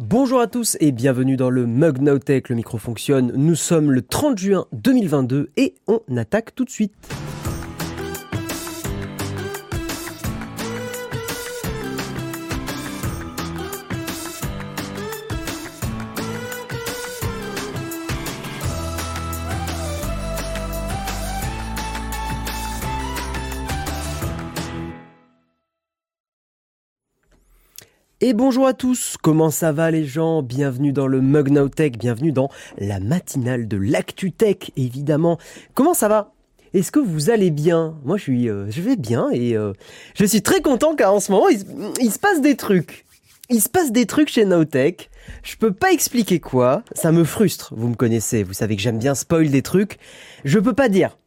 Bonjour à tous et bienvenue dans le Mug Nowtech, le micro fonctionne. Nous sommes le 30 juin 2022 et on attaque tout de suite. Et bonjour à tous, comment ça va les gens? Bienvenue dans le Mug Now Tech, bienvenue dans la matinale de l'ActuTech évidemment. Comment ça va? Est-ce que vous allez bien? Moi je suis, euh, je vais bien et euh, je suis très content car en ce moment il, se passe des trucs. Il se passe des trucs chez Nowtech. Je peux pas expliquer quoi, ça me frustre. Vous me connaissez, vous savez que j'aime bien spoil des trucs. Je peux pas dire.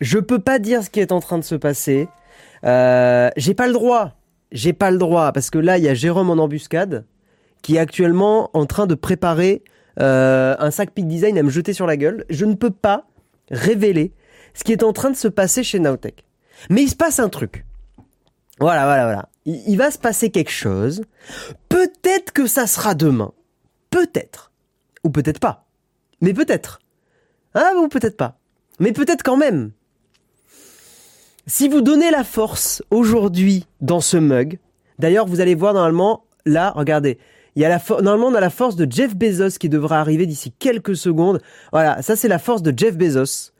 Je peux pas dire ce qui est en train de se passer. Euh, j'ai pas le droit j'ai pas le droit parce que là il y a Jérôme en embuscade qui est actuellement en train de préparer euh, un sac Peak Design à me jeter sur la gueule. Je ne peux pas révéler ce qui est en train de se passer chez Nowtech. Mais il se passe un truc. Voilà, voilà, voilà. Il, il va se passer quelque chose. Peut-être que ça sera demain. Peut-être. Ou peut-être pas. Mais peut-être. Ah, ou peut-être pas. Mais peut-être quand même. Si vous donnez la force aujourd'hui dans ce mug, d'ailleurs vous allez voir normalement, là, regardez, il y a la normalement on a la force de Jeff Bezos qui devra arriver d'ici quelques secondes. Voilà, ça c'est la force de Jeff Bezos.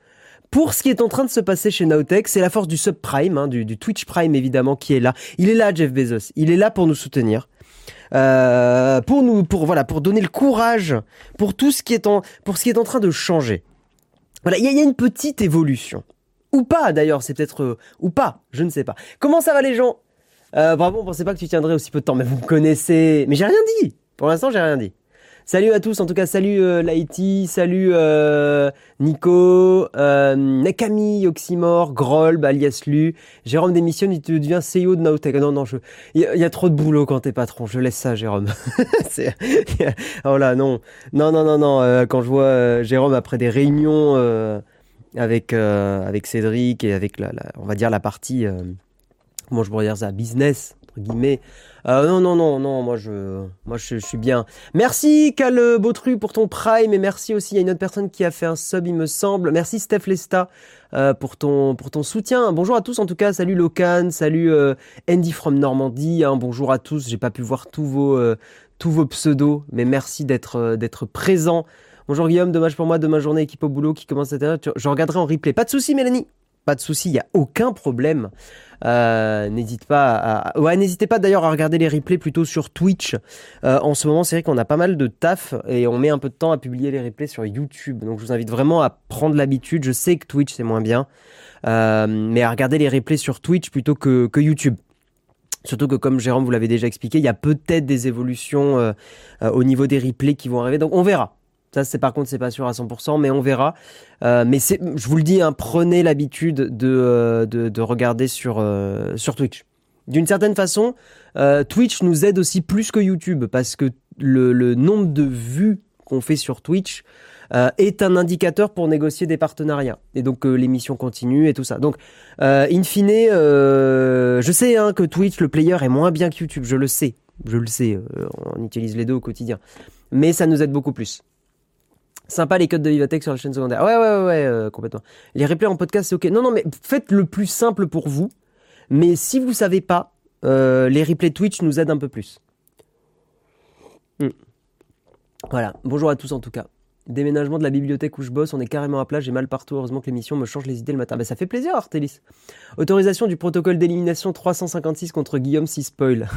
Pour ce qui est en train de se passer chez Nowtech, c'est la force du subprime, hein, du, Twitch Prime évidemment qui est là. Il est là, Jeff Bezos. Il est là pour nous soutenir. Euh, pour nous, pour voilà, pour donner le courage pour tout ce qui est en, pour ce qui est en train de changer. Voilà, il y, a une petite évolution. Ou pas d'ailleurs, c'est peut-être... Euh, ou pas, je ne sais pas. Comment ça va les gens? Euh, Bravo, on pensait pas que tu tiendrais aussi peu de temps, mais vous me connaissez. Mais j'ai rien dit Pour l'instant, j'ai rien dit. Salut à tous, en tout cas, salut euh, salut euh, Nico, euh, Nekami, Oxymore, Grolb, alias Lu, Jérôme démissionne, il devient CEO de Nowtech. Non, non, il y, a trop de boulot quand t'es patron, je laisse ça, Jérôme. oh là, non, non, non, non, non, euh, quand je vois Jérôme après des réunions avec euh, avec Cédric et avec la, on va dire la partie euh, comment je pourrais dire ça business entre guillemets. Euh, non non non non moi je moi je, suis bien. Merci Cal Bautru pour ton prime et merci aussi il y a une autre personne qui a fait un sub il me semble. Merci Steph Lesta euh, pour ton pour ton soutien. Bonjour à tous en tout cas. Salut Locan salut Andy from Normandie hein, bonjour à tous. J'ai pas pu voir tous vos tous vos pseudos mais merci d'être d'être présent Bonjour Guillaume, dommage pour moi, demain journée équipe au boulot qui commence à Je regarderai en replay. Pas de souci Mélanie pas de souci, il y a aucun problème. Euh, n'hésite pas à... ouais, n'hésitez pas d'ailleurs à regarder les replays plutôt sur Twitch. Euh, en ce moment, c'est vrai qu'on a pas mal de taf et on met un peu de temps à publier les replays sur YouTube. Donc je vous invite vraiment à prendre l'habitude. Je sais que Twitch c'est moins bien, euh, mais à regarder les replays sur Twitch plutôt que, que YouTube. Surtout que comme Jérôme vous l'avez déjà expliqué, il y a peut-être des évolutions au niveau des replays qui vont arriver. Donc on verra. Ça, c'est par contre, c'est pas sûr à 100%, mais on verra. Euh, mais je vous le dis, hein, prenez l'habitude de, euh, de, de, regarder sur, euh, sur Twitch. D'une certaine façon, Twitch nous aide aussi plus que YouTube parce que le, nombre de vues qu'on fait sur Twitch est un indicateur pour négocier des partenariats. Et donc l'émission continue et tout ça. Donc, in fine, je sais hein, que Twitch, le player est moins bien que YouTube. Je le sais, je le sais. on utilise les deux au quotidien, mais ça nous aide beaucoup plus. Sympa les codes de Vivatech sur la chaîne secondaire. Ouais, ouais, ouais, euh, complètement. Les replays en podcast, c'est ok. Non, non, mais faites le plus simple pour vous. Mais si vous savez pas, euh, les replays Twitch nous aident un peu plus. Hmm. Voilà. Bonjour à tous en tout cas. Déménagement de la bibliothèque où je bosse, on est carrément à plat, j'ai mal partout, heureusement que l'émission me change les idées le matin. Ben, ça fait plaisir, Artelis. Autorisation du protocole d'élimination 356 contre Guillaume si spoil.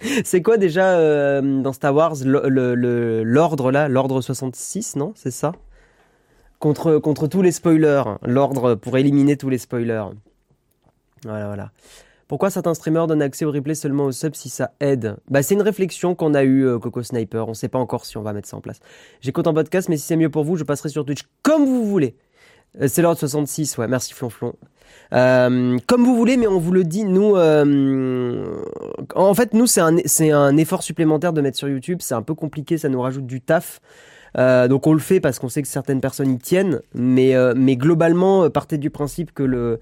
c'est quoi déjà euh, dans Star Wars l'ordre là, l'ordre 66, non? C'est ça? Contre, contre tous les spoilers, l'ordre pour éliminer tous les spoilers. Voilà, voilà. Pourquoi certains streamers donnent accès au replay seulement au sub si ça aide? Bah c'est une réflexion qu'on a eue euh, Coco Sniper, on sait pas encore si on va mettre ça en place. J'écoute en podcast mais si c'est mieux pour vous, je passerai sur Twitch comme vous voulez. Euh, c'est l'ordre 66, ouais, merci Flonflon. Euh, comme vous voulez, mais on vous le dit, nous, en fait, nous, c'est un, effort supplémentaire de mettre sur YouTube. C'est un peu compliqué, ça nous rajoute du taf. donc on le fait parce qu'on sait que certaines personnes y tiennent, mais, globalement, partez du principe que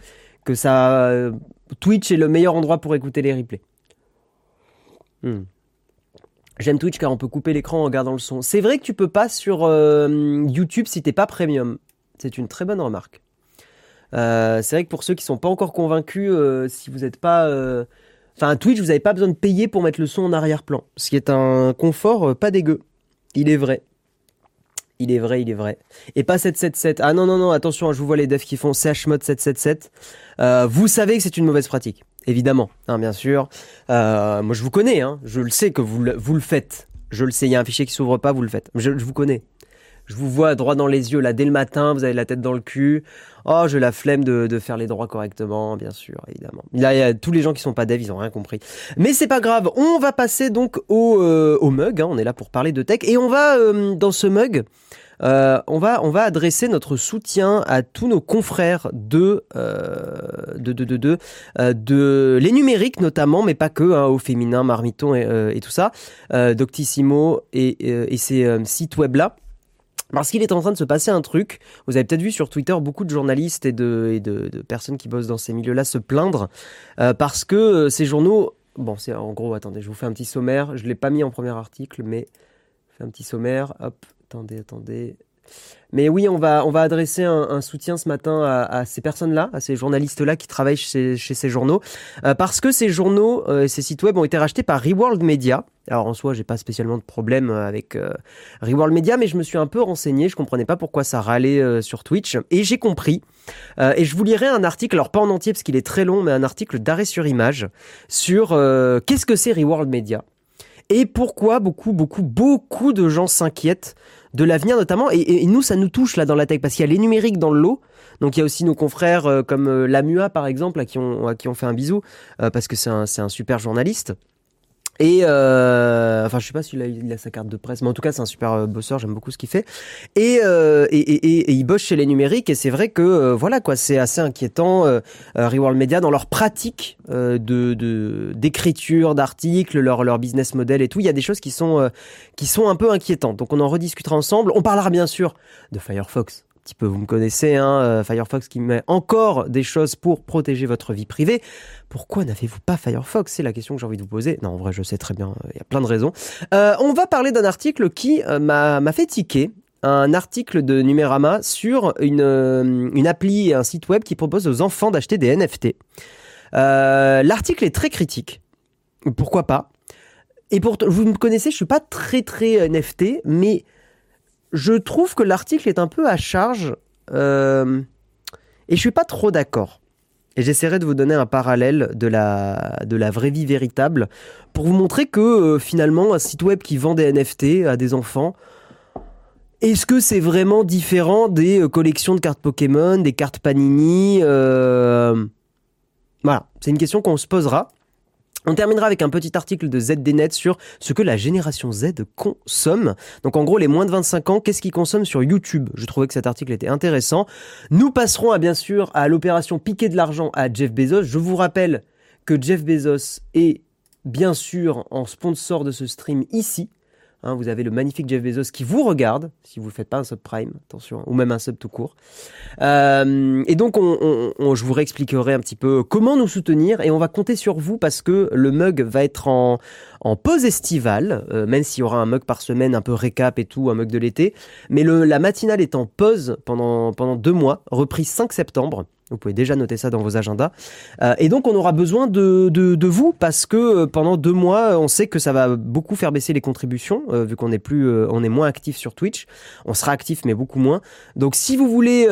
ça Twitch est le meilleur endroit pour écouter les replays. Hmm. J'aime Twitch car on peut couper l'écran en regardant le son. C'est vrai que tu peux pas sur euh, YouTube si t'es pas premium. C'est une très bonne remarque. Euh, c'est vrai que pour ceux qui sont pas encore convaincus, euh, si vous n'êtes pas, enfin Twitch, vous n'avez pas besoin de payer pour mettre le son en arrière-plan, ce qui est un confort pas dégueu. Il est vrai. Il est vrai, il est vrai. Et pas 777. Ah non, non, non, attention, hein, je vous vois les devs qui font chmod 777. vous savez que c'est une mauvaise pratique évidemment, hein, bien sûr. Euh, moi, je vous connais, hein, je le sais que vous le, vous le faites. Je le sais, il y a un fichier qui s'ouvre pas, vous le faites. Je, vous connais. Je vous vois droit dans les yeux, là, dès le matin, vous avez la tête dans le cul. Oh, j'ai la flemme de, faire les droits correctement, bien sûr, évidemment. Là, il y a tous les gens qui sont pas dev, ils ont rien compris. Mais c'est pas grave, on va passer donc au, euh, mug, hein, on est là pour parler de tech, et on va, euh, dans ce mug, euh, on, va, adresser notre soutien à tous nos confrères de, euh, de, de, de, de, euh, de, les numériques notamment, mais pas que, hein, au féminin, Marmiton et, tout ça, Doctissimo et, ces sites web-là. Parce qu'il est en train de se passer un truc. Vous avez peut-être vu sur Twitter beaucoup de journalistes et de, personnes qui bossent dans ces milieux-là se plaindre parce que ces journaux. Bon, c'est en gros, attendez, je vous fais un petit sommaire. Je ne l'ai pas mis en premier article, mais fais un petit sommaire. Hop, Attendez, attendez. Mais oui, on va, on va adresser un, soutien ce matin à, ces personnes-là, à ces journalistes-là qui travaillent chez, ces journaux, euh, parce que ces journaux euh, et ces sites web ont été rachetés par Reworld Media. Alors en soi, j'ai pas spécialement de problème avec euh, Reworld Media, mais je me suis un peu renseigné, je comprenais pas pourquoi ça râlait sur Twitch, et j'ai compris. et je vous lirai un article, alors pas en entier parce qu'il est très long, mais un article d'arrêt sur image sur qu'est-ce que c'est Reworld Media? Et pourquoi beaucoup, beaucoup, beaucoup de gens s'inquiètent de l'avenir notamment. Et, nous, ça nous touche là dans la tech parce qu'il y a les numériques dans le lot. Donc il y a aussi nos confrères euh, comme euh, Lamua par exemple, à qui on, à qui on fait un bisou euh, parce que c'est un, un super journaliste. Et euh, enfin, je sais pas s'il a, il a sa carte de presse, mais en tout cas, c'est un super euh, bosseur. J'aime beaucoup ce qu'il fait. Et, euh, et, et, et, il bosse chez les numériques. Et c'est vrai que euh, voilà quoi, c'est assez inquiétant. Euh, euh, Reworld Media dans leur pratique de d'écriture d'articles, leur leur business model et tout. Il y a des choses qui sont qui sont un peu inquiétantes. Donc on en rediscutera ensemble. On parlera bien sûr de Firefox petit peu, vous me connaissez, hein, euh, Firefox qui met encore des choses pour protéger votre vie privée. Pourquoi n'avez-vous pas Firefox? C'est la question que j'ai envie de vous poser. Non, en vrai, je sais très bien, il y a plein de raisons. Euh, on va parler d'un article qui euh, m'a fait tiquer un article de Numérama sur une, une appli et un site web qui propose aux enfants d'acheter des NFT. L'article est très critique. Pourquoi pas? Et pour vous me connaissez, je suis pas très très NFT, mais je trouve que l'article est un peu à charge euh, et je suis pas trop d'accord. Et j'essaierai de vous donner un parallèle de la, de la vraie vie véritable pour vous montrer que euh, finalement un site web qui vend des NFT à des enfants, est-ce que c'est vraiment différent des euh, collections de cartes Pokémon, des cartes Panini Voilà, c'est une question qu'on se posera. On terminera avec un petit article de ZDNet sur ce que la génération Z consomme. Donc en gros, les moins de 25 ans, qu'est-ce qu'ils consomment sur YouTube? Je trouvais que cet article était intéressant. Nous passerons à bien sûr à l'opération piquer de l'argent à Jeff Bezos. Je vous rappelle que Jeff Bezos est bien sûr en sponsor de ce stream ici. Hein, vous avez le magnifique Jeff Bezos qui vous regarde, si vous ne faites pas un subprime, attention, ou même un sub tout court. Euh, et donc, on, je vous réexpliquerai un petit peu comment nous soutenir et on va compter sur vous parce que le mug va être en, pause estivale, euh, même s'il y aura un mug par semaine, un peu récap et tout, un mug de l'été. Mais le, la matinale est en pause pendant, pendant deux mois, reprise 5 septembre. Vous pouvez déjà noter ça dans vos agendas. Euh, et donc, on aura besoin de, de, vous parce que euh, pendant deux mois, on sait que ça va beaucoup faire baisser les contributions, euh, vu qu'on est plus, euh, on est moins actif sur Twitch. On sera actif, mais beaucoup moins. Donc, si vous voulez,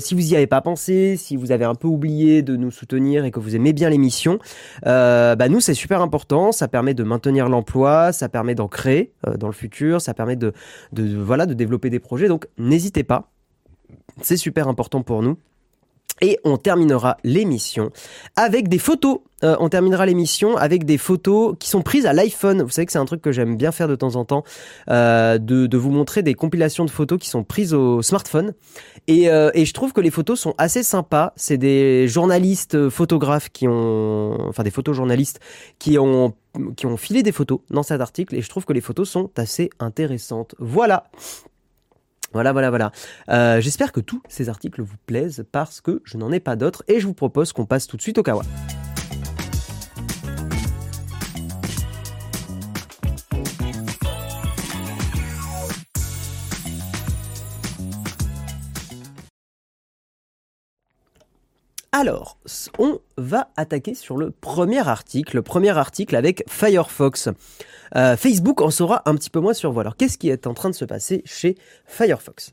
si vous y avez pas pensé, si vous avez un peu oublié de nous soutenir et que vous aimez bien l'émission, bah nous, c'est super important. Ça permet de maintenir l'emploi, ça permet d'en créer dans le futur, ça permet de, de voilà, de développer des projets. Donc, n'hésitez pas. C'est super important pour nous. Et on terminera l'émission avec des photos. Euh, on terminera l'émission avec des photos qui sont prises à l'iPhone. Vous savez que c'est un truc que j'aime bien faire de temps en temps, euh, de, vous montrer des compilations de photos qui sont prises au smartphone. Et, euh, et je trouve que les photos sont assez sympas. C'est des journalistes photographes qui ont, enfin des photojournalistes qui ont qui ont filé des photos dans cet article et je trouve que les photos sont assez intéressantes. Voilà. Voilà, voilà, voilà. Euh, j'espère que tous ces articles vous plaisent parce que je n'en ai pas d'autres et je vous propose qu'on passe tout de suite au Kawa. Alors, on va attaquer sur le premier article, le premier article avec Firefox. Euh, Facebook en saura un petit peu moins sur vous. Alors, qu'est-ce qui est en train de se passer chez Firefox?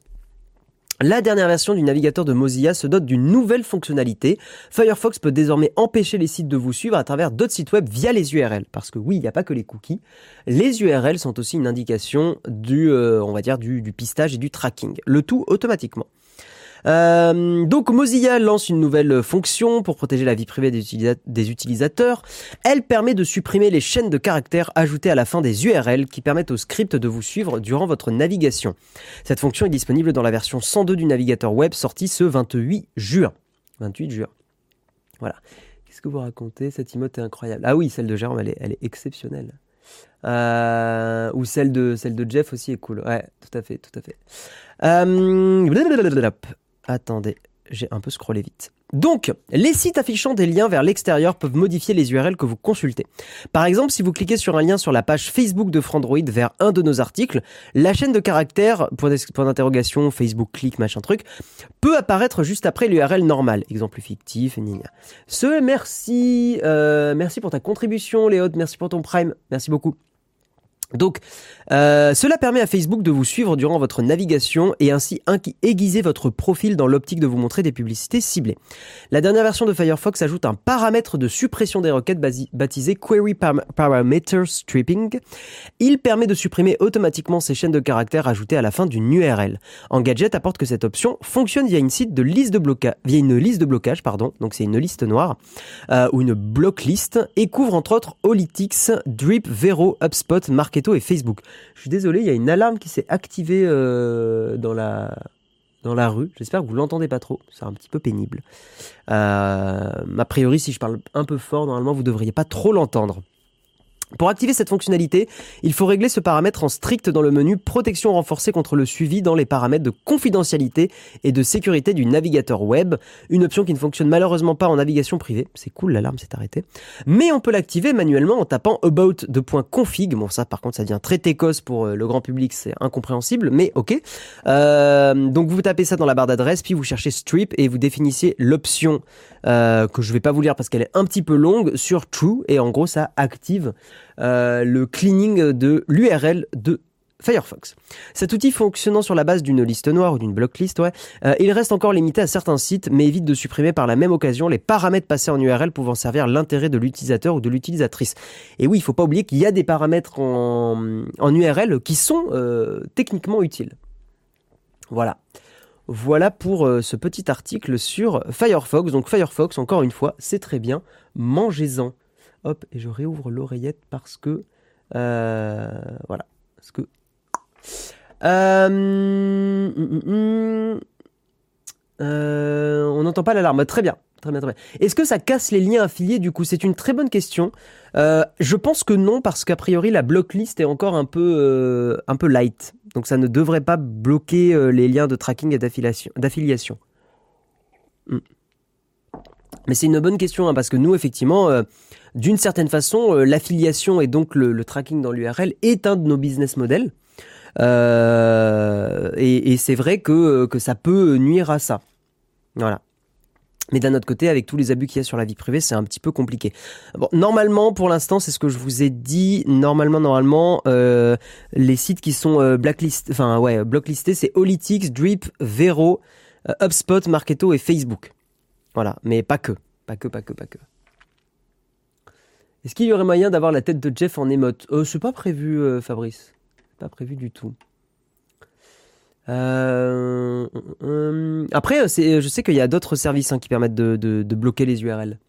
La dernière version du navigateur de Mozilla se dote d'une nouvelle fonctionnalité. Firefox peut désormais empêcher les sites de vous suivre à travers d'autres sites web via les URL. Parce que oui, il n'y a pas que les cookies. Les URL sont aussi une indication du, euh, on va dire, du pistage et du tracking. Le tout automatiquement. Euh, donc Mozilla lance une nouvelle fonction pour protéger la vie privée des, utilisateurs. Elle permet de supprimer les chaînes de caractères ajoutées à la fin des URL qui permettent au script de vous suivre durant votre navigation. Cette fonction est disponible dans la version 102 du navigateur web sortie ce 28 juin. 28 juin. Voilà. Qu'est-ce que vous racontez Cette emote est incroyable. Ah oui, celle de Jérôme, elle est, elle est exceptionnelle. Euh, ou celle de, celle de Jeff aussi est cool. Ouais, tout à fait, tout à fait. Euh, Attendez, j'ai un peu scrollé vite. Donc, les sites affichant des liens vers l'extérieur peuvent modifier les URL que vous consultez. Par exemple, si vous cliquez sur un lien sur la page Facebook de Frandroid vers un de nos articles, la chaîne de caractères, point d'interrogation, Facebook clic, machin truc, peut apparaître juste après l'URL normale. Exemple fictif, nina. Ce, merci, euh, merci pour ta contribution, Léo, merci pour ton prime, merci beaucoup. Donc, euh, cela permet à Facebook de vous suivre durant votre navigation et ainsi aiguiser votre profil dans l'optique de vous montrer des publicités ciblées. La dernière version de Firefox ajoute un paramètre de suppression des requêtes baptisé Query Parameter Stripping. Il permet de supprimer automatiquement ces chaînes de caractères ajoutées à la fin d'une URL. Engadget apporte que cette option fonctionne via une liste de blocage, pardon, donc c'est une liste noire euh, ou une block list et couvre entre autres Olitix, Drip, Vero, HubSpot, Marketing et Facebook. Je suis désolé, il y a une alarme qui s'est activée euh, dans la dans la rue. J'espère que vous l'entendez pas trop. C'est un petit peu pénible. Euh, a priori, si je parle un peu fort, normalement, vous devriez pas trop l'entendre. Pour activer cette fonctionnalité, il faut régler ce paramètre en strict dans le menu Protection renforcée contre le suivi dans les paramètres de confidentialité et de sécurité du navigateur web, une option qui ne fonctionne malheureusement pas en navigation privée. C'est cool, l'alarme s'est arrêtée. Mais on peut l'activer manuellement en tapant about de config. Bon, ça par contre, ça devient très técos pour euh, le grand public, c'est incompréhensible, mais ok. Euh, donc vous tapez ça dans la barre d'adresse, puis vous cherchez strip et vous définissez l'option euh, que je vais pas vous lire parce qu'elle est un petit peu longue sur true et en gros ça active euh, le cleaning de l'URL de Firefox. Cet outil fonctionnant sur la base d'une liste noire ou d'une blocklist, euh, il reste encore limité à certains sites, mais évite de supprimer par la même occasion les paramètres passés en URL pouvant servir l'intérêt de l'utilisateur ou de l'utilisatrice. Et oui, il faut pas oublier qu'il y a des paramètres en, en URL qui sont euh, techniquement utiles. Voilà. Voilà pour ce petit article sur Firefox. Donc Firefox, encore une fois, c'est très bien. Mangez-en. Hop, et je réouvre l'oreillette parce que... Euh, voilà. Parce que... Euh, hum, hum, hum. Euh, on n'entend pas l'alarme. Très bien. Est-ce que ça casse les liens affiliés du coup? C'est une très bonne question. je pense que non parce qu'a priori la blocklist est encore un peu un peu light. Donc ça ne devrait pas bloquer les liens de tracking et d'affiliation. Mais c'est une bonne question hein, parce que nous effectivement d'une certaine façon, euh, l'affiliation et donc le, tracking dans l'URL est un de nos business models. Euh, et, c'est vrai que, que ça peut nuire à ça. Voilà. Mais d'un autre côté, avec tous les abus qu'il y a sur la vie privée, c'est un petit peu compliqué. Bon, normalement, pour l'instant, c'est ce que je vous ai dit. Normalement, normalement, euh, les sites qui sont blacklist, enfin ouais, blocklistés, c'est Olitix, Drip, Vero, HubSpot, Marketo et Facebook. Voilà, mais pas que, pas que, pas que, pas que. Est-ce qu'il y aurait moyen d'avoir la tête de Jeff en émote? Euh, C'est pas prévu, euh, Fabrice. Pas prévu du tout. Euh, après, je sais qu'il y a d'autres services hein, qui permettent de, bloquer les URL.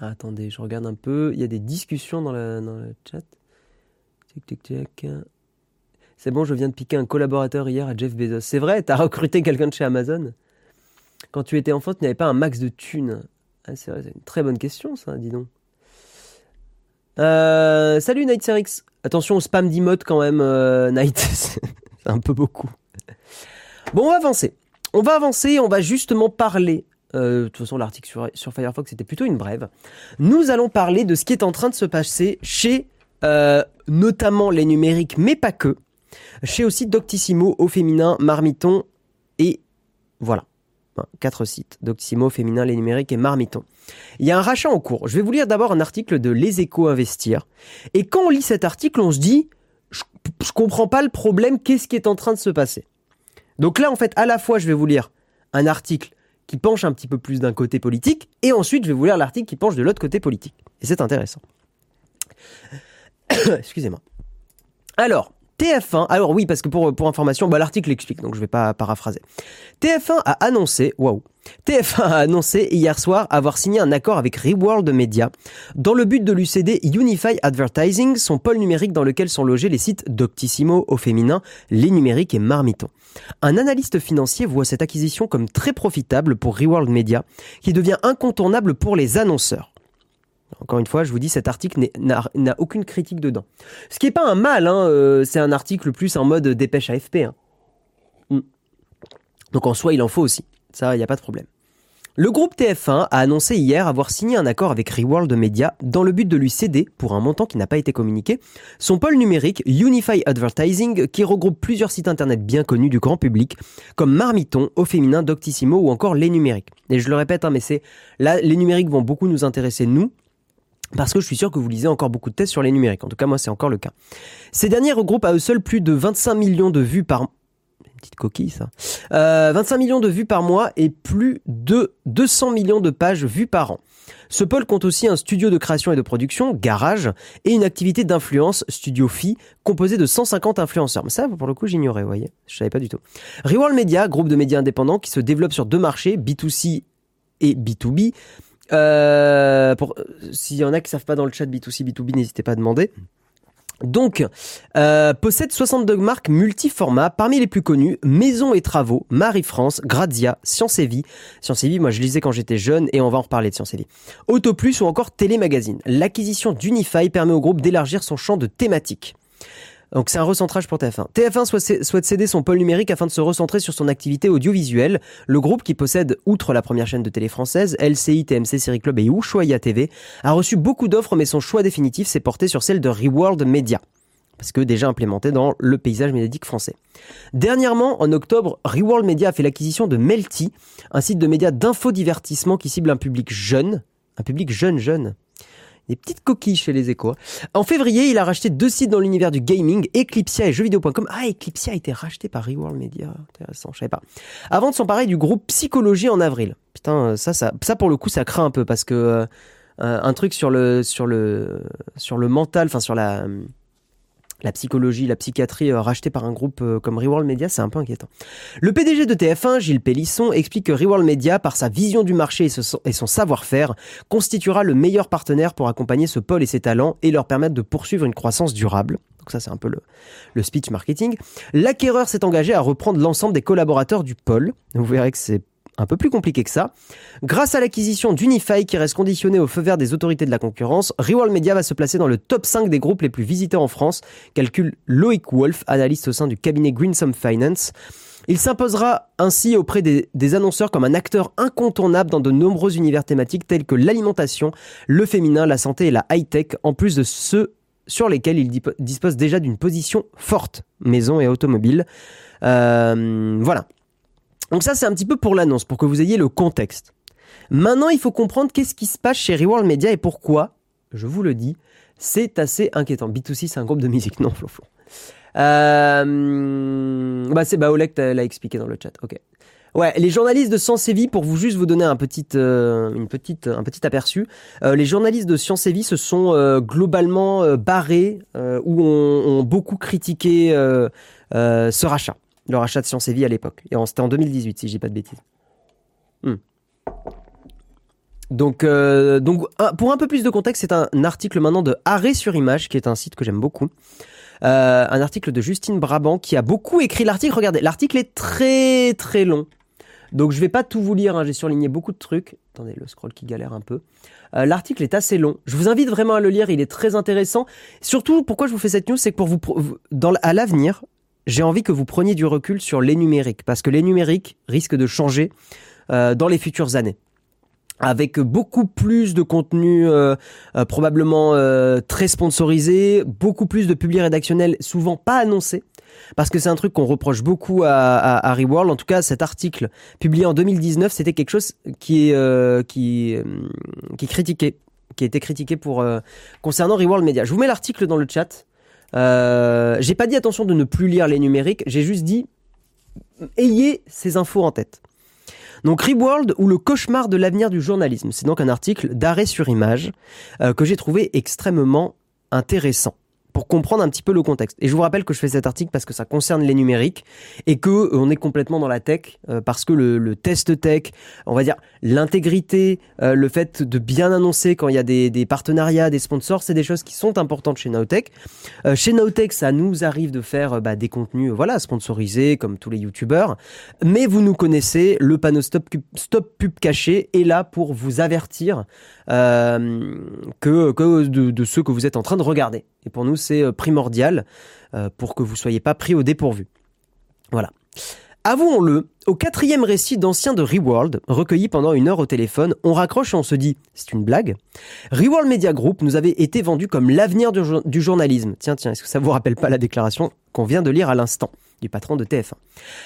attendez, je regarde un peu. Il y a des discussions dans, le chat. C'est bon, je viens de piquer un collaborateur hier à Jeff Bezos. C'est vrai, t'as recruté quelqu'un de chez Amazon? Quand tu étais enfant, tu n'avais pas un max de thunes. Ah, c'est une très bonne question, ça, dis donc. Euh, salut Night Attention au spam d'emote quand même, euh, Night. c'est un peu beaucoup. Bon, on va avancer. On va avancer, on va justement parler. Euh, de toute façon, l'article sur, sur, Firefox était plutôt une brève. Nous allons parler de ce qui est en train de se passer chez notamment les numériques, mais pas que. Chez aussi Doctissimo, au féminin, Marmiton et Voilà. Quatre sites. Doctissimo, Féminin, Les Numériques et Marmiton. Il y a un rachat en cours. Je vais vous lire d'abord un article de Les Échos Investir. Et quand on lit cet article, on se dit, je, je comprends pas le problème, qu'est-ce qui est en train de se passer? Donc là, en fait, à la fois, je vais vous lire un article qui penche un petit peu plus d'un côté politique, et ensuite, je vais vous lire l'article qui penche de l'autre côté politique. Et c'est intéressant. Excusez-moi. Alors, TF1, alors oui, parce que pour, pour information, bah, l'article explique, donc je vais pas paraphraser. TF1 a annoncé, waouh, TF1 a annoncé hier soir avoir signé un accord avec Reworld Media dans le but de lui céder Unify Advertising, son pôle numérique dans lequel sont logés les sites Doctissimo au féminin, Les Numériques et Marmiton. Un analyste financier voit cette acquisition comme très profitable pour Reworld Media, qui devient incontournable pour les annonceurs. Encore une fois, je vous dis, cet article n'a aucune critique dedans. Ce qui n'est pas un mal, hein, euh, c'est un article plus en mode dépêche AFP. Hein. Mm. Donc en soi, il en faut aussi. Ça, il n'y a pas de problème. Le groupe TF1 a annoncé hier avoir signé un accord avec Reworld Media dans le but de lui céder, pour un montant qui n'a pas été communiqué, son pôle numérique Unify Advertising qui regroupe plusieurs sites internet bien connus du grand public, comme Marmiton, Au Féminin, Doctissimo ou encore Les Numériques. Et je le répète, hein, mais c'est là, les numériques vont beaucoup nous intéresser, nous, parce que je suis sûr que vous lisez encore beaucoup de tests sur les numériques. En tout cas, moi, c'est encore le cas. Ces derniers regroupent à eux seuls plus de 25 millions de vues par une petite coquille ça. Euh, 25 millions de vues par mois et plus de 200 millions de pages vues par an. Ce pôle compte aussi un studio de création et de production, Garage, et une activité d'influence, Studio Phi, composé de 150 influenceurs. Mais ça, pour le coup, j'ignorais, vous voyez. Je savais pas du tout. Reworld Media, groupe de médias indépendants qui se développe sur deux marchés, B2C et B2B, euh, s'il y en a qui savent pas dans le chat B2C, B2B, n'hésitez pas à demander. Donc, euh, possède 62 marques multiformats, parmi les plus connues, Maison et Travaux, Marie-France, Grazia, Science et Vie. Science et Vie, moi je lisais quand j'étais jeune et on va en reparler de Science et Vie. Autoplus ou encore Télémagazine. L'acquisition d'Unify permet au groupe d'élargir son champ de thématiques. Donc c'est un recentrage pour TF1. TF1 souhaite céder son pôle numérique afin de se recentrer sur son activité audiovisuelle. Le groupe qui possède, outre la première chaîne de télé française, LCI, TMC, Série Club et Ushuaïa TV, a reçu beaucoup d'offres mais son choix définitif s'est porté sur celle de Reworld Media parce que déjà implémenté dans le paysage médiatique français. Dernièrement, en octobre, Reworld Media a fait l'acquisition de Melty, un site de médias d'infodivertissement qui cible un public jeune, un public jeune jeune, des petites coquilles chez les échos. En février, il a racheté deux sites dans l'univers du gaming, Eclipsia et jeuxvideo.com. Ah, Eclipsia a été racheté par Reworld Media. Intéressant, je savais pas. Avant de s'emparer du groupe Psychologie en avril. Putain, ça, pour le coup, ça craint un peu parce que euh, un truc sur le, sur le, sur le mental, enfin sur la, la psychologie, la psychiatrie euh, rachetée par un groupe euh, comme Reworld Media, c'est un peu inquiétant. Le PDG de TF1, Gilles Pélisson, explique que Reworld Media, par sa vision du marché et son savoir-faire, constituera le meilleur partenaire pour accompagner ce pôle et ses talents et leur permettre de poursuivre une croissance durable. Donc ça, c'est un peu le, le speech marketing. L'acquéreur s'est engagé à reprendre l'ensemble des collaborateurs du pôle. Vous verrez que c'est un peu plus compliqué que ça. Grâce à l'acquisition d'Unify qui reste conditionnée au feu vert des autorités de la concurrence, Reworld Media va se placer dans le top 5 des groupes les plus visités en France, calcule Loïc Wolf, analyste au sein du cabinet Greensome Finance. Il s'imposera ainsi auprès des, annonceurs comme un acteur incontournable dans de nombreux univers thématiques tels que l'alimentation, le féminin, la santé et la high-tech, en plus de ceux sur lesquels il dispose déjà d'une position forte, maison et automobile. Euh, voilà. Donc ça, c'est un petit peu pour l'annonce, pour que vous ayez le contexte. Maintenant, il faut comprendre qu'est-ce qui se passe chez Reworld Media et pourquoi, je vous le dis, c'est assez inquiétant. B2C, c'est un groupe de musique, non, Flo Euh, bah c'est Oleg l'a expliqué dans le chat. Ok. Ouais, les journalistes de Science et pour vous juste vous donner un petit, euh, une petite, un petit aperçu, euh, les journalistes de Science et se sont euh, globalement barrés ou ont, beaucoup critiqué ce rachat le rachat de Science et Vie à l'époque. Et c'était en 2018, si je dis pas de bêtises. Hmm. Donc, euh, donc pour un peu plus de contexte, c'est un article maintenant de Arrêt sur Image, qui est un site que j'aime beaucoup. Euh, un article de Justine Brabant qui a beaucoup écrit l'article. Regardez, l'article est très très long. Donc je vais pas tout vous lire, hein, j'ai surligné beaucoup de trucs. Attendez, le scroll qui galère un peu. Euh, l'article est assez long. Je vous invite vraiment à le lire, il est très intéressant. Surtout, pourquoi je vous fais cette news, c'est que pour vous, à l'avenir, j'ai envie que vous preniez du recul sur les numériques, parce que les numériques risquent de changer euh, dans les futures années avec beaucoup plus de contenu euh, euh, probablement euh, très sponsorisé, beaucoup plus de publics rédactionnels souvent pas annoncés. parce que c'est un truc qu'on reproche beaucoup à, à, Reworld. En tout cas, cet article publié en 2019, c'était quelque chose qui qui qui critiqué, qui été critiqué pour concernant Reworld Media. Je vous mets l'article dans le chat. J'ai pas dit attention de ne plus lire les numériques, j'ai juste dit ayez ces infos en tête. Donc Reworld ou le cauchemar de l'avenir du journalisme, c'est donc un article d'arrêt sur image que j'ai trouvé extrêmement intéressant pour comprendre un petit peu le contexte. Et je vous rappelle que je fais cet article parce que ça concerne les numériques et que euh, on est complètement dans la tech euh, parce que le, le, test tech, on va dire l'intégrité, euh, le fait de bien annoncer quand il y a des, des partenariats, des sponsors, c'est des choses qui sont importantes chez Nowtech. chez Nowtech, ça nous arrive de faire bah, des contenus, voilà, sponsorisés comme tous les youtubeurs, mais vous nous connaissez, le panneau stop, stop pub caché est là pour vous avertir euh, que, que de, de, ceux que vous êtes en train de regarder. Et pour nous, c'est euh, primordial euh, pour que vous soyez pas pris au dépourvu. Voilà. Avouons-le, au quatrième récit d'ancien de Reworld, recueilli pendant une heure au téléphone, on raccroche et on se dit c'est une blague. Reworld Media Group nous avait été vendu comme l'avenir du, du, journalisme. Tiens, tiens, est-ce que ça vous rappelle pas la déclaration qu'on vient de lire à l'instant? Du patron de TF1.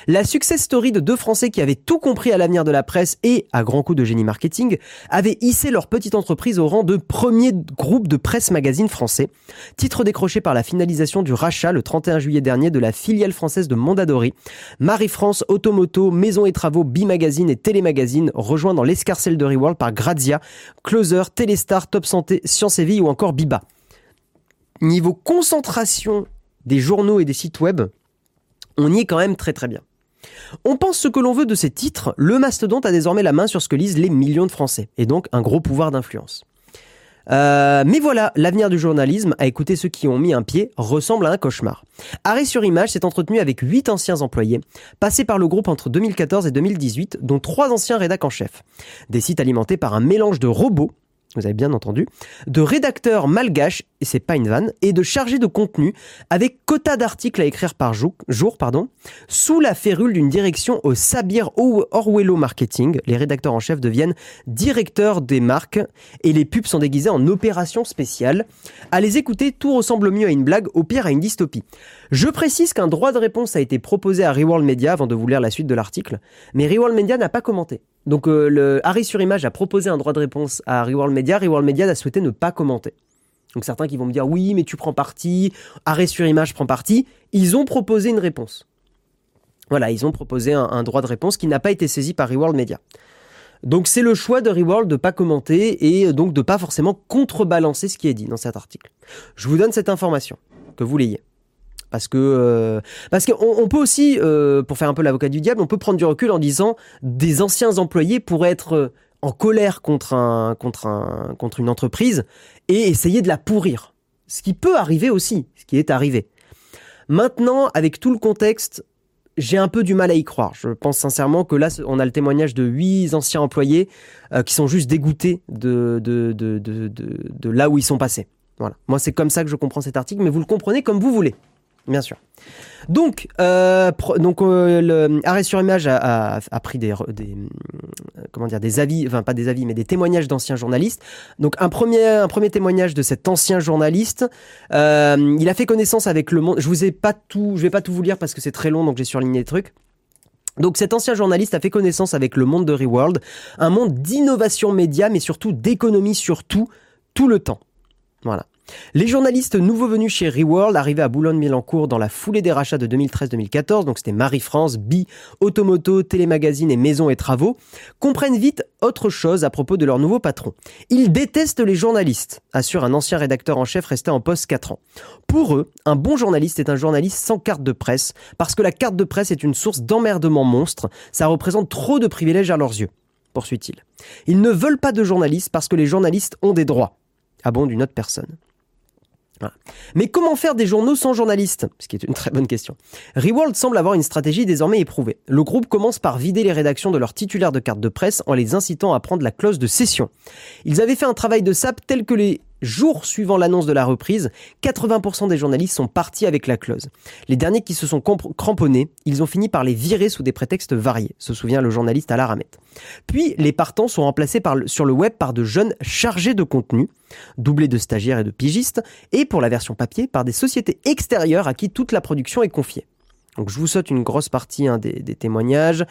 La success story de deux Français qui avaient tout compris à l'avenir de la presse et, à grands coups de génie marketing, avaient hissé leur petite entreprise au rang de premier groupe de presse magazine français. Titre décroché par la finalisation du rachat le 31 juillet dernier de la filiale française de Mondadori. Marie-France, Automoto, Maison et Travaux, B-Magazine et Télémagazine, rejoint dans l'escarcelle de Reworld par Grazia, Closer, Téléstar, Top Santé, Science et Vie ou encore Biba. Niveau concentration des journaux et des sites web, on y est quand même très très bien. On pense ce que l'on veut de ces titres, le mastodonte a désormais la main sur ce que lisent les millions de Français, et donc un gros pouvoir d'influence. Euh, mais voilà, l'avenir du journalisme, à écouter ceux qui ont mis un pied, ressemble à un cauchemar. Arrêt sur image s'est entretenu avec huit anciens employés, passés par le groupe entre 2014 et 2018, dont trois anciens rédacs en chef. Des sites alimentés par un mélange de robots, vous avez bien entendu, de rédacteurs malgaches, et c'est pas une vanne, et de chargés de contenu, avec quota d'articles à écrire par jour, jour pardon, sous la férule d'une direction au Sabir Orwello Marketing. Les rédacteurs en chef deviennent directeurs des marques, et les pubs sont déguisés en opérations spéciales. À les écouter, tout ressemble mieux à une blague, au pire à une dystopie. Je précise qu'un droit de réponse a été proposé à Reworld Media avant de vous lire la suite de l'article, mais Reworld Media n'a pas commenté. Donc euh, le Harry sur Image a proposé un droit de réponse à Reworld Media, Reworld Media a souhaité ne pas commenter. Donc certains qui vont me dire oui mais tu prends parti, Arrêt sur Image prend parti, ils ont proposé une réponse. Voilà, ils ont proposé un, droit de réponse qui n'a pas été saisi par Reworld Media. Donc c'est le choix de Reworld de pas commenter et donc de pas forcément contrebalancer ce qui est dit dans cet article. Je vous donne cette information, que vous l'ayez parce que euh, parce qu'on on peut aussi, euh, pour faire un peu l'avocat du diable, on peut prendre du recul en disant des anciens employés pourraient être euh, en colère contre un contre un contre une entreprise et essayer de la pourrir. Ce qui peut arriver aussi, ce qui est arrivé. Maintenant, avec tout le contexte, j'ai un peu du mal à y croire. Je pense sincèrement que là, on a le témoignage de huit anciens employés qui sont juste dégoûtés de de, de, de, de, là où ils sont passés. Voilà. Moi, c'est comme ça que je comprends cet article, mais vous le comprenez comme vous voulez. Bien sûr. Donc, euh, donc euh, arrêt sur image a, pris des, des, comment dire des avis, enfin pas des avis, mais des témoignages d'anciens journalistes. Donc un premier un premier témoignage de cet ancien journaliste. Euh, il a fait connaissance avec le monde. Je vous ai pas tout, je vais pas tout vous lire parce que c'est très long, donc j'ai surligné des trucs. Donc cet ancien journaliste a fait connaissance avec le monde de Reworld, un monde d'innovation média, mais surtout d'économie surtout tout le temps. Voilà. Les journalistes nouveaux venus chez Reworld, arrivés à Boulogne-Billancourt dans la foulée des rachats de 2013-2014, donc c'était Marie-France, Bi, Automoto, Télémagazine et Maison et Travaux, comprennent vite autre chose à propos de leur nouveau patron. Ils détestent les journalistes, assure un ancien rédacteur en chef resté en poste 4 ans. Pour eux, un bon journaliste est un journaliste sans carte de presse, parce que la carte de presse est une source d'emmerdement monstre, ça représente trop de privilèges à leurs yeux, poursuit-il. Ils ne veulent pas de journalistes parce que les journalistes ont des droits. Ah bon, autre personne. Mais comment faire des journaux sans journalistes? Ce qui est une très bonne question. Reworld semble avoir une stratégie désormais éprouvée. Le groupe commence par vider les rédactions de leurs titulaires de cartes de presse en les incitant à prendre la clause de cession. Ils avaient fait un travail de sap tel que les jours suivant l'annonce de la reprise, 80% des journalistes sont partis avec la clause. Les derniers qui se sont cramponnés, ils ont fini par les virer sous des prétextes variés, se souvient le journaliste Alain Ramette. Puis, les partants sont remplacés sur le web par de jeunes chargés de contenu, doublés de stagiaires et de pigistes, et pour la version papier, par des sociétés extérieures à qui toute la production est confiée. Donc je vous saute une grosse partie hein, des, témoignages.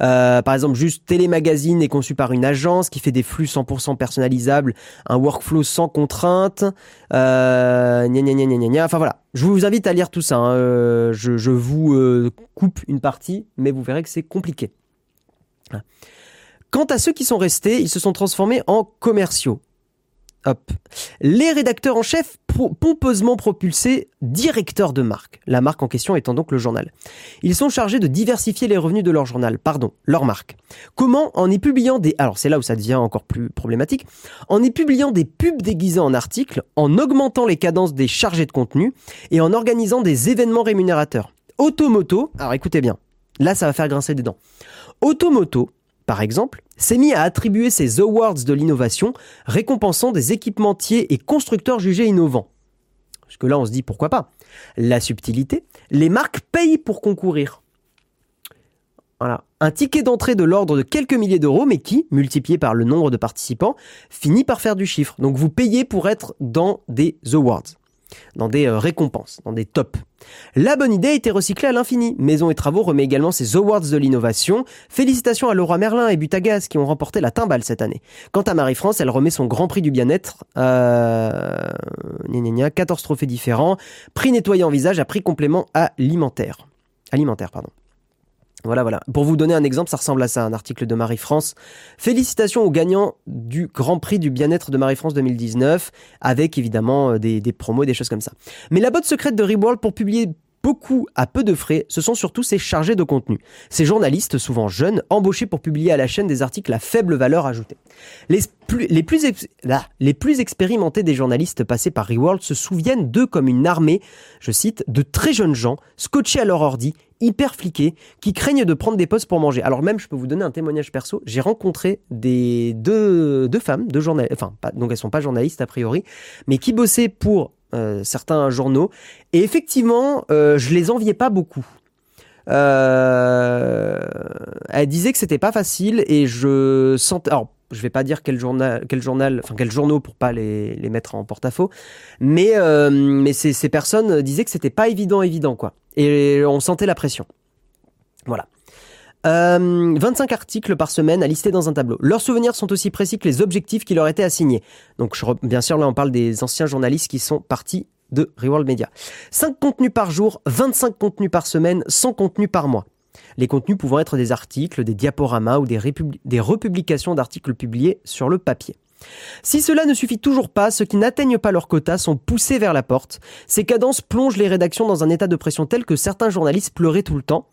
Euh, par exemple, juste Télémagazine est conçu par une agence qui fait des flux 100% personnalisables, un workflow sans contrainte. Euh, gna, gna, gna, Enfin voilà, je vous invite à lire tout ça. Hein. Euh, je, je, vous euh, coupe une partie, mais vous verrez que c'est compliqué. Quant à ceux qui sont restés, ils se sont transformés en commerciaux. Hop. Les rédacteurs en chef pompeusement propulsés directeurs de marque. La marque en question étant donc le journal. Ils sont chargés de diversifier les revenus de leur journal, pardon, leur marque. Comment En y publiant des... Alors c'est là où ça devient encore plus problématique. En y publiant des pubs déguisés en articles, en augmentant les cadences des chargés de contenu et en organisant des événements rémunérateurs. Automoto, alors écoutez bien, là ça va faire grincer des dents. Automoto par exemple, s'est mis à attribuer ses awards de l'innovation, récompensant des équipementiers et constructeurs jugés innovants. Parce que là, on se dit pourquoi pas. La subtilité, les marques payent pour concourir. Voilà. Un ticket d'entrée de l'ordre de quelques milliers d'euros, mais qui, multiplié par le nombre de participants, finit par faire du chiffre. Donc vous payez pour être dans des awards dans des euh, récompenses, dans des tops. La bonne idée a été recyclée à l'infini. Maison et Travaux remet également ses Awards de l'innovation. Félicitations à Laura Merlin et Butagaz qui ont remporté la timbale cette année. Quant à Marie-France, elle remet son Grand Prix du bien-être. Euh... 14 trophées différents. Prix nettoyant visage à prix complément alimentaire. Alimentaire, pardon. Voilà, voilà. Pour vous donner un exemple, ça ressemble à ça, un article de Marie-France. Félicitations aux gagnants du Grand Prix du bien-être de Marie-France 2019, avec évidemment euh, des, promos, des choses comme ça. Mais la botte secrète de Reworld pour publier beaucoup à peu de frais, ce sont surtout ces chargés de contenu. Ces journalistes, souvent jeunes, embauchés pour publier à la chaîne des articles à faible valeur ajoutée. Les plus, expérimentés des journalistes passés par Reworld se souviennent d'eux comme une armée, je cite, de très jeunes gens, scotchés à leur ordi, hyper fliqués, qui craignent de prendre des postes pour manger. Alors même, je peux vous donner un témoignage perso, j'ai rencontré des deux, femmes, deux journalistes, enfin, donc elles sont pas journalistes a priori, mais qui bossaient pour euh, certains journaux. Et effectivement, euh, je les enviais pas beaucoup. Euh, elle disait que c'était pas facile et je sentais. Alors, je vais pas dire quel journal, quel journal, enfin quel journaux pour pas les, les mettre en porte-à-faux, mais euh, mais ces, ces personnes disaient que c'était pas évident, évident quoi. Et on sentait la pression. Voilà. 25 euh, articles par semaine à lister dans un tableau. Leurs souvenirs sont aussi précis que les objectifs qui leur étaient assignés. Donc bien sûr là on parle des anciens journalistes qui sont partis de Reworld Media. 5 contenus par jour, 25 contenus par semaine, 100 contenus par mois. Les contenus pouvant être des articles, des diaporamas ou des, des republications d'articles publiés sur le papier. Si cela ne suffit toujours pas, ceux qui n'atteignent pas leur quota sont poussés vers la porte. Ces cadences plongent les rédactions dans un état de pression tel que certains journalistes pleuraient tout le temps.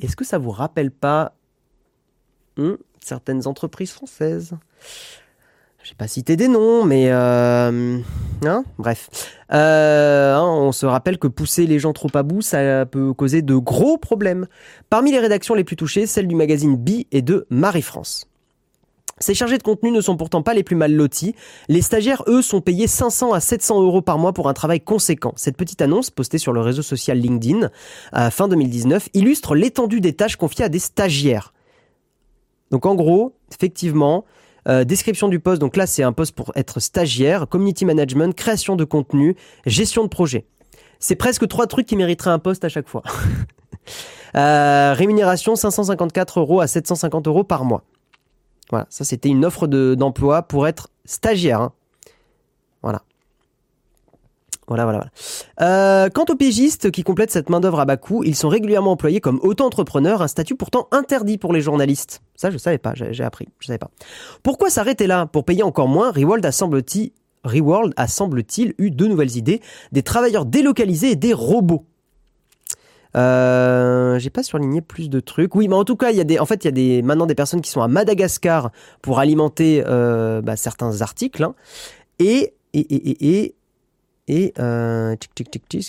Est-ce que ça vous rappelle pas hmm, certaines entreprises françaises? J'ai pas cité des noms, mais euh, hein, bref. Euh, hein, on se rappelle que pousser les gens trop à bout, ça peut causer de gros problèmes. Parmi les rédactions les plus touchées, celle du magazine Bi et de Marie-France. Ces chargés de contenu ne sont pourtant pas les plus mal lotis. Les stagiaires, eux, sont payés 500 à 700 euros par mois pour un travail conséquent. Cette petite annonce, postée sur le réseau social LinkedIn fin 2019, illustre l'étendue des tâches confiées à des stagiaires. Donc en gros, effectivement, euh, description du poste, donc là c'est un poste pour être stagiaire, community management, création de contenu, gestion de projet. C'est presque trois trucs qui mériteraient un poste à chaque fois. euh, rémunération 554 euros à 750 euros par mois. Voilà, ça c'était une offre d'emploi pour être stagiaire. Hein. Voilà. Voilà, voilà. Euh, quant aux pigistes qui complètent cette main-d'œuvre à bas coût, ils sont régulièrement employés comme auto-entrepreneurs, un statut pourtant interdit pour les journalistes. Ça, je savais pas, j'ai appris, je savais pas. Pourquoi s'arrêter là Pour payer encore moins, Reworld a semble-t-il semble-t-il eu deux nouvelles idées, des travailleurs délocalisés et des robots. Euh, j'ai pas surligné plus de trucs. Oui, mais en tout cas, il y a des, en fait, il y a des, maintenant des personnes qui sont à Madagascar pour alimenter euh, bah, certains articles. Hein. Et, et, et, et, et euh,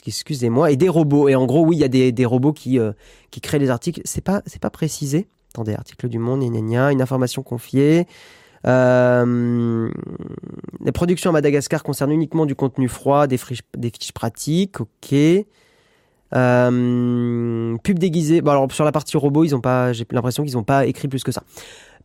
excusez-moi, et des robots. Et en gros, oui, il y a des, des robots qui, euh, qui créent les articles. C'est pas, c'est pas précisé. Attendez, article du Monde, gna, gna, une information confiée. Euh, les productions à Madagascar concernent uniquement du contenu froid, des fiches pratiques, ok. Euh, pub déguisée. Bon alors sur la partie robot, ils ont pas. J'ai l'impression qu'ils n'ont pas écrit plus que ça.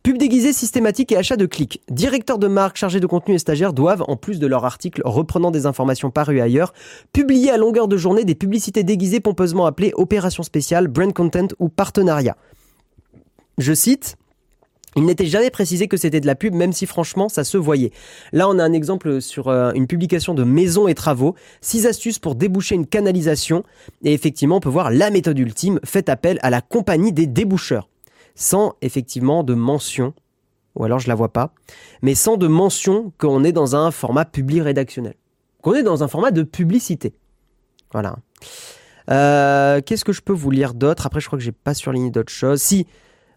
Pub déguisée systématique et achat de clics. Directeurs de marque chargés de contenu et stagiaires doivent, en plus de leur article reprenant des informations parues ailleurs, publier à longueur de journée des publicités déguisées pompeusement appelées opération spéciale, brand content ou partenariat. Je cite, il n'était jamais précisé que c'était de la pub, même si franchement ça se voyait. Là, on a un exemple sur euh, une publication de Maison et Travaux, six astuces pour déboucher une canalisation. Et effectivement, on peut voir la méthode ultime, fait appel à la compagnie des déboucheurs. Sans effectivement de mention, ou alors je la vois pas, mais sans de mention qu'on est dans un format public rédactionnel. Qu'on est dans un format de publicité. Voilà. Euh, Qu'est-ce que je peux vous lire d'autre? Après, je crois que j'ai pas surligné d'autres choses. Si,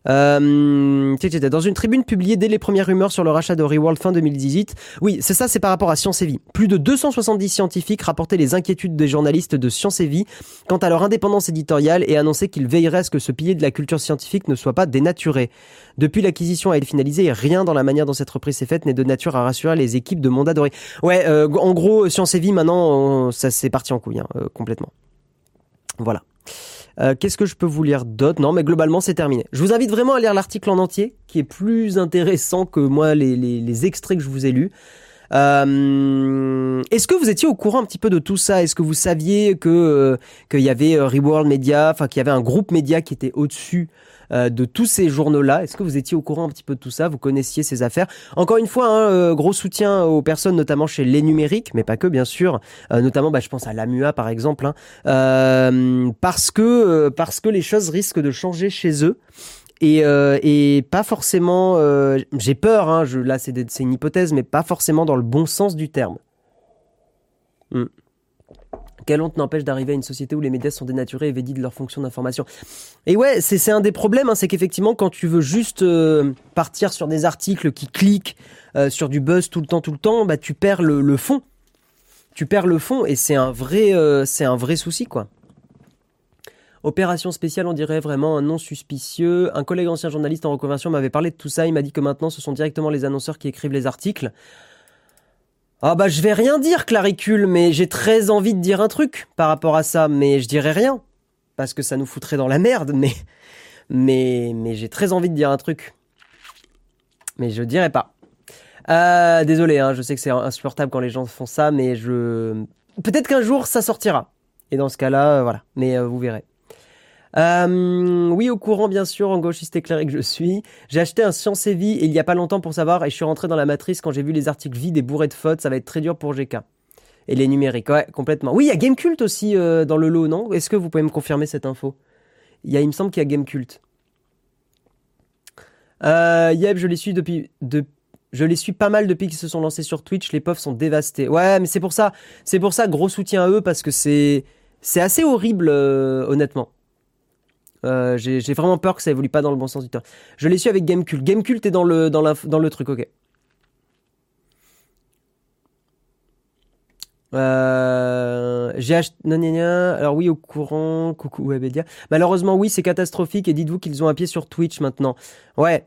euh, dans une tribune publiée dès les premières rumeurs sur le rachat de Reworld fin 2018. Oui, c'est ça, c'est par rapport à Science et Vie. Plus de 270 scientifiques rapportaient les inquiétudes des journalistes de Science et Vie quant à leur indépendance éditoriale et annonçaient qu'ils veilleraient à ce que ce pilier de la culture scientifique ne soit pas dénaturé. Depuis l'acquisition a été finalisée, rien dans la manière dont cette reprise s'est faite n'est de nature à rassurer les équipes de Mondadori. Ouais, euh, en gros, Science et Vie maintenant, ça c'est parti en couille, hein, euh, complètement. Voilà. Euh, qu'est-ce que je peux vous lire d'autre? Non, mais globalement, c'est terminé. Je vous invite vraiment à lire l'article en entier, qui est plus intéressant que moi les, les, extraits que je vous ai lus. Euh, Est-ce que vous étiez au courant un petit peu de tout ça? Est-ce que vous saviez que euh, qu'il y avait euh, Reworld Media, enfin qu'il y avait un groupe média qui était au-dessus euh, de tous ces journaux-là. Est-ce que vous étiez au courant un petit peu de tout ça? Vous connaissiez ces affaires? Encore une fois, hein, euh, gros soutien aux personnes, notamment chez les numériques, mais pas que, bien sûr. Euh, notamment, bah, je pense à l'AMUA, par exemple, hein. parce que parce que les choses risquent de changer chez eux. Et, et pas forcément, j'ai peur, hein, je, là c'est une hypothèse, mais pas forcément dans le bon sens du terme. Hmm. Quelle honte n'empêche d'arriver à une société où les médias sont dénaturés et védis de leur fonction d'information. Et ouais, c'est un des problèmes, hein, c'est qu'effectivement, quand tu veux juste euh, partir sur des articles qui cliquent euh, sur du buzz tout le temps, tout le temps, bah tu perds le, fond. Tu perds le fond et c'est un vrai, euh, c'est un vrai souci, quoi. Opération spéciale, on dirait vraiment un nom suspicieux. Un collègue ancien journaliste en reconversion m'avait parlé de tout ça. Il m'a dit que maintenant, ce sont directement les annonceurs qui écrivent les articles. Ah bah je vais rien dire Claricule, mais j'ai très envie de dire un truc par rapport à ça, mais je dirais rien. Parce que ça nous foutrait dans la merde, mais... Mais, mais j'ai très envie de dire un truc. Mais je dirais pas. Euh, désolé, hein, je sais que c'est insupportable quand les gens font ça, mais je... Peut-être qu'un jour ça sortira. Et dans ce cas-là, euh, voilà. Mais euh, vous verrez. Euh, oui, au courant, bien sûr, en gauchiste éclairé que je suis. J'ai acheté un Science et Vie il y a pas longtemps pour savoir et je suis rentré dans la matrice quand j'ai vu les articles vides et bourrés de fautes. Ça va être très dur pour GK. Et les numériques, ouais, complètement. Oui, il y a Gamecult aussi euh, dans le lot, non? Est-ce que vous pouvez me confirmer cette info? Il y a, il me semble qu'il y a Gamecult. Euh, Yep, je les suis depuis, de, je les suis pas mal depuis qu'ils se sont lancés sur Twitch. Les pofs sont dévastés. Ouais, mais c'est pour ça, c'est pour ça, gros soutien à eux parce que c'est, c'est assez horrible, euh, honnêtement. Euh, j'ai vraiment peur que ça évolue pas dans le bon sens du terme. Je l'ai su avec Gamecult. Gamecult est dans le, dans, le truc, ok. Euh, j'ai acheté. Alors oui, au courant. Coucou Webedia. Malheureusement, oui, c'est catastrophique. Et dites-vous qu'ils ont un pied sur Twitch maintenant. Ouais.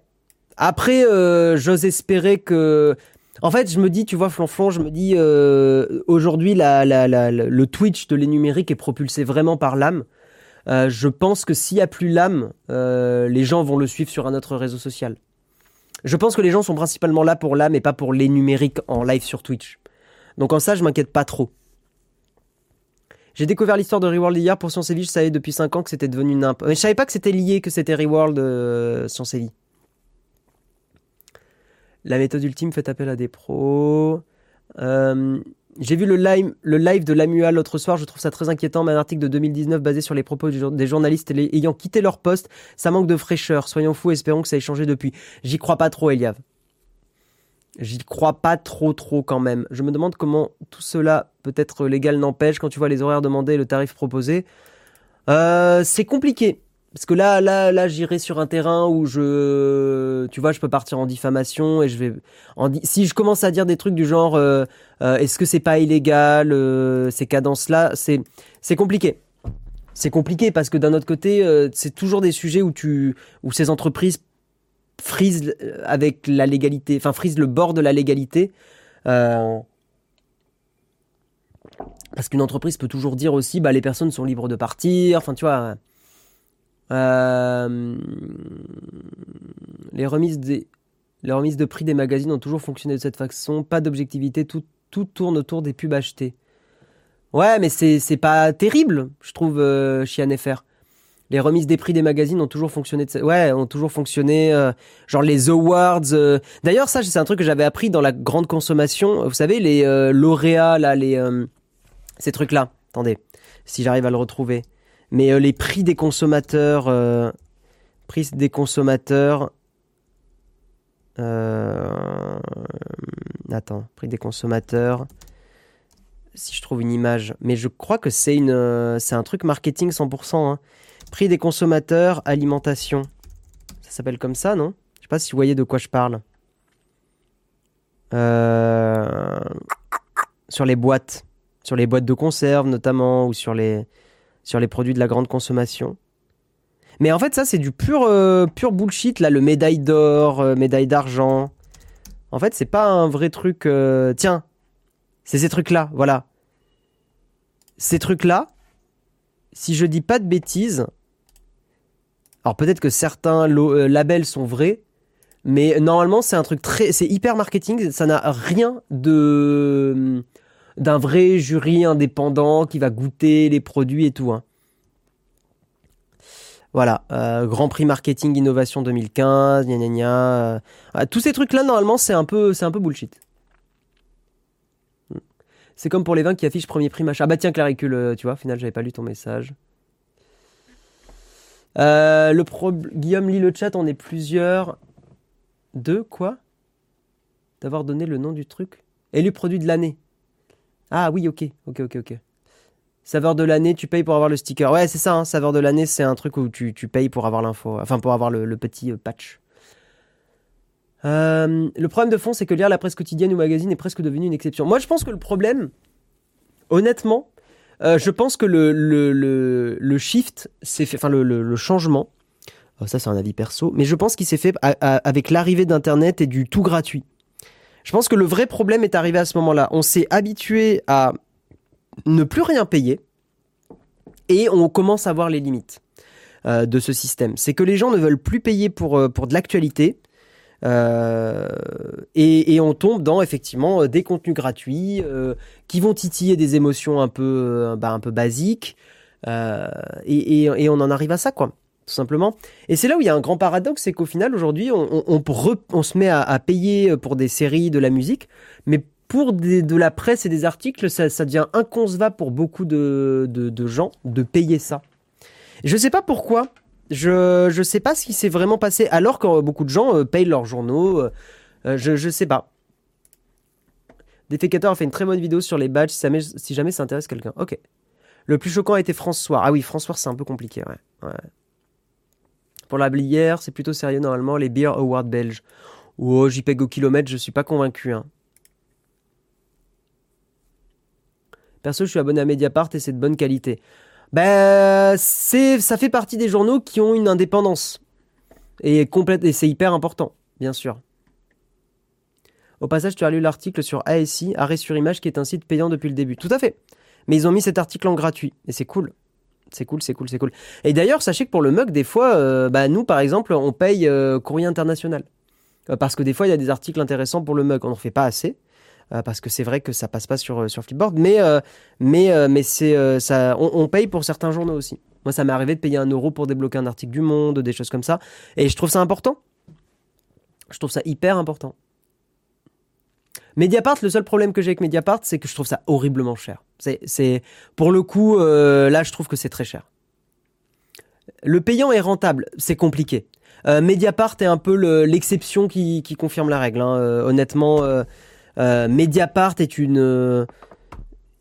Après, euh, j'ose espérer que. En fait, je me dis, tu vois, Flonflon, je me dis, aujourd'hui, le Twitch de les numériques est propulsé vraiment par l'âme. Euh, je pense que s'il n'y a plus l'âme, euh, les gens vont le suivre sur un autre réseau social. Je pense que les gens sont principalement là pour l'âme et pas pour les numériques en live sur Twitch. Donc en ça, je m'inquiète pas trop. J'ai découvert l'histoire de Reworld hier pour Science Vie, je savais depuis 5 ans que c'était devenu une Mais je savais pas que c'était lié, que c'était Reworld euh, Science Vie. La méthode ultime fait appel à des pros. Euh, j'ai vu le live, de l'AMUA l'autre soir, je trouve ça très inquiétant, mais un article de 2019 basé sur les propos des journalistes ayant quitté leur poste, ça manque de fraîcheur. Soyons fous, espérons que ça ait changé depuis. J'y crois pas trop, Eliav. J'y crois pas trop trop quand même. Je me demande comment tout cela peut être légal n'empêche quand tu vois les horaires demandés et le tarif proposé. Euh, c'est compliqué. Parce que là, là, là, j'irai sur un terrain où je, tu vois, je peux partir en diffamation et je vais, si je commence à dire des trucs du genre, euh, euh, est-ce que c'est pas illégal, euh, ces cadences-là, c'est, c'est compliqué. C'est compliqué parce que d'un autre côté, c'est toujours des sujets où tu, où ces entreprises frisent avec la légalité, enfin frisent le bord de la légalité. parce qu'une entreprise peut toujours dire aussi, bah les personnes sont libres de partir. Enfin, tu vois Euh, les remises des les remises de prix des magazines ont toujours fonctionné de cette façon. Pas d'objectivité, tout, tout tourne autour des pubs achetées. Ouais, mais c'est, pas terrible, je trouve, euh, chez. Les remises des prix des magazines ont toujours fonctionné. De... Ouais, ont toujours fonctionné. Euh, genre les awards. Euh. D'ailleurs, ça, c'est un truc que j'avais appris dans la grande consommation. Vous savez, les lauréats, là, les ces trucs-là. Attendez, si j'arrive à le retrouver. Mais les prix des consommateurs, prix des consommateurs. Attends, prix des consommateurs si je trouve une image. Mais je crois que c'est une, c'est un truc marketing 100%. Hein. Prix des consommateurs, alimentation. Ça s'appelle comme ça, non? Je sais pas si vous voyez de quoi je parle. Euh, sur les boîtes. Sur les boîtes de conserve notamment, ou sur les, sur les produits de la grande consommation. Mais en fait, ça, c'est du pur, euh, pur bullshit, là, le médaille d'or, euh, médaille d'argent. En fait, c'est pas un vrai truc. Tiens, c'est ces trucs-là, voilà. Ces trucs-là, si je dis pas de bêtises, alors peut-être que certains euh, labels sont vrais, mais normalement c'est un truc très, c'est hyper marketing. Ça n'a rien de d'un vrai jury indépendant qui va goûter les produits et tout. Hein. Voilà, euh, Grand Prix Marketing Innovation 2015, gna. Euh, tous ces trucs-là, normalement, c'est un peu, c'est un peu bullshit. C'est comme pour les vins qui affichent premier prix machin. Ah bah tiens, Claricule, tu vois, au final, j'avais pas lu ton message. Euh, le. Guillaume lit le chat, on est plusieurs. De quoi? D'avoir donné le nom du truc? Élu produit de l'année. Ah oui, ok, ok, ok, ok. Saveur de l'année, tu payes pour avoir le sticker. Ouais, c'est ça, hein, saveur de l'année, c'est un truc où tu, tu payes pour avoir l'info. Enfin, pour avoir le, petit euh, patch. Euh, le problème de fond, c'est que lire la presse quotidienne ou magazine est presque devenu une exception. Moi, je pense que le problème, honnêtement, euh, je pense que le, shift s'est fait, enfin le, le, changement, oh, ça c'est un avis perso, mais je pense qu'il s'est fait avec l'arrivée d'Internet et du tout gratuit. Je pense que le vrai problème est arrivé à ce moment-là. On s'est habitué à ne plus rien payer et on commence à voir les limites euh, de ce système. C'est que les gens ne veulent plus payer pour, euh, de l'actualité. Euh, et, on tombe dans effectivement des contenus gratuits qui vont titiller des émotions un peu, bah, un peu basiques. Et, on en arrive à ça, quoi, tout simplement. Et c'est là où il y a un grand paradoxe, c'est qu'au final, aujourd'hui, on, on, se met à, payer pour des séries, de la musique, mais pour de la presse et des articles, ça, devient inconcevable pour beaucoup de, de gens de payer ça. Je sais pas pourquoi, je je sais pas ce qui s'est vraiment passé alors que beaucoup de gens euh, payent leurs journaux. Euh, euh, je je sais pas. Défécateur a fait une très bonne vidéo sur les badges si jamais, si jamais ça intéresse quelqu'un. Ok. Le plus choquant a été François. Ah oui, François c'est un peu compliqué, ouais. Pour la bière, c'est plutôt sérieux normalement, les Beer Awards belges. Oh, JPEG au kilomètre, je suis pas convaincu. Hein. Perso, je suis abonné à Mediapart et c'est de bonne qualité ben c'est ça fait partie des journaux qui ont une indépendance et et c'est hyper important, bien sûr. Au passage, tu as lu l'article sur ASI, Arrêt sur Image, qui est un site payant depuis le début. Tout à fait. Mais ils ont mis cet article en gratuit et c'est cool. C'est cool, c'est cool, c'est cool. Et d'ailleurs, sachez que pour le mug, des fois, euh, bah, nous, par exemple, on paye euh, Courrier International. Euh, parce que des fois, il y a des articles intéressants pour le mug. On n'en fait pas assez. Euh, parce que c'est vrai que ça passe pas sur, sur Flipboard, mais, mais, mais c'est, ça, on, paye pour certains journaux aussi. Moi, ça m'est arrivé de payer un euro pour débloquer un article du Monde, des choses comme ça, et je trouve ça important. Je trouve ça hyper important. Mediapart, le seul problème que j'ai avec Mediapart, c'est que je trouve ça horriblement cher. C'est, pour le coup, là, je trouve que c'est très cher. Le payant est rentable, c'est compliqué. Mediapart est un peu l'exception qui, confirme la règle. Hein. honnêtement, euh, Mediapart est une euh,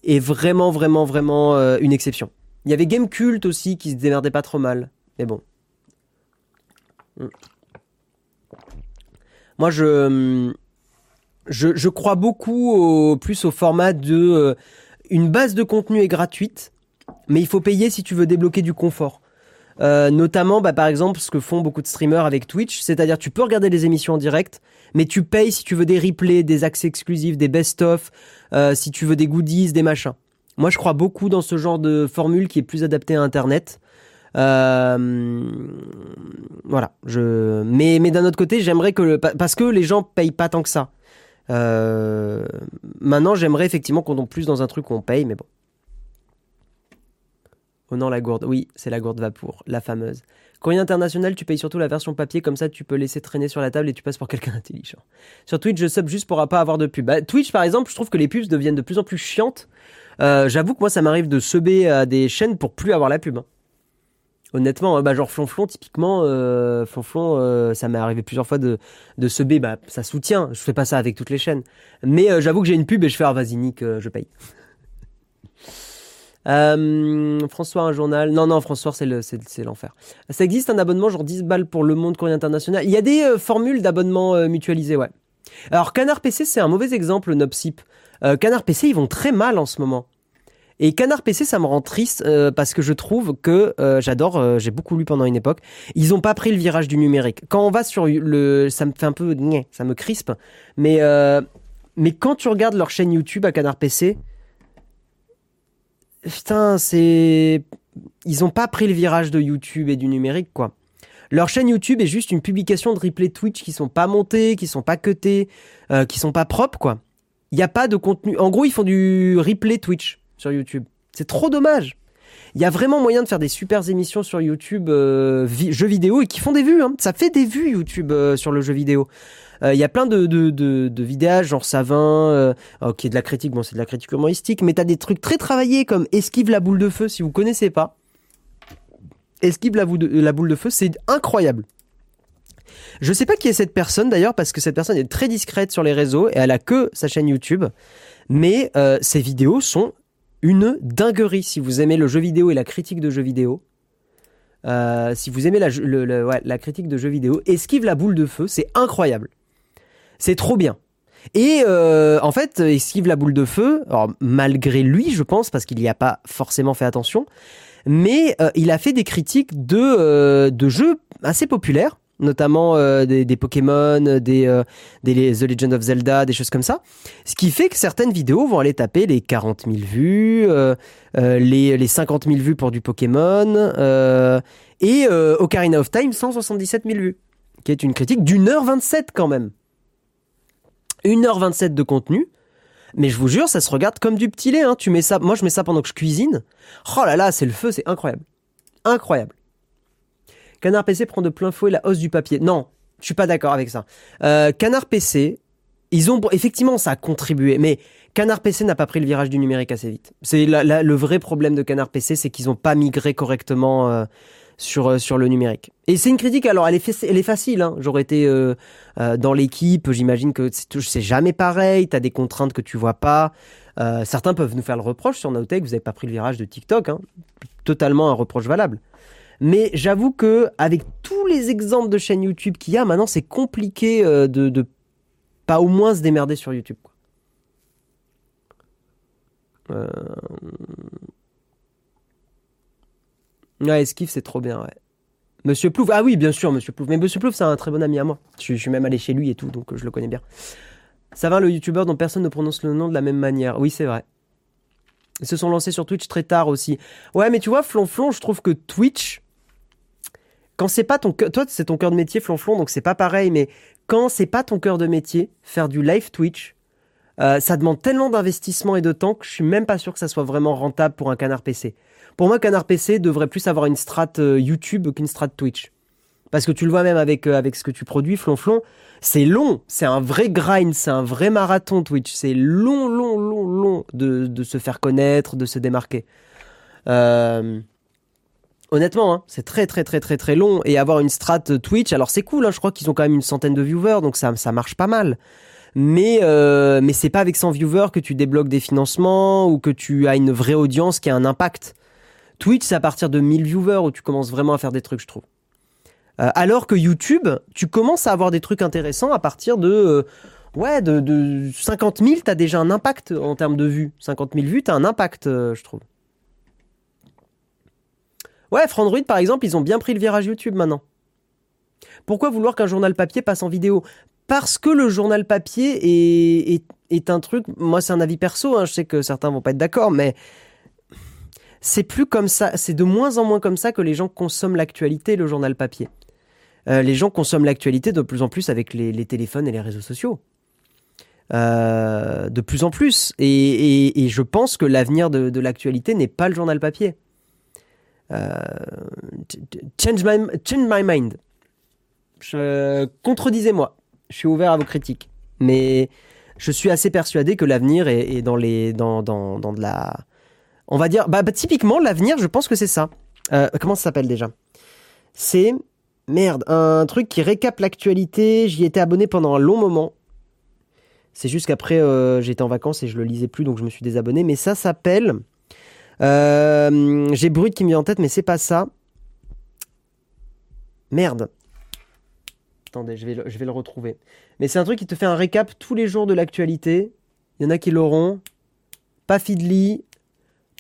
est vraiment vraiment vraiment euh, une exception. Il y avait Game Cult aussi qui se démerdait pas trop mal, mais bon. Mm. Moi je je, je crois beaucoup au, plus au format de une base de contenu est gratuite, mais il faut payer si tu veux débloquer du confort. Euh, notamment, bah, par exemple, ce que font beaucoup de streamers avec Twitch, c'est-à-dire tu peux regarder les émissions en direct, mais tu payes si tu veux des replays, des accès exclusifs, des best-of, euh, si tu veux des goodies, des machins. Moi, je crois beaucoup dans ce genre de formule qui est plus adaptée à Internet. Euh, voilà. Je... Mais, mais d'un autre côté, j'aimerais que... Le... Parce que les gens payent pas tant que ça. Euh, maintenant, j'aimerais effectivement qu'on tombe plus dans un truc où on paye, mais bon. Oh non, la gourde. Oui, c'est la gourde Vapour, la fameuse. Courrier international, tu payes surtout la version papier, comme ça tu peux laisser traîner sur la table et tu passes pour quelqu'un d'intelligent. Sur Twitch, je sub juste pour pas avoir de pub. Bah, Twitch, par exemple, je trouve que les pubs deviennent de plus en plus chiantes. Euh, j'avoue que moi, ça m'arrive de subber des chaînes pour plus avoir la pub. Hein. Honnêtement, euh, bah, genre Flonflon, typiquement, euh, Flonflon, euh, ça m'est arrivé plusieurs fois de, de subber, bah, ça soutient. Je fais pas ça avec toutes les chaînes. Mais euh, j'avoue que j'ai une pub et je fais, ah, Nick, je paye. Euh, François, un journal. Non, non, François, c'est l'enfer. Ça existe un abonnement, genre 10 balles pour le monde courrier international. Il y a des euh, formules d'abonnement euh, mutualisées, ouais. Alors, Canard PC, c'est un mauvais exemple, Nopsip. Euh, Canard PC, ils vont très mal en ce moment. Et Canard PC, ça me rend triste parce que je trouve que j'adore, j'ai beaucoup lu pendant une époque. Ils ont pas pris le virage du numérique. Quand on va sur le, ça me fait un peu, ça me crispe. Mais mais quand tu regardes leur chaîne YouTube à Canard PC, putain, c'est. Ils ont pas pris le virage de YouTube et du numérique, quoi. Leur chaîne YouTube est juste une publication de replay Twitch qui sont pas montés, qui sont pas cutés, euh, qui sont pas propres, quoi. Il n'y a pas de contenu. En gros, ils font du replay Twitch sur YouTube. C'est trop dommage. Il y a vraiment moyen de faire des super émissions sur YouTube euh, jeux vidéo et qui font des vues. Hein. Ça fait des vues YouTube euh, sur le jeu vidéo. Euh, il y a plein de, de, genre Savin, oh, qui est de la critique, bon c'est de la critique humoristique, mais t'as des trucs très travaillés comme Esquive la boule de feu, si vous connaissez pas. Esquive la, boule de, la boule de feu, c'est incroyable. Je sais pas qui est cette personne d'ailleurs, parce que cette personne est très discrète sur les réseaux et elle a que sa chaîne YouTube. Mais ses vidéos sont une dinguerie. Si vous aimez le jeu vidéo et la critique de jeux vidéo, euh, si vous aimez la, critique de jeux vidéo, Esquive la boule de feu, c'est incroyable. C'est trop bien. Et euh, en fait, esquive la boule de feu, malgré lui, je pense, parce qu'il n'y a pas forcément fait attention, mais euh, il a fait des critiques de jeux assez populaires, notamment euh, des, des, Pokémon, des, euh, des The Legend of Zelda, des choses comme ça. Ce qui fait que certaines vidéos vont aller taper les 40 000 vues, les, les 50 000 vues pour du Pokémon, et Ocarina of Time, 177 000 vues, qui est une critique d'une heure 27 quand même. 1h27 de contenu. Mais je vous jure, ça se regarde comme du petit lait. Hein. Tu mets ça, moi je mets ça pendant que je cuisine. Oh là là, c'est le feu, c'est incroyable, incroyable. Canard PC prend de plein fouet la hausse du papier. Non, je suis pas d'accord avec ça. Euh, Canard PC, ils ont effectivement ça a contribué, mais Canard PC n'a pas pris le virage du numérique assez vite. C'est le vrai problème de Canard PC, c'est qu'ils ont pas migré correctement. Euh, sur, euh, sur le numérique. Et c'est une critique, alors elle est, facile, hein. j'aurais été euh, euh, dans l'équipe, j'imagine que c'est jamais pareil, tu as des contraintes que tu vois pas. Euh, certains peuvent nous faire le reproche sur Nowtech, vous n'avez pas pris le virage de TikTok, hein. totalement un reproche valable. Mais j'avoue que avec tous les exemples de chaînes YouTube qu'il y a, maintenant c'est compliqué de, de pas au moins se démerder sur YouTube. Euh... Ouais, Esquive, c'est trop bien, ouais. Monsieur Plouf, ah oui, bien sûr, Monsieur Plouf. Mais Monsieur Plouf, c'est un très bon ami à moi. Je, suis même allé chez lui et tout, donc je le connais bien. Ça va, le youtubeur dont personne ne prononce le nom de la même manière. Oui, c'est vrai. Ils se sont lancés sur Twitch très tard aussi. Ouais, mais tu vois, Flonflon, je trouve que Twitch, quand c'est pas ton toi, c'est ton cœur de métier, Flonflon, donc c'est pas pareil, mais quand c'est pas ton cœur de métier, faire du live Twitch, euh, ça demande tellement d'investissement et de temps que je suis même pas sûr que ça soit vraiment rentable pour un canard PC. Pour moi, Canard PC devrait plus avoir une strat euh, YouTube qu'une strat Twitch. Parce que tu le vois même avec, euh, ce que tu produis, Flonflon, c'est long, c'est un vrai grind, c'est un vrai marathon Twitch. C'est long, long, long, long de, de, se faire connaître, de se démarquer. Honnêtement, hein, c'est très, très, très, très, très long. Et avoir une strat Twitch, alors c'est cool, hein, je crois qu'ils ont quand même une centaine de viewers, donc ça, ça marche pas mal. Mais, euh, mais c'est pas avec 100 viewers que tu débloques des financements ou que tu as une vraie audience qui a un impact. Twitch, c'est à partir de 1000 viewers où tu commences vraiment à faire des trucs, je trouve. Euh, alors que YouTube, tu commences à avoir des trucs intéressants à partir de... Euh, ouais, de, de 50 000, t'as déjà un impact en termes de vues. 50 000 vues, t'as un impact, euh, je trouve. Ouais, Frandroid, par exemple, ils ont bien pris le virage YouTube maintenant. Pourquoi vouloir qu'un journal papier passe en vidéo? Parce que le journal papier est, un truc... Moi, c'est un avis perso, hein, je sais que certains vont pas être d'accord, mais c'est plus comme ça, c'est de moins en moins comme ça que les gens consomment l'actualité, le journal papier. Euh, les gens consomment l'actualité de plus en plus avec les, téléphones et les réseaux sociaux. Euh, de plus en plus. Et, je pense que l'avenir de, l'actualité n'est pas le journal papier. Euh, change, my, change my mind. Contredisez-moi. Je suis ouvert à vos critiques. Mais je suis assez persuadé que l'avenir est, dans, les, dans, dans, dans de la on va dire, bah, bah, typiquement, l'avenir, je pense que c'est ça. Euh, comment ça s'appelle déjà? C'est, merde, un truc qui récap l'actualité. J'y étais abonné pendant un long moment. C'est juste qu'après, euh, j'étais en vacances et je le lisais plus, donc je me suis désabonné. Mais ça s'appelle. Euh, j'ai Brut qui me vient en tête, mais c'est pas ça. Merde. Attendez, je vais, le, je vais le retrouver. Mais c'est un truc qui te fait un récap tous les jours de l'actualité. Il y en a qui l'auront. Pas Feedly,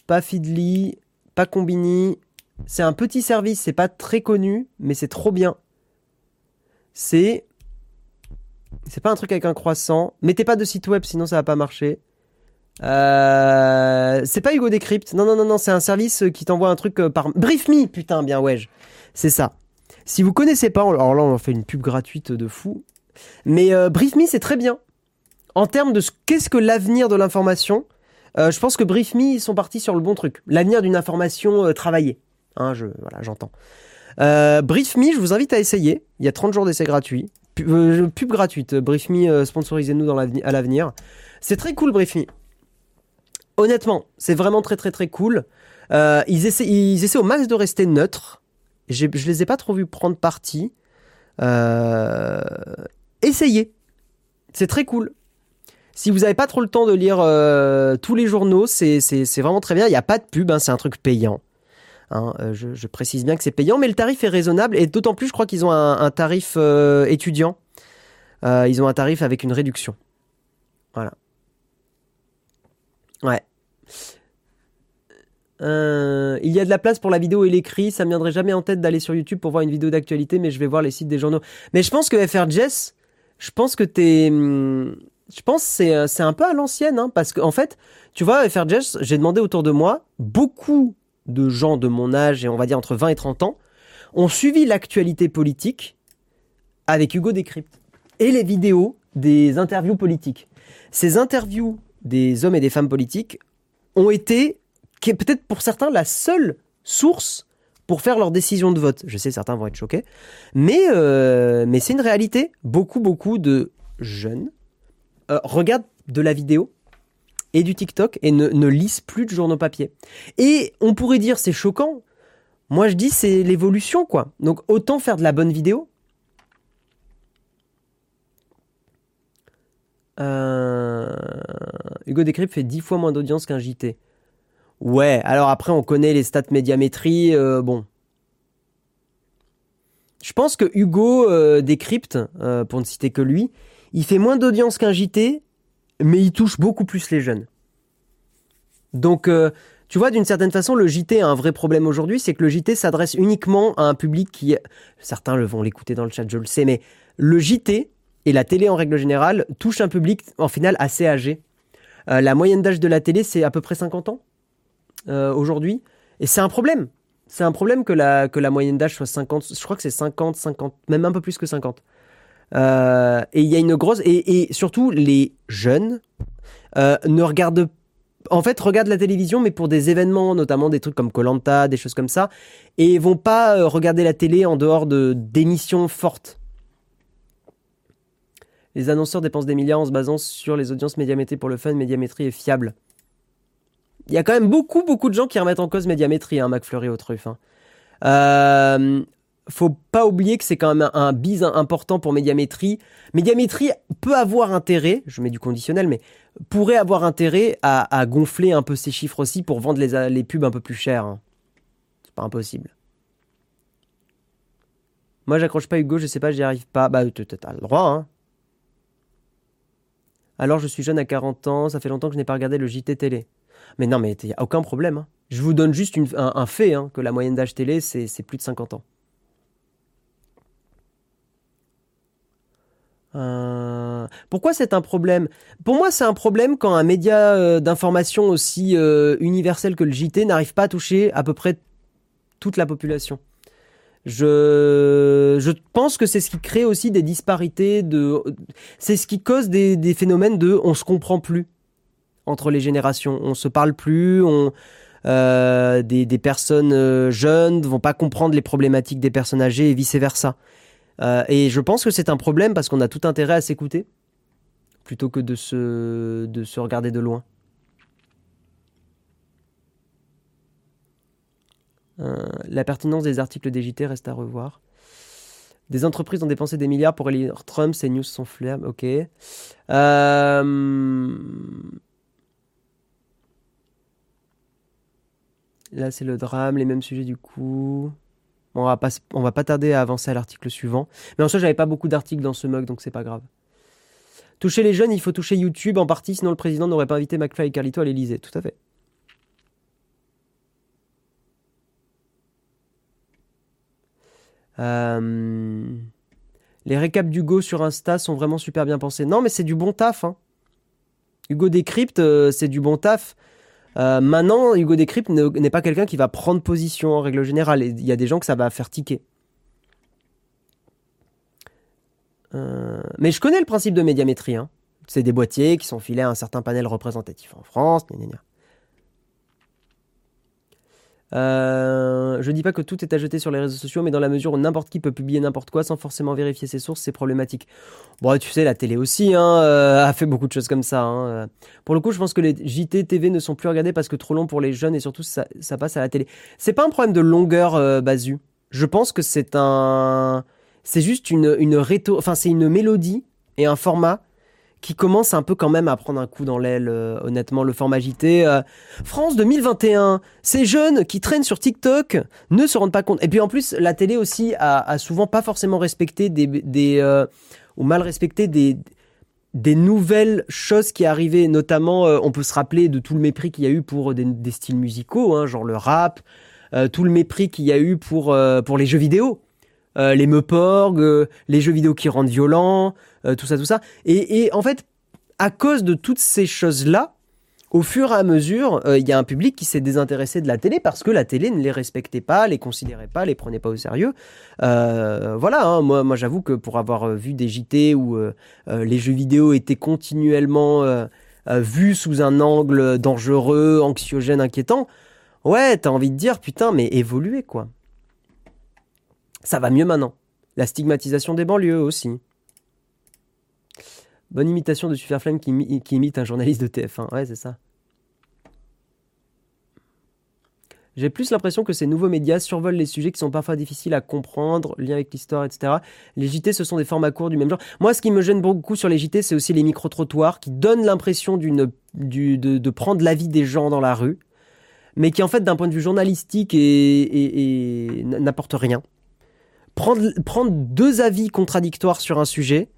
pas Feedly, pas Combini. C'est un petit service, c'est pas très connu, mais c'est trop bien. C'est. C'est pas un truc avec un croissant. Mettez pas de site web, sinon ça va pas marcher. Euh, c'est pas Hugo Decrypt. Non, non, non, non, c'est un service qui t'envoie un truc euh, par. Brief Me, putain, bien, ouais. C'est ça. Si vous connaissez pas, alors là, on fait une pub gratuite de fou. Mais euh, Brief Me, c'est très bien. En termes de ce qu'est-ce que l'avenir de l'information, euh, je pense que BriefMe, ils sont partis sur le bon truc. L'avenir d'une information euh, travaillée. Hein, je, voilà, j'entends. Euh, BriefMe, je vous invite à essayer. Il y a 30 jours d'essai gratuit. Pub, pub gratuite. BriefMe, sponsorisez-nous à l'avenir. C'est très cool, BriefMe. Honnêtement, c'est vraiment très très très cool. ils, essaient, ils essaient au max de rester neutres. Je les ai pas trop vus prendre parti. essayez. C'est très cool. Si vous n'avez pas trop le temps de lire euh, tous les journaux, c'est vraiment très bien. Il n'y a pas de pub, hein, c'est un truc payant. Hein, euh, je, précise bien que c'est payant, mais le tarif est raisonnable et d'autant plus, je crois qu'ils ont un, tarif euh, étudiant. ils ont un tarif avec une réduction. Voilà. Ouais. Il y a de la place pour la vidéo et l'écrit. Ça me viendrait jamais en tête d'aller sur YouTube pour voir une vidéo d'actualité, mais je vais voir les sites des journaux. Mais je pense que FRJS, je pense que t'es, hum, je pense c'est, euh, c'est un peu à l'ancienne, hein, parce qu'en fait, tu vois, FRJS, j'ai demandé autour de moi, beaucoup de gens de mon âge, et on va dire entre 20 et 30 ans, ont suivi l'actualité politique avec Hugo Décrypte et les vidéos des interviews politiques. Ces interviews des hommes et des femmes politiques ont été, peut-être pour certains, la seule source pour faire leur décision de vote. Je sais, certains vont être choqués, mais, euh, mais c'est une réalité. Beaucoup, beaucoup de jeunes euh, regarde de la vidéo et du TikTok et ne, ne lisent plus de journaux papier. Et on pourrait dire c'est choquant. Moi je dis c'est l'évolution quoi. Donc autant faire de la bonne vidéo. Euh, Hugo Décrypte fait 10 fois moins d'audience qu'un JT. Ouais, alors après on connaît les stats médiamétrie, euh, bon. Je pense que Hugo Décrypte, pour ne citer que lui, il fait moins d'audience qu'un JT, mais il touche beaucoup plus les jeunes. Donc, euh, tu vois, d'une certaine façon, le JT a un vrai problème aujourd'hui, c'est que le JT s'adresse uniquement à un public qui, certains le vont l'écouter dans le chat, je le sais, mais le JT et la télé en règle générale touchent un public en final assez âgé. Euh, la moyenne d'âge de la télé, c'est à peu près 50 ans euh, aujourd'hui, et c'est un problème. C'est un problème que la, que la moyenne d'âge soit 50, je crois que c'est 50, 50, même un peu plus que 50. Euh, et il y a une grosse et, surtout les jeunes ne regardent en fait regardent la télévision mais pour des événements notamment des trucs comme Colanta des choses comme ça et vont pas regarder la télé en dehors de d'émissions fortes les annonceurs dépensent des milliards en se basant sur les audiences médiamétrie pour le fun médiamétrie est fiable il y a quand même beaucoup beaucoup de gens qui remettent en cause médiamétrie hein, McFlurry au truffe hein. euh, faut pas oublier que c'est quand même un, bise important pour médiamétrie. Médiamétrie peut avoir intérêt, je mets du conditionnel, mais pourrait avoir intérêt à, gonfler un peu ses chiffres aussi pour vendre les, pubs un peu plus chers. Hein. C'est pas impossible. Moi, j'accroche pas Hugo, je sais pas, j'y arrive pas. Bah, t'as le droit, hein. Alors, je suis jeune à 40 ans, ça fait longtemps que je n'ai pas regardé le JT télé. Mais non, mais il a aucun problème. Hein. Je vous donne juste un, fait, hein, que la moyenne d'âge télé, c'est plus de 50 ans. Euh, pourquoi c'est un problème? Pour moi, c'est un problème quand un média euh, d'information aussi euh, universel que le JT n'arrive pas à toucher à peu près toute la population. Je, je pense que c'est ce qui crée aussi des disparités, de, c'est ce qui cause des, des, phénomènes de on se comprend plus entre les générations, on se parle plus, on, euh, des, des, personnes jeunes vont pas comprendre les problématiques des personnes âgées et vice versa. Euh, et je pense que c'est un problème parce qu'on a tout intérêt à s'écouter plutôt que de se, de se regarder de loin. La pertinence des articles des JT reste à revoir. Des entreprises ont dépensé des milliards pour élire Trump, ces news sont flammes, ok. Euh, là, c'est le drame, les mêmes sujets du coup. On va pas, on va pas tarder à avancer à l'article suivant. Mais en soi, j'avais pas beaucoup d'articles dans ce mug, donc c'est pas grave. Toucher les jeunes, il faut toucher YouTube en partie, sinon le président n'aurait pas invité McFly et Carlito à l'Elysée. Tout à fait. Euh, les récaps d'Hugo sur Insta sont vraiment super bien pensés. Non, mais c'est du bon taf. Hein. Hugo Décrypte, euh, c'est du bon taf. Euh, maintenant, Hugo Décrypte n'est pas quelqu'un qui va prendre position en règle générale. Il y a des gens que ça va faire tiquer. Mais je connais le principe de médiamétrie. Hein. C'est des boîtiers qui sont filés à un certain panel représentatif en France. Euh, je dis pas que tout est à jeter sur les réseaux sociaux, mais dans la mesure où n'importe qui peut publier n'importe quoi sans forcément vérifier ses sources, c'est problématique. Bon, tu sais, la télé aussi hein, euh, a fait beaucoup de choses comme ça. Hein. Pour le coup, je pense que les JT TV ne sont plus regardés parce que trop long pour les jeunes et surtout ça, ça passe à la télé. C'est pas un problème de longueur, euh, Basu. Je pense que c'est un, c'est juste une une réto, enfin c'est une mélodie et un format qui commence un peu quand même à prendre un coup dans l'aile, euh, honnêtement, le format JT. Euh, France 2021, ces jeunes qui traînent sur TikTok ne se rendent pas compte. Et puis en plus, la télé aussi a, souvent pas forcément respecté des, euh, ou mal respecté des nouvelles choses qui arrivaient, notamment, on peut se rappeler de tout le mépris qu'il y a eu pour des, styles musicaux, hein, genre le rap, tout le mépris qu'il y a eu pour pour les jeux vidéo. Euh, les meuporgs, euh, les jeux vidéo qui rendent violents, euh, tout ça, tout ça. Et, en fait, à cause de toutes ces choses-là, au fur et à mesure, il y a un public qui s'est désintéressé de la télé parce que la télé ne les respectait pas, les considérait pas, les prenait pas au sérieux. voilà, hein, moi, moi j'avoue que pour avoir vu des JT où les jeux vidéo étaient continuellement vus sous un angle dangereux, anxiogène, inquiétant, ouais, t'as envie de dire putain, mais évoluer quoi. Ça va mieux maintenant. La stigmatisation des banlieues aussi. Bonne imitation de Superflame qui, imite un journaliste de TF1. Ouais, c'est ça. J'ai plus l'impression que ces nouveaux médias survolent les sujets qui sont parfois difficiles à comprendre, lien avec l'histoire, etc. Les JT, ce sont des formats courts du même genre. Moi, ce qui me gêne beaucoup sur les JT, c'est aussi les micro-trottoirs qui donnent l'impression de, prendre l'avis des gens dans la rue, mais qui, en fait, d'un point de vue journalistique, et, n'apportent rien prendre deux avis contradictoires sur un sujet,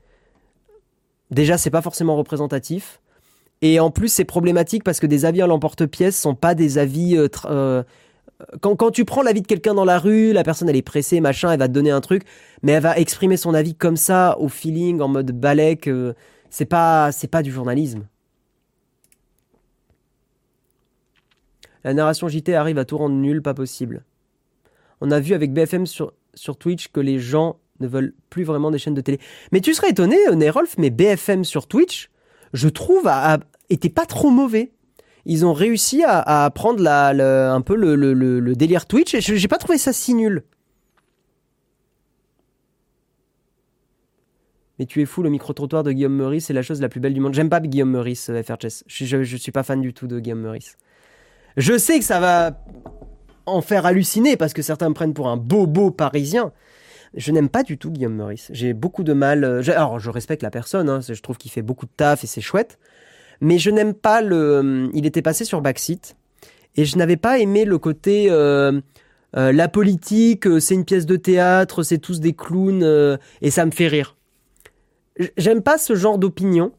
déjà, c'est pas forcément représentatif. Et en plus, c'est problématique parce que des avis à l'emporte-pièce sont pas des avis. Euh, euh, quand, tu prends l'avis de quelqu'un dans la rue, la personne elle est pressée, machin, elle va te donner un truc, mais elle va exprimer son avis comme ça, au feeling, en mode balèque. Euh, c'est pas, c'est pas du journalisme. La narration JT arrive à tout rendre nul, pas possible. On a vu avec BFM sur Twitch que les gens ne veulent plus vraiment des chaînes de télé. Mais tu serais étonné, Nerolf, mais BFM sur Twitch, je trouve, a, était pas trop mauvais. Ils ont réussi à, prendre un peu le, délire Twitch et j'ai pas trouvé ça si nul. Mais tu es fou, le micro-trottoir de Guillaume Meurice, c'est la chose la plus belle du monde. J'aime pas Guillaume Meurice, euh, FRCS. Je, je, suis pas fan du tout de Guillaume Meurice. Je sais que ça va en faire halluciner parce que certains me prennent pour un beau parisien. Je n'aime pas du tout Guillaume Meurice. J'ai beaucoup de mal. Euh, alors, je respecte la personne. Hein, je trouve qu'il fait beaucoup de taf et c'est chouette. Mais je n'aime pas le. Euh, il était passé sur Backseat et je n'avais pas aimé le côté. Euh, la politique, c'est une pièce de théâtre, c'est tous des clowns et ça me fait rire. J'aime pas ce genre d'opinion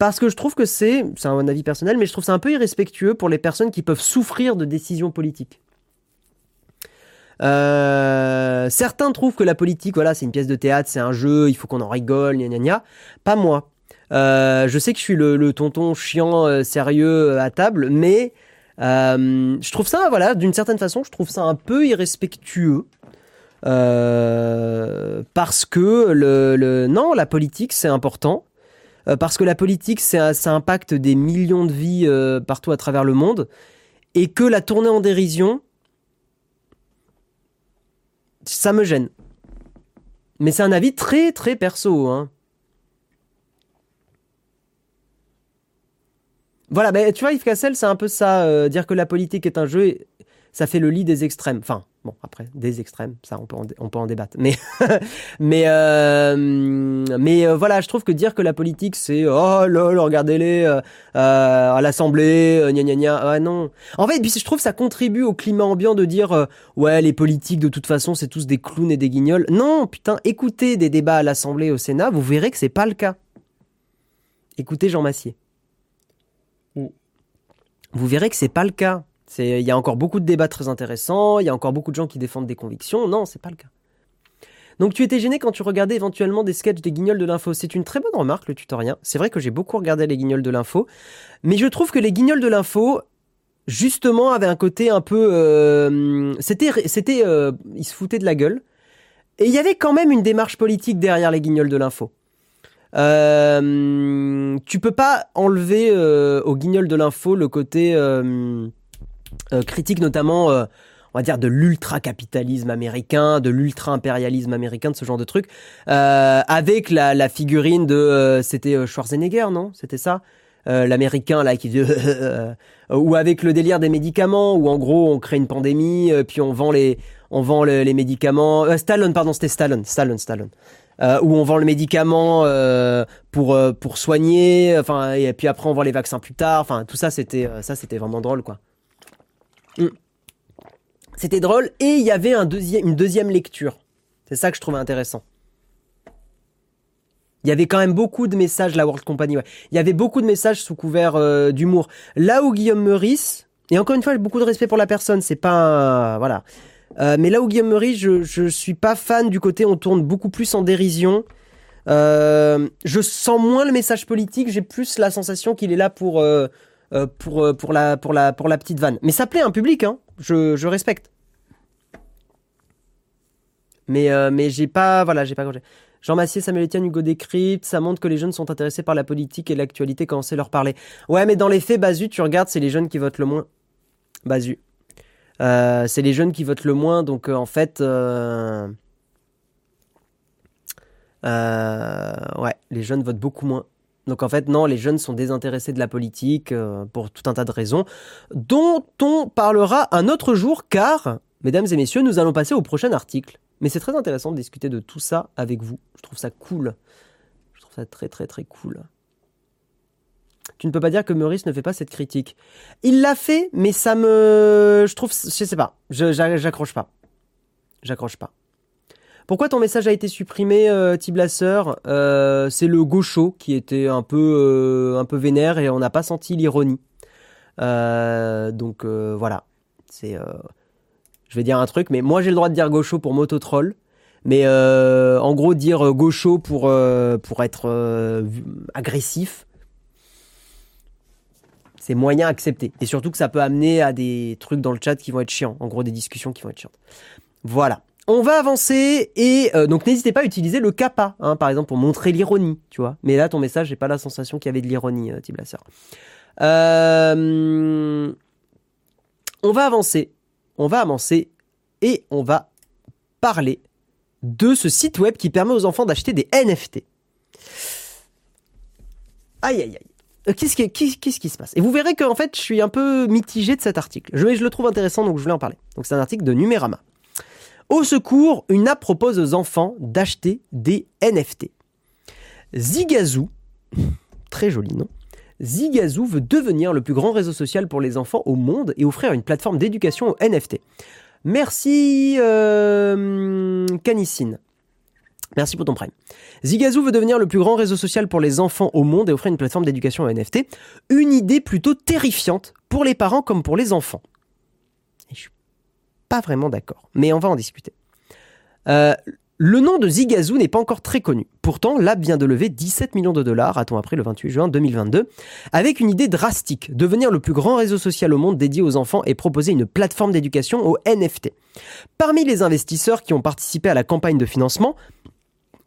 parce que je trouve que c'est, c'est un avis personnel, mais je trouve ça un peu irrespectueux pour les personnes qui peuvent souffrir de décisions politiques. Euh, certains trouvent que la politique, voilà, c'est une pièce de théâtre, c'est un jeu, il faut qu'on en rigole, gna gna gna. Pas moi. Euh, je sais que je suis le, tonton chiant, euh, sérieux à table, mais je trouve ça, voilà, d'une certaine façon, je trouve ça un peu irrespectueux. parce que le, le, non, la politique c'est important. parce que la politique, ça, ça impacte des millions de vies partout à travers le monde, et que la tournée en dérision, ça me gêne. Mais c'est un avis très très perso. Hein. Voilà, ben, tu vois, Yves Cassel, c'est un peu ça. Euh, dire que la politique est un jeu, ça fait le lit des extrêmes. Enfin, Bon, après, des extrêmes, ça, on peut en, on peut en débattre. Mais, mais, euh, mais euh, voilà, je trouve que dire que la politique, c'est oh lol, regardez-les euh, à l'Assemblée, gna gna gna. Ah non. En fait, puis je trouve que ça contribue au climat ambiant de dire ouais, les politiques, de toute façon, c'est tous des clowns et des guignols. Non, putain, écoutez des débats à l'Assemblée, au Sénat, vous verrez que c'est pas le cas. Écoutez Jean Massier. Vous verrez que c'est pas le cas il y a encore beaucoup de débats très intéressants, il y a encore beaucoup de gens qui défendent des convictions. Non, c'est pas le cas. Donc tu étais gêné quand tu regardais éventuellement des sketchs des guignols de l'info. C'est une très bonne remarque, le tutorien. C'est vrai que j'ai beaucoup regardé les guignols de l'info, mais je trouve que les guignols de l'info, justement, avaient un côté un peu, euh, c'était, c'était, euh, ils se foutaient de la gueule, et il y avait quand même une démarche politique derrière les guignols de l'info. Euh, tu peux pas enlever euh, aux guignols de l'info le côté euh, critique notamment, euh, on va dire, de l'ultra-capitalisme américain, de l'ultra-impérialisme américain, de ce genre de truc, euh, avec la, figurine de, c'était Schwarzenegger, non? C'était ça? L'américain là qui ou avec le délire des médicaments où en gros on crée une pandémie puis on vend les on vend les médicaments Stallone pardon c'était Stallone Stallone Stallone. Où on vend le médicament pour pour soigner enfin et puis après on vend les vaccins plus tard enfin tout ça c'était ça c'était vraiment drôle quoi Mm. C'était drôle et il y avait un une deuxième lecture. C'est ça que je trouvais intéressant. Il y avait quand même beaucoup de messages, la World Company. Il y avait beaucoup de messages sous couvert euh, d'humour. Là où Guillaume Meurice, et encore une fois, j'ai beaucoup de respect pour la personne, c'est pas. voilà. Euh, mais là où Guillaume Meurice, je, je suis pas fan du côté, on tourne beaucoup plus en dérision. Euh, je sens moins le message politique, j'ai plus la sensation qu'il est là pour euh, pour, euh, pour, la, pour, la, pour petite vanne. Mais ça plaît un public, hein. je, je respecte. Mais, euh, mais j'ai pas. Voilà, j'ai pas Jean Massier, Samuel Etienne, Hugo Décrypte, ça montre que les jeunes sont intéressés par la politique et l'actualité quand on sait leur parler. Ouais, mais dans les faits, Bazu, tu regardes, c'est les jeunes qui votent le moins. Bazu. c'est les jeunes qui votent le moins, donc en fait. ouais, les jeunes votent beaucoup moins. Donc en fait, non, les jeunes sont désintéressés de la politique euh, pour tout un tas de raisons, dont on parlera un autre jour, car, mesdames et messieurs, nous allons passer au prochain article. Mais c'est très intéressant de discuter de tout ça avec vous. Je trouve ça cool. Je trouve ça très très très cool. Tu ne peux pas dire que Maurice ne fait pas cette critique. Il l'a fait, mais ça me... Je trouve... Je sais pas. J'accroche pas. J'accroche pas. Pourquoi ton message a été supprimé, euh, Tiblasseur euh, C'est le gaucho qui était un peu, euh, un peu vénère et on n'a pas senti l'ironie. Euh, donc voilà. C'est, je vais dire un truc, mais moi j'ai le droit de dire gaucho pour mototroll. Mais en gros, dire gaucho pour, pour être agressif, c'est moyen accepté. Et surtout que ça peut amener à des trucs dans le chat qui vont être chiants. En gros, des discussions qui vont être chiantes. Voilà. On va avancer et euh, donc n'hésitez pas à utiliser le kappa, hein, par exemple pour montrer l'ironie, tu vois. Mais là, ton message, j'ai pas la sensation qu'il y avait de l'ironie, euh, euh, on va avancer, on va avancer et on va parler de ce site web qui permet aux enfants d'acheter des NFT. Aïe aïe aïe. Qu'est-ce qui, qu'est-ce qui se passe? Et vous verrez qu'en fait, je suis un peu mitigé de cet article. Je, je le trouve intéressant, donc je voulais en parler. Donc c'est un article de Numérama. Au secours, une app propose aux enfants d'acheter des NFT. Zigazoo, très joli nom, Zigazoo veut devenir le plus grand réseau social pour les enfants au monde et offrir une plateforme d'éducation aux NFT. Merci euh. Merci pour ton prime. Zigazoo veut devenir le plus grand réseau social pour les enfants au monde et offrir une plateforme d'éducation aux NFT. Une idée plutôt terrifiante pour les parents comme pour les enfants vraiment d'accord. Mais on va en discuter. Euh, le nom de Zigazoo n'est pas encore très connu. Pourtant, l'app vient de lever 17 millions de dollars, a-t-on appris le 28 juin 2022, avec une idée drastique, devenir le plus grand réseau social au monde dédié aux enfants et proposer une plateforme d'éducation aux NFT. Parmi les investisseurs qui ont participé à la campagne de financement,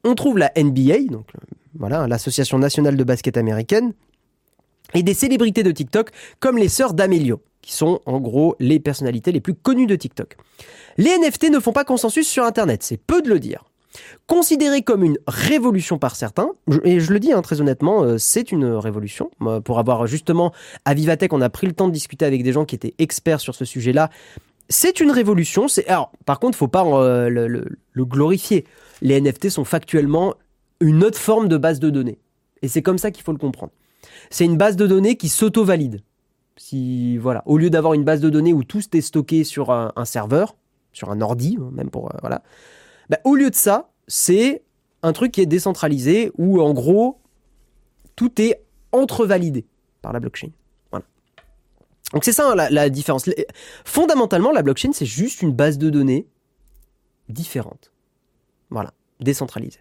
on trouve la NBA, donc euh, voilà, l'association nationale de basket américaine, et des célébrités de TikTok comme les sœurs d'Amelio, qui sont en gros les personnalités les plus connues de TikTok. Les NFT ne font pas consensus sur Internet, c'est peu de le dire. Considéré comme une révolution par certains, et je le dis hein, très honnêtement, euh, c'est une révolution. Pour avoir justement à Vivatech, on a pris le temps de discuter avec des gens qui étaient experts sur ce sujet-là. C'est une révolution. C'est alors par contre, faut pas euh, le, le glorifier. Les NFT sont factuellement une autre forme de base de données, et c'est comme ça qu'il faut le comprendre. C'est une base de données qui s'auto-valide. Si voilà, au lieu d'avoir une base de données où tout est stocké sur un serveur, sur un ordi, hein, même pour euh, voilà. Bah, au lieu de ça, c'est un truc qui est décentralisé où en gros tout est entrevalidé par la blockchain. Voilà. Donc c'est ça hein, la, la, différence. Fondamentalement, la blockchain c'est juste une base de données différente. Voilà, décentralisée.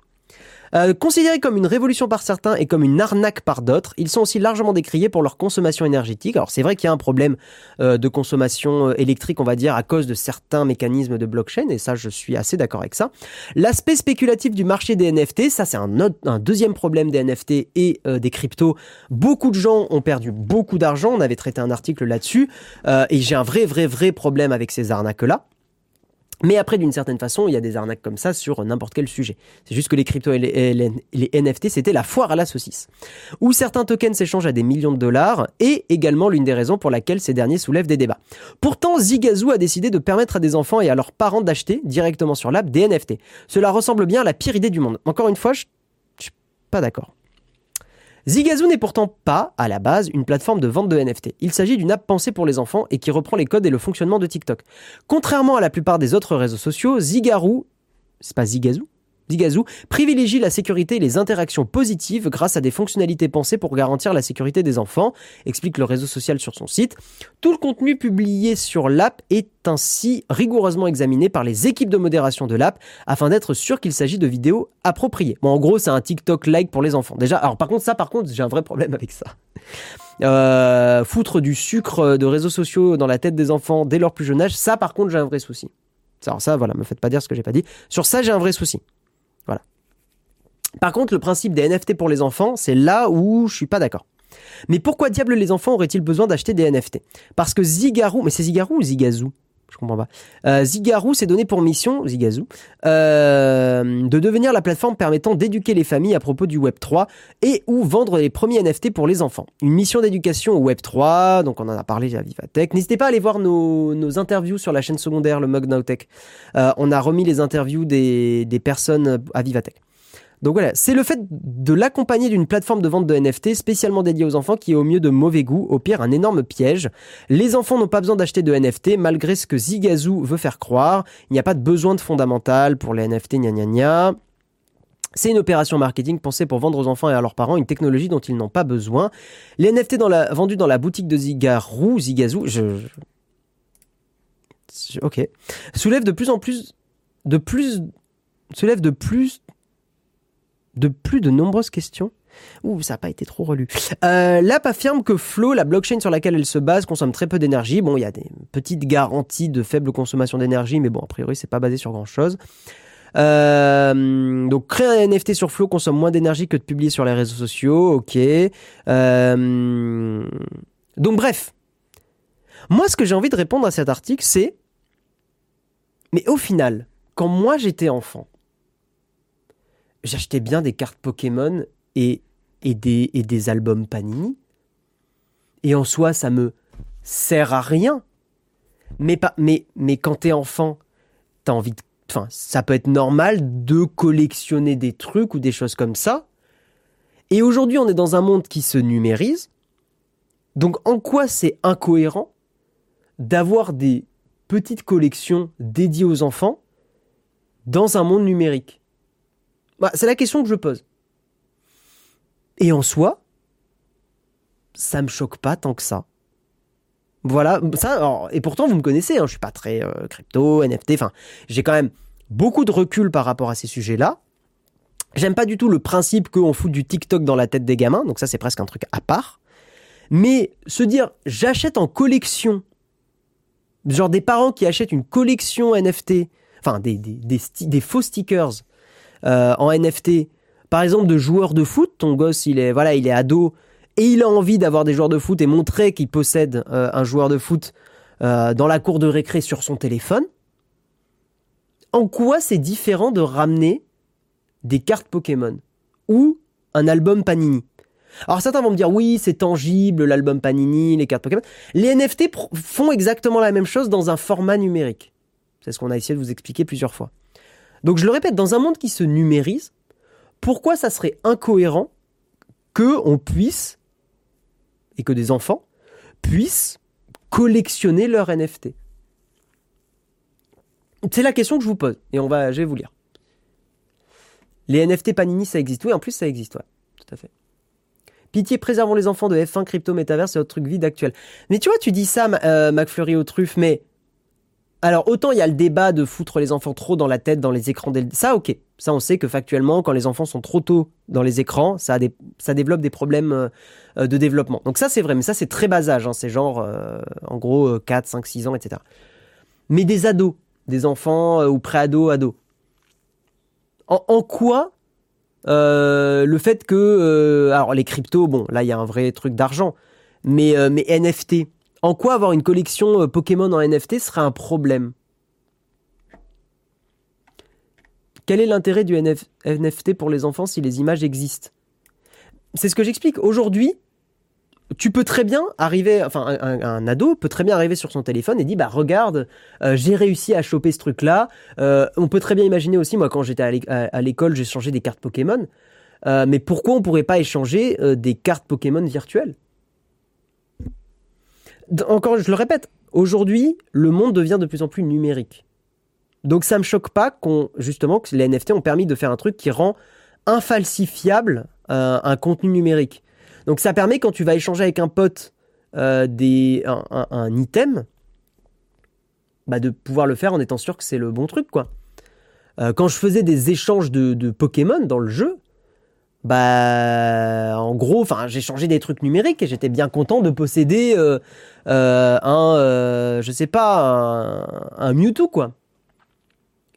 Euh, considérés comme une révolution par certains et comme une arnaque par d'autres, ils sont aussi largement décriés pour leur consommation énergétique. Alors c'est vrai qu'il y a un problème euh, de consommation euh, électrique, on va dire, à cause de certains mécanismes de blockchain, et ça je suis assez d'accord avec ça. L'aspect spéculatif du marché des NFT, ça c'est un, un, deuxième problème des NFT et des cryptos. Beaucoup de gens ont perdu beaucoup d'argent, on avait traité un article là-dessus, et j'ai un vrai, vrai, vrai problème avec ces arnaques-là. Mais après, d'une certaine façon, il y a des arnaques comme ça sur n'importe quel sujet. C'est juste que les cryptos et les, NFT, c'était la foire à la saucisse. Où certains tokens s'échangent à des millions de dollars, et également l'une des raisons pour laquelle ces derniers soulèvent des débats. Pourtant, Zigazoo a décidé de permettre à des enfants et à leurs parents d'acheter directement sur l'app des NFT. Cela ressemble bien à la pire idée du monde. Encore une fois, je, je suis pas d'accord. Zigazoo n'est pourtant pas, à la base, une plateforme de vente de NFT. Il s'agit d'une app pensée pour les enfants et qui reprend les codes et le fonctionnement de TikTok. Contrairement à la plupart des autres réseaux sociaux, Zigaroo, c'est pas Zigazoo Zigazoo privilégie la sécurité et les interactions positives grâce à des fonctionnalités pensées pour garantir la sécurité des enfants, explique le réseau social sur son site. Tout le contenu publié sur l'app est ainsi rigoureusement examiné par les équipes de modération de l'app afin d'être sûr qu'il s'agit de vidéos appropriées. Bon, en gros, c'est un TikTok like pour les enfants. Déjà, alors par contre, ça, par contre, j'ai un vrai problème avec ça. Euh, foutre du sucre de réseaux sociaux dans la tête des enfants dès leur plus jeune âge, ça, par contre, j'ai un vrai souci. Alors ça, voilà, me faites pas dire ce que j'ai pas dit. Sur ça, j'ai un vrai souci. Par contre, le principe des NFT pour les enfants, c'est là où je suis pas d'accord. Mais pourquoi diable les enfants auraient-ils besoin d'acheter des NFT Parce que Zigarou, mais c'est Zigarou ou Zigazoo je comprends pas. Euh, Zigarou s'est donné pour mission, Zigazoo, euh, de devenir la plateforme permettant d'éduquer les familles à propos du Web 3 et ou vendre les premiers NFT pour les enfants. Une mission d'éducation au Web 3, donc on en a parlé à Vivatech. N'hésitez pas à aller voir nos, interviews sur la chaîne secondaire, le Mug. Euh, on a remis les interviews des, des personnes à Vivatech. Donc voilà, c'est le fait de l'accompagner d'une plateforme de vente de NFT spécialement dédiée aux enfants qui est au mieux de mauvais goût, au pire un énorme piège. Les enfants n'ont pas besoin d'acheter de NFT malgré ce que Zigazoo veut faire croire. Il n'y a pas de besoin de fondamental pour les NFT, gna gna gna. C'est une opération marketing pensée pour vendre aux enfants et à leurs parents une technologie dont ils n'ont pas besoin. Les NFT vendus dans la boutique de Zigaroo, Zigazoo, je, ok, soulèvent de plus en plus, plus, soulèvent de plus de plus de nombreuses questions. Ouh, ça n'a pas été trop relu. Euh, L'app affirme que Flow, la blockchain sur laquelle elle se base, consomme très peu d'énergie. Bon, il y a des petites garanties de faible consommation d'énergie, mais bon, a priori, c'est pas basé sur grand-chose. Euh, donc créer un NFT sur Flow consomme moins d'énergie que de publier sur les réseaux sociaux, ok. Euh, donc bref, moi ce que j'ai envie de répondre à cet article, c'est, mais au final, quand moi j'étais enfant, j'achetais bien des cartes Pokémon et, et, des, et des albums Panini. Et en soi, ça me sert à rien. Mais, pas, mais, mais quand t'es enfant, t'as envie de. Enfin, ça peut être normal de collectionner des trucs ou des choses comme ça. Et aujourd'hui, on est dans un monde qui se numérise. Donc, en quoi c'est incohérent d'avoir des petites collections dédiées aux enfants dans un monde numérique? Bah, c'est la question que je pose. Et en soi, ça me choque pas tant que ça. Voilà, et pourtant vous me connaissez, hein, je suis pas très euh, crypto, NFT, enfin, j'ai quand même beaucoup de recul par rapport à ces sujets-là. J'aime pas du tout le principe qu'on fout du TikTok dans la tête des gamins, donc ça c'est presque un truc à part. Mais se dire j'achète en collection, genre des parents qui achètent une collection NFT, enfin des, faux stickers euh, en NFT, par exemple de joueurs de foot, ton gosse il est voilà il est ado et il a envie d'avoir des joueurs de foot et montrer qu'il possède euh, un joueur de foot euh, dans la cour de récré sur son téléphone. En quoi c'est différent de ramener des cartes Pokémon ou un album Panini? Alors certains vont me dire oui, c'est tangible, l'album Panini, les cartes Pokémon. Les NFT font exactement la même chose dans un format numérique. C'est ce qu'on a essayé de vous expliquer plusieurs fois. Donc je le répète, dans un monde qui se numérise, pourquoi ça serait incohérent que on puisse et que des enfants puissent collectionner leurs NFT C'est la question que je vous pose et on va je vais vous lire. Les NFT Panini, ça existe. Oui, en plus, ça existe, ouais. Tout à fait. Pitié, préservons les enfants de F1, crypto, métavers, c'est autre truc vide actuel. Mais tu vois, tu dis ça, euh, McFlurry aux truffes, mais. Alors, autant il y a le débat de foutre les enfants trop dans la tête, dans les écrans. Ça, ok. Ça, on sait que factuellement, quand les enfants sont trop tôt dans les écrans, ça, développe des problèmes euh, de développement. Donc, ça, c'est vrai. Mais ça, c'est très bas âge. Hein. C'est genre, euh, en gros, 4, 5, 6 ans, etc. Mais des ados, des enfants ou pré-ados, ados en, quoi euh, le fait que euh, alors les cryptos, bon là il y a un vrai truc d'argent, euh, mais NFT, en quoi avoir une collection Pokémon en NFT serait un problème? Quel est l'intérêt du NFT pour les enfants si les images existent? C'est ce que j'explique. Aujourd'hui, tu peux très bien arriver, enfin un, ado peut très bien arriver sur son téléphone et dire bah regarde, euh, j'ai réussi à choper ce truc-là. Euh, on peut très bien imaginer aussi, moi quand j'étais à l'école, j'ai changé des cartes Pokémon. Euh, mais pourquoi on pourrait pas échanger des cartes Pokémon virtuelles? Encore, je le répète, aujourd'hui, le monde devient de plus en plus numérique. Donc ça me choque pas justement que les NFT ont permis de faire un truc qui rend infalsifiable un contenu numérique. Donc ça permet quand tu vas échanger avec un pote euh, des, un, item, bah, de pouvoir le faire en étant sûr que c'est le bon truc. Euh, quand je faisais des échanges de, Pokémon dans le jeu, bah en gros, enfin j'échangeais des trucs numériques et j'étais bien content de posséder euh, un, je sais pas, un, Mewtwo quoi.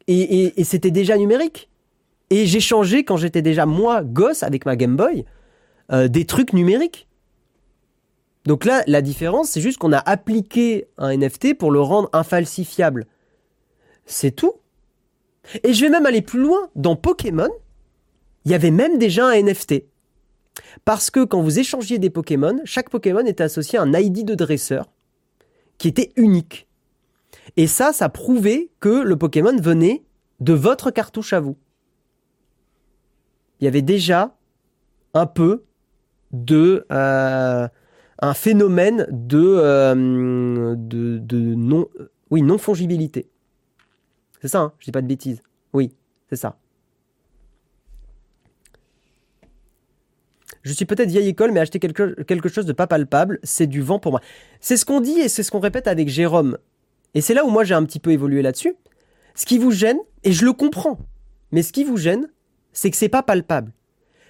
Et, et c'était déjà numérique. Et j'échangeais quand j'étais déjà moi gosse avec ma Game Boy euh, des trucs numériques. Donc là, la différence, c'est juste qu'on a appliqué un NFT pour le rendre infalsifiable. C'est tout. Et je vais même aller plus loin. Dans Pokémon, il y avait même déjà un NFT. Parce que quand vous échangiez des Pokémon, chaque Pokémon était associé à un ID de dresseur qui était unique. Et ça, ça prouvait que le Pokémon venait de votre cartouche à vous. Il y avait déjà un peu de euh, un phénomène de, euh, de, non oui non fongibilité. C'est ça, hein je dis pas de bêtises. Oui, c'est ça. Je suis peut-être vieille école, mais acheter quelque, chose de pas palpable, c'est du vent pour moi. C'est ce qu'on dit et c'est ce qu'on répète avec Jérôme. Et c'est là où moi j'ai un petit peu évolué là-dessus. Ce qui vous gêne, et je le comprends, mais ce qui vous gêne, c'est que c'est pas palpable.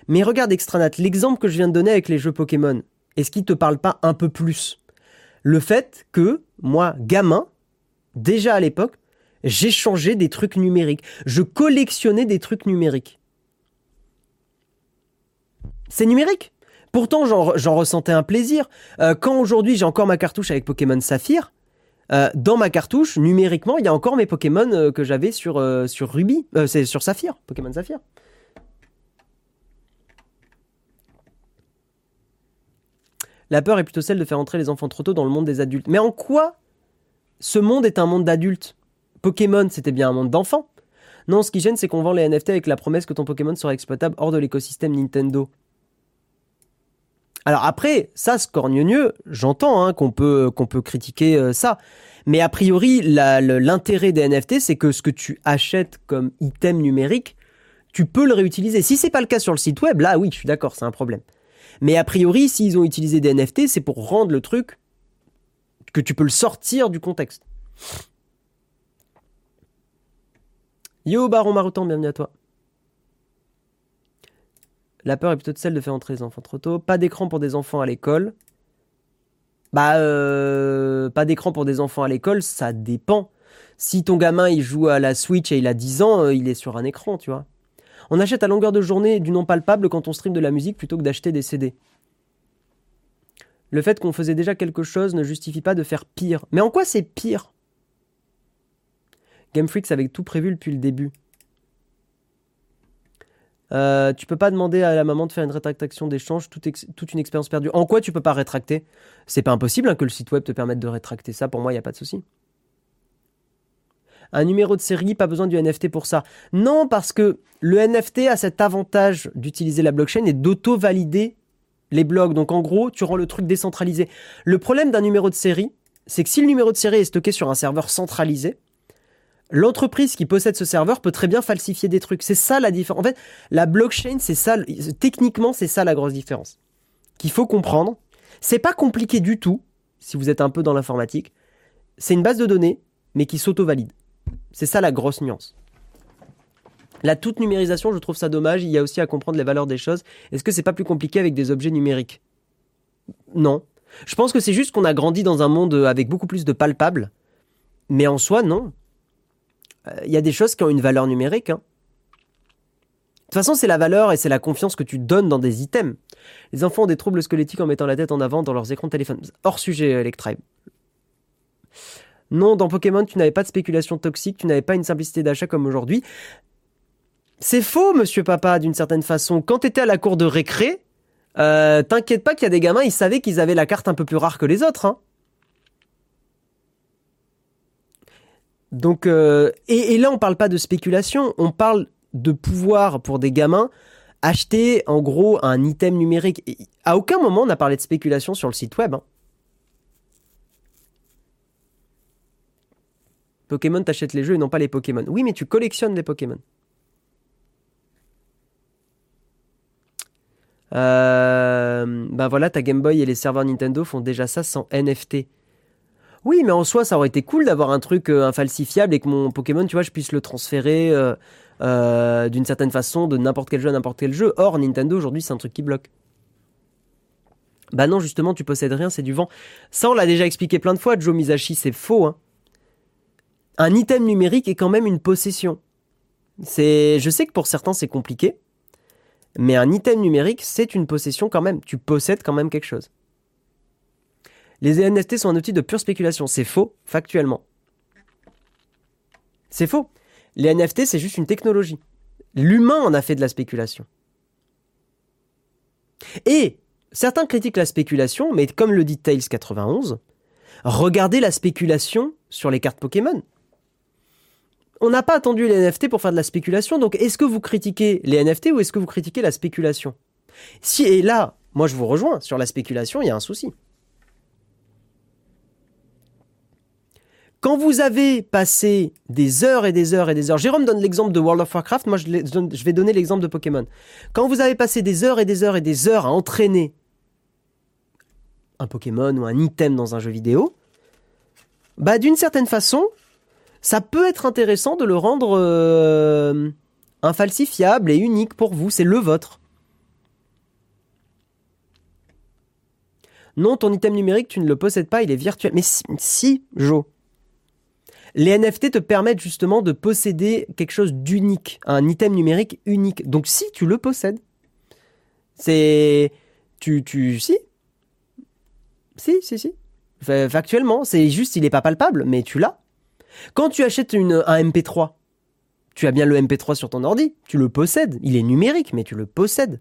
Mais regarde Extranat, l'exemple que je viens de donner avec les jeux Pokémon, est-ce qu'il te parle pas un peu plus Le fait que, moi, gamin, déjà à l'époque, j'échangeais des trucs numériques. Je collectionnais des trucs numériques. C'est numérique. Pourtant, j'en ressentais un plaisir. Euh, quand aujourd'hui j'ai encore ma cartouche avec Pokémon Saphir, euh, dans ma cartouche, numériquement, il y a encore mes Pokémon euh, que j'avais sur, Ruby, c'est sur Saphir, Pokémon Saphir. La peur est plutôt celle de faire entrer les enfants trop tôt dans le monde des adultes. Mais en quoi ce monde est un monde d'adultes? Pokémon, c'était bien un monde d'enfants. Non, ce qui gêne, c'est qu'on vend les NFT avec la promesse que ton Pokémon sera exploitable hors de l'écosystème Nintendo. Alors après, ça, scorgneux, j'entends hein, qu'on peut, qu'on peut critiquer euh, ça. Mais a priori, l'intérêt des NFT, c'est que ce que tu achètes comme item numérique, tu peux le réutiliser. Si c'est pas le cas sur le site web, là oui, je suis d'accord, c'est un problème. Mais a priori, s'ils ont utilisé des NFT, c'est pour rendre le truc que tu peux le sortir du contexte. Yo Baron Marotan, bienvenue à toi. La peur est plutôt celle de faire entrer les enfants trop tôt. Pas d'écran pour des enfants à l'école. Bah, euh, pas d'écran pour des enfants à l'école, ça dépend. Si ton gamin il joue à la Switch et il a 10 ans, euh, il est sur un écran, tu vois. On achète à longueur de journée du non palpable quand on stream de la musique plutôt que d'acheter des CD. Le fait qu'on faisait déjà quelque chose ne justifie pas de faire pire. Mais en quoi c'est pire? Game Freaks avait tout prévu depuis le début. Euh, tu peux pas demander à la maman de faire une rétractation d'échange, toute, une expérience perdue. En quoi tu peux pas rétracter? C'est pas impossible hein, que le site web te permette de rétracter ça. Pour moi, il n'y a pas de souci. Un numéro de série, pas besoin du NFT pour ça. Non, parce que le NFT a cet avantage d'utiliser la blockchain et d'auto-valider les blogs. Donc en gros, tu rends le truc décentralisé. Le problème d'un numéro de série, c'est que si le numéro de série est stocké sur un serveur centralisé, l'entreprise qui possède ce serveur peut très bien falsifier des trucs. C'est ça la différence. En fait, la blockchain, c'est ça, techniquement, c'est ça la grosse différence. Qu'il faut comprendre. C'est pas compliqué du tout, si vous êtes un peu dans l'informatique. C'est une base de données, mais qui s'auto-valide. C'est ça la grosse nuance. La toute numérisation, je trouve ça dommage. Il y a aussi à comprendre les valeurs des choses. Est-ce que c'est pas plus compliqué avec des objets numériques? Non. Je pense que c'est juste qu'on a grandi dans un monde avec beaucoup plus de palpables. Mais en soi, non. Euh, il y a des choses qui ont une valeur numérique. Hein. De toute façon, c'est la valeur et c'est la confiance que tu donnes dans des items. Les enfants ont des troubles squelettiques en mettant la tête en avant dans leurs écrans de téléphone. Hors sujet, Electribe. Non, dans Pokémon, tu n'avais pas de spéculation toxique, tu n'avais pas une simplicité d'achat comme aujourd'hui. C'est faux, monsieur papa, d'une certaine façon. Quand t'étais à la cour de récré, euh, t'inquiète pas qu'il y a des gamins, ils savaient qu'ils avaient la carte un peu plus rare que les autres. Hein. Donc, euh, et, là, on parle pas de spéculation, on parle de pouvoir pour des gamins acheter en gros un item numérique. à aucun moment on a parlé de spéculation sur le site web. Hein. Pokémon, t'achètes les jeux et non pas les Pokémon. Oui, mais tu collectionnes des Pokémon. Ben voilà, ta Game Boy et les serveurs Nintendo font déjà ça sans NFT. Oui, mais en soi, ça aurait été cool d'avoir un truc euh, infalsifiable et que mon Pokémon, tu vois, je puisse le transférer euh, d'une certaine façon de n'importe quel jeu à n'importe quel jeu. Or, Nintendo, aujourd'hui, c'est un truc qui bloque. Bah non, justement, tu possèdes rien, c'est du vent. Ça, on l'a déjà expliqué plein de fois, Joe Misashi, c'est faux. Hein. Un item numérique est quand même une possession. C'est, je sais que pour certains, c'est compliqué. Mais un item numérique, c'est une possession quand même. Tu possèdes quand même quelque chose. Les NFT sont un outil de pure spéculation. C'est faux, factuellement. C'est faux. Les NFT, c'est juste une technologie. L'humain en a fait de la spéculation. Et certains critiquent la spéculation, mais comme le dit Tails91, regardez la spéculation sur les cartes Pokémon on n'a pas attendu les NFT pour faire de la spéculation. Donc, est-ce que vous critiquez les NFT ou est-ce que vous critiquez la spéculation? Si et là, moi je vous rejoins sur la spéculation, il y a un souci. Quand vous avez passé des heures et des heures et des heures, Jérôme donne l'exemple de World of Warcraft, moi je, vais donner l'exemple de Pokémon. Quand vous avez passé des heures et des heures et des heures à entraîner un Pokémon ou un item dans un jeu vidéo, bah d'une certaine façon, ça peut être intéressant de le rendre euh, infalsifiable et unique pour vous, c'est le vôtre. Non, ton item numérique, tu ne le possèdes pas, il est virtuel. Mais si, si Joe. Les NFT te permettent justement de posséder quelque chose d'unique, un item numérique unique. Donc si tu le possèdes, c'est... Tu, tu... Si. Si, si, si. Factuellement, c'est juste, il n'est pas palpable, mais tu l'as. Quand tu achètes une, un MP3, tu as bien le MP3 sur ton ordi, tu le possèdes. Il est numérique, mais tu le possèdes.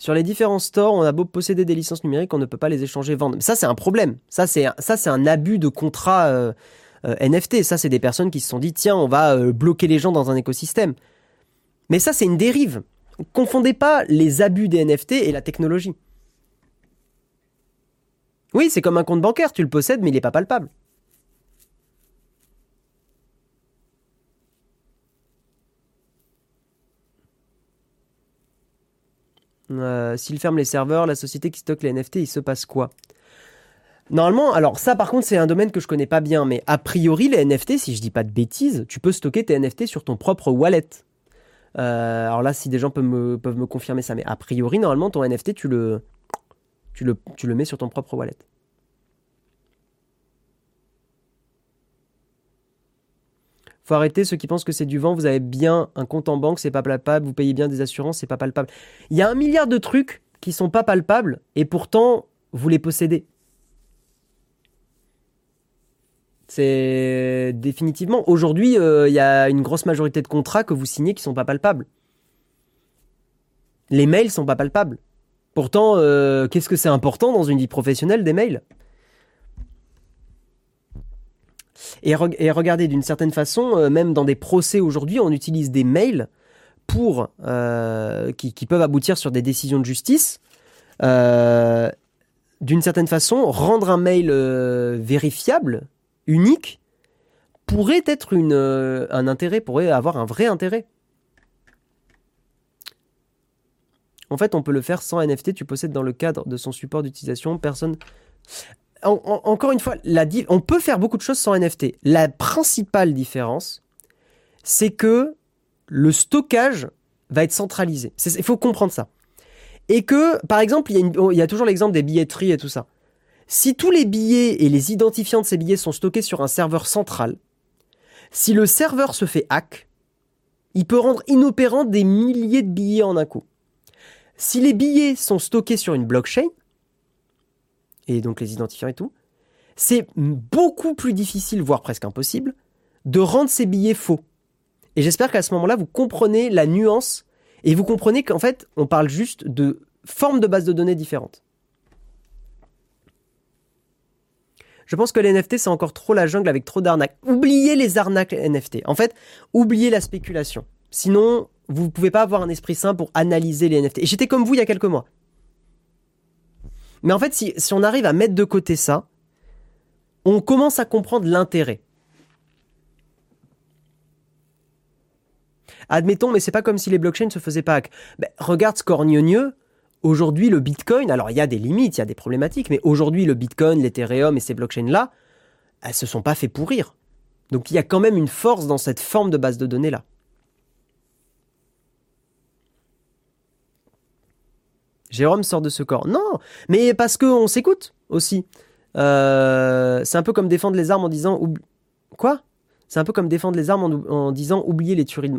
Sur les différents stores, on a beau posséder des licences numériques, on ne peut pas les échanger, vendre. Ça, c'est un problème. Ça, c'est un abus de contrat euh, euh, NFT. Ça, c'est des personnes qui se sont dit, tiens, on va euh, bloquer les gens dans un écosystème. Mais ça, c'est une dérive. Confondez pas les abus des NFT et la technologie. Oui, c'est comme un compte bancaire, tu le possèdes, mais il n'est pas palpable. Euh, S'ils ferment les serveurs, la société qui stocke les NFT, il se passe quoi? Normalement, alors ça par contre c'est un domaine que je connais pas bien, mais a priori les NFT, si je dis pas de bêtises, tu peux stocker tes NFT sur ton propre wallet. Euh, alors là, si des gens peuvent me, confirmer ça, mais a priori normalement ton NFT tu le mets sur ton propre wallet. Faut arrêter ceux qui pensent que c'est du vent. Vous avez bien un compte en banque, c'est pas palpable. Vous payez bien des assurances, c'est pas palpable. Il y a un milliard de trucs qui sont pas palpables et pourtant vous les possédez. C'est définitivement aujourd'hui, euh, il y a une grosse majorité de contrats que vous signez qui sont pas palpables. Les mails sont pas palpables. Pourtant, euh, qu'est-ce que c'est important dans une vie professionnelle des mails? Et, regardez, d'une certaine façon, euh, même dans des procès aujourd'hui, on utilise des mails pour qui, qui, peuvent aboutir sur des décisions de justice. d'une certaine façon, rendre un mail vérifiable, unique pourrait être une, euh, un intérêt, pourrait avoir un vrai intérêt. En fait, on peut le faire sans NFT, tu possèdes dans le cadre de son support d'utilisation, personne... encore une fois, on peut faire beaucoup de choses sans NFT. La principale différence, c'est que le stockage va être centralisé. Il faut comprendre ça. Et que, par exemple, il il y a toujours l'exemple des billetteries et tout ça. Si tous les billets et les identifiants de ces billets sont stockés sur un serveur central, si le serveur se fait hack, il peut rendre inopérant des milliers de billets en un coup. Si les billets sont stockés sur une blockchain, et donc les identifiants et tout, c'est beaucoup plus difficile, voire presque impossible, de rendre ces billets faux. Et j'espère qu'à ce moment-là, vous comprenez la nuance et vous comprenez qu'en fait, on parle juste de formes de bases de données différentes. Je pense que les NFT, c'est encore trop la jungle avec trop d'arnaques. Oubliez les arnaques NFT. En fait, oubliez la spéculation. Sinon, vous ne pouvez pas avoir un esprit sain pour analyser les NFT. J'étais comme vous il y a quelques mois. Mais en fait, si, on arrive à mettre de côté ça, on commence à comprendre l'intérêt. Admettons, mais c'est pas comme si les blockchains se faisaient pas hack. Ben, regarde Scornionieux, Aujourd'hui, le Bitcoin, alors il y a des limites, il y a des problématiques, mais aujourd'hui, le Bitcoin, l'Ethereum et ces blockchains-là, elles se sont pas fait pourrir. Donc il y a quand même une force dans cette forme de base de données-là. Jérôme sort de ce corps. Non, mais parce qu'on s'écoute aussi. Euh, c'est un peu comme défendre les armes en disant... Quoi? C'est un peu comme défendre les armes en, disant oublier les tueries.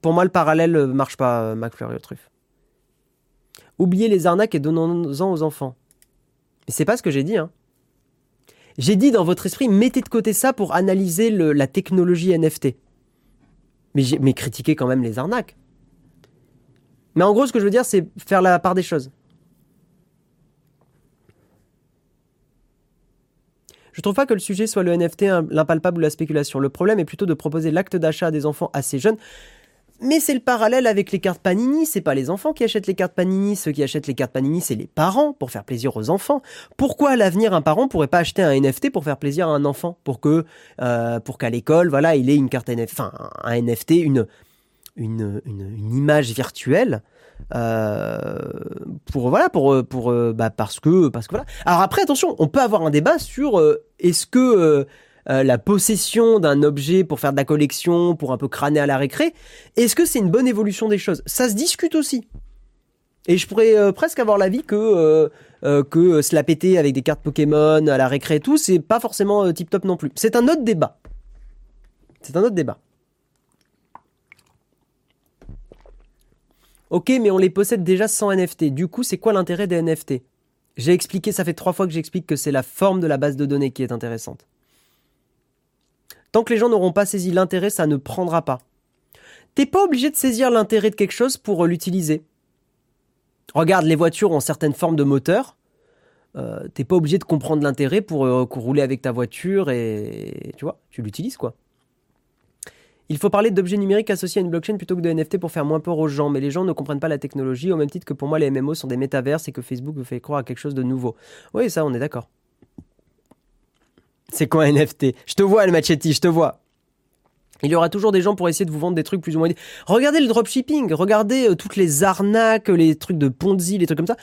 Pour moi, le parallèle marche pas, euh, McFlurry au truffe. Oubliez les arnaques et donnons-en aux enfants. Mais c'est pas ce que j'ai dit. Hein. J'ai dit dans votre esprit, mettez de côté ça pour analyser la technologie NFT. Mais, mais critiquez quand même les arnaques. Mais en gros, ce que je veux dire, c'est faire la part des choses. Je trouve pas que le sujet soit le NFT, l'impalpable ou la spéculation. Le problème est plutôt de proposer l'acte d'achat à des enfants assez jeunes. Mais c'est le parallèle avec les cartes Panini, c'est pas les enfants qui achètent les cartes Panini, ceux qui achètent les cartes Panini, c'est les parents pour faire plaisir aux enfants. Pourquoi à l'avenir un parent pourrait pas acheter un NFT pour faire plaisir à un enfant, pour que euh, pour qu'à l'école, voilà, il ait une carte NFT, enfin un NFT, une une, image virtuelle euh, pour voilà pour pour bah parce que parce que voilà. Alors après attention, on peut avoir un débat sur euh, est-ce que euh, la possession d'un objet pour faire de la collection, pour un peu crâner à la récré, est-ce que c'est une bonne évolution des choses? Ça se discute aussi. Et je pourrais euh, presque avoir l'avis que euh, que se la péter avec des cartes Pokémon à la récré et tout, c'est pas forcément tip top non plus. C'est un autre débat. C'est un autre débat. Ok, mais on les possède déjà sans NFT. Du coup, c'est quoi l'intérêt des NFT J'ai expliqué, ça fait trois fois que j'explique que c'est la forme de la base de données qui est intéressante. Tant que les gens n'auront pas saisi l'intérêt, ça ne prendra pas. T'es pas obligé de saisir l'intérêt de quelque chose pour euh, l'utiliser. Regarde, les voitures ont certaines formes de moteur. Euh, t'es pas obligé de comprendre l'intérêt pour euh, rouler avec ta voiture et tu vois, tu l'utilises quoi. Il faut parler d'objets numériques associés à une blockchain plutôt que de NFT pour faire moins peur aux gens, mais les gens ne comprennent pas la technologie au même titre que pour moi les MMO sont des métaverses et que Facebook veut fait croire à quelque chose de nouveau. Oui, ça on est d'accord. C'est quoi un NFT Je te vois, le Machetti, je te vois. Il y aura toujours des gens pour essayer de vous vendre des trucs plus ou moins. Regardez le dropshipping, regardez euh, toutes les arnaques, les trucs de Ponzi, les trucs comme ça.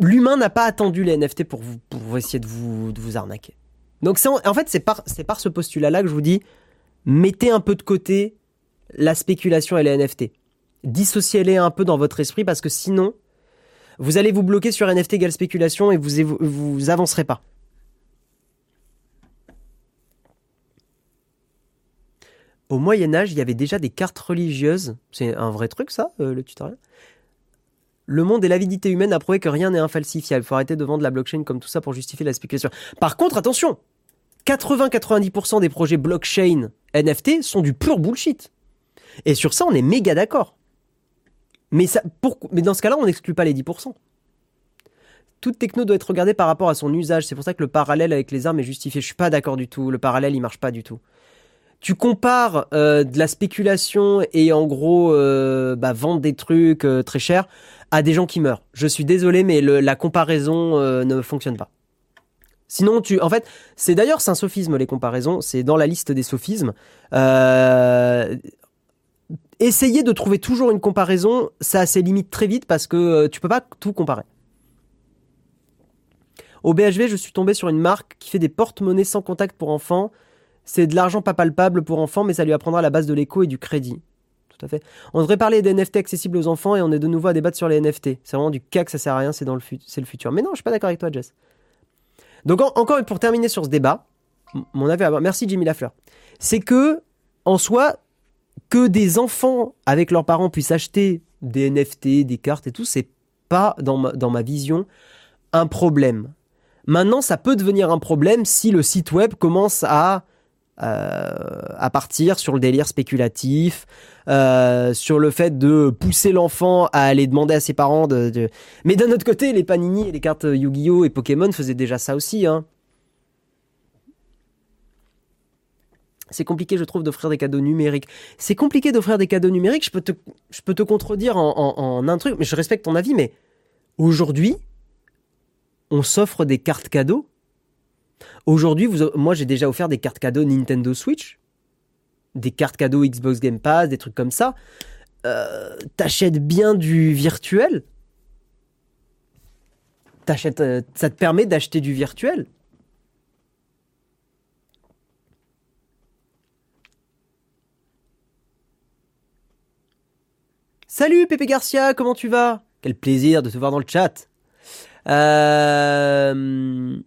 L'humain n'a pas attendu les NFT pour, vous, essayer de vous, de vous arnaquer. Donc en, en fait, c'est par, par ce postulat-là que je vous dis, mettez un peu de côté la spéculation et les NFT. Dissociez-les un peu dans votre esprit parce que sinon, vous allez vous bloquer sur NFT égale spéculation et vous, vous avancerez pas. Au Moyen Âge, il y avait déjà des cartes religieuses. C'est un vrai truc ça, euh, le tutoriel le monde et l'avidité humaine a prouvé que rien n'est infalsifiable. Il faut arrêter de vendre la blockchain comme tout ça pour justifier la spéculation. Par contre, attention 80-90% des projets blockchain NFT sont du pur bullshit. Et sur ça, on est méga d'accord. Mais, dans ce cas-là, on n'exclut pas les 10%. Toute techno doit être regardée par rapport à son usage. C'est pour ça que le parallèle avec les armes est justifié. Je suis pas d'accord du tout. Le parallèle, il marche pas du tout. Tu compares euh, de la spéculation et en gros euh, bah, vendre des trucs euh, très chers à des gens qui meurent. Je suis désolé, mais la comparaison ne fonctionne pas. Sinon, tu, en fait, c'est d'ailleurs c'est un sophisme les comparaisons. C'est dans la liste des sophismes. Euh, Essayer de trouver toujours une comparaison, ça a ses limites très vite parce que euh, tu peux pas tout comparer. Au BHV, je suis tombé sur une marque qui fait des porte-monnaies sans contact pour enfants. C'est de l'argent pas palpable pour enfants, mais ça lui apprendra la base de l'écho et du crédit. Tout à fait. On devrait parler des NFT accessibles aux enfants et on est de nouveau à débattre sur les NFT. C'est vraiment du cac, ça sert à rien, c'est le, le futur. Mais non, je suis pas d'accord avec toi, Jess. Donc encore pour terminer sur ce débat, mon avis, merci Jimmy Lafleur, c'est que en soi, que des enfants avec leurs parents puissent acheter des NFT, des cartes et tout, c'est pas dans ma, vision un problème. Maintenant, ça peut devenir un problème si le site web commence à à partir sur le délire spéculatif, euh, sur le fait de pousser l'enfant à aller demander à ses parents de. Mais d'un autre côté, les Panini et les cartes Yu-Gi-Oh et Pokémon faisaient déjà ça aussi. Hein. c'est compliqué, je trouve, d'offrir des cadeaux numériques. C'est compliqué d'offrir des cadeaux numériques. Je peux te, je peux te contredire en, un truc, mais je respecte ton avis. Mais aujourd'hui, on s'offre des cartes cadeaux. Aujourd'hui, moi, j'ai déjà offert des cartes cadeaux Nintendo Switch, des cartes cadeaux Xbox Game Pass, des trucs comme ça. Euh, t'achètes bien du virtuel? Euh, ça te permet d'acheter du virtuel? Salut Pépé Garcia, comment tu vas? Quel plaisir de te voir dans le chat. Euh...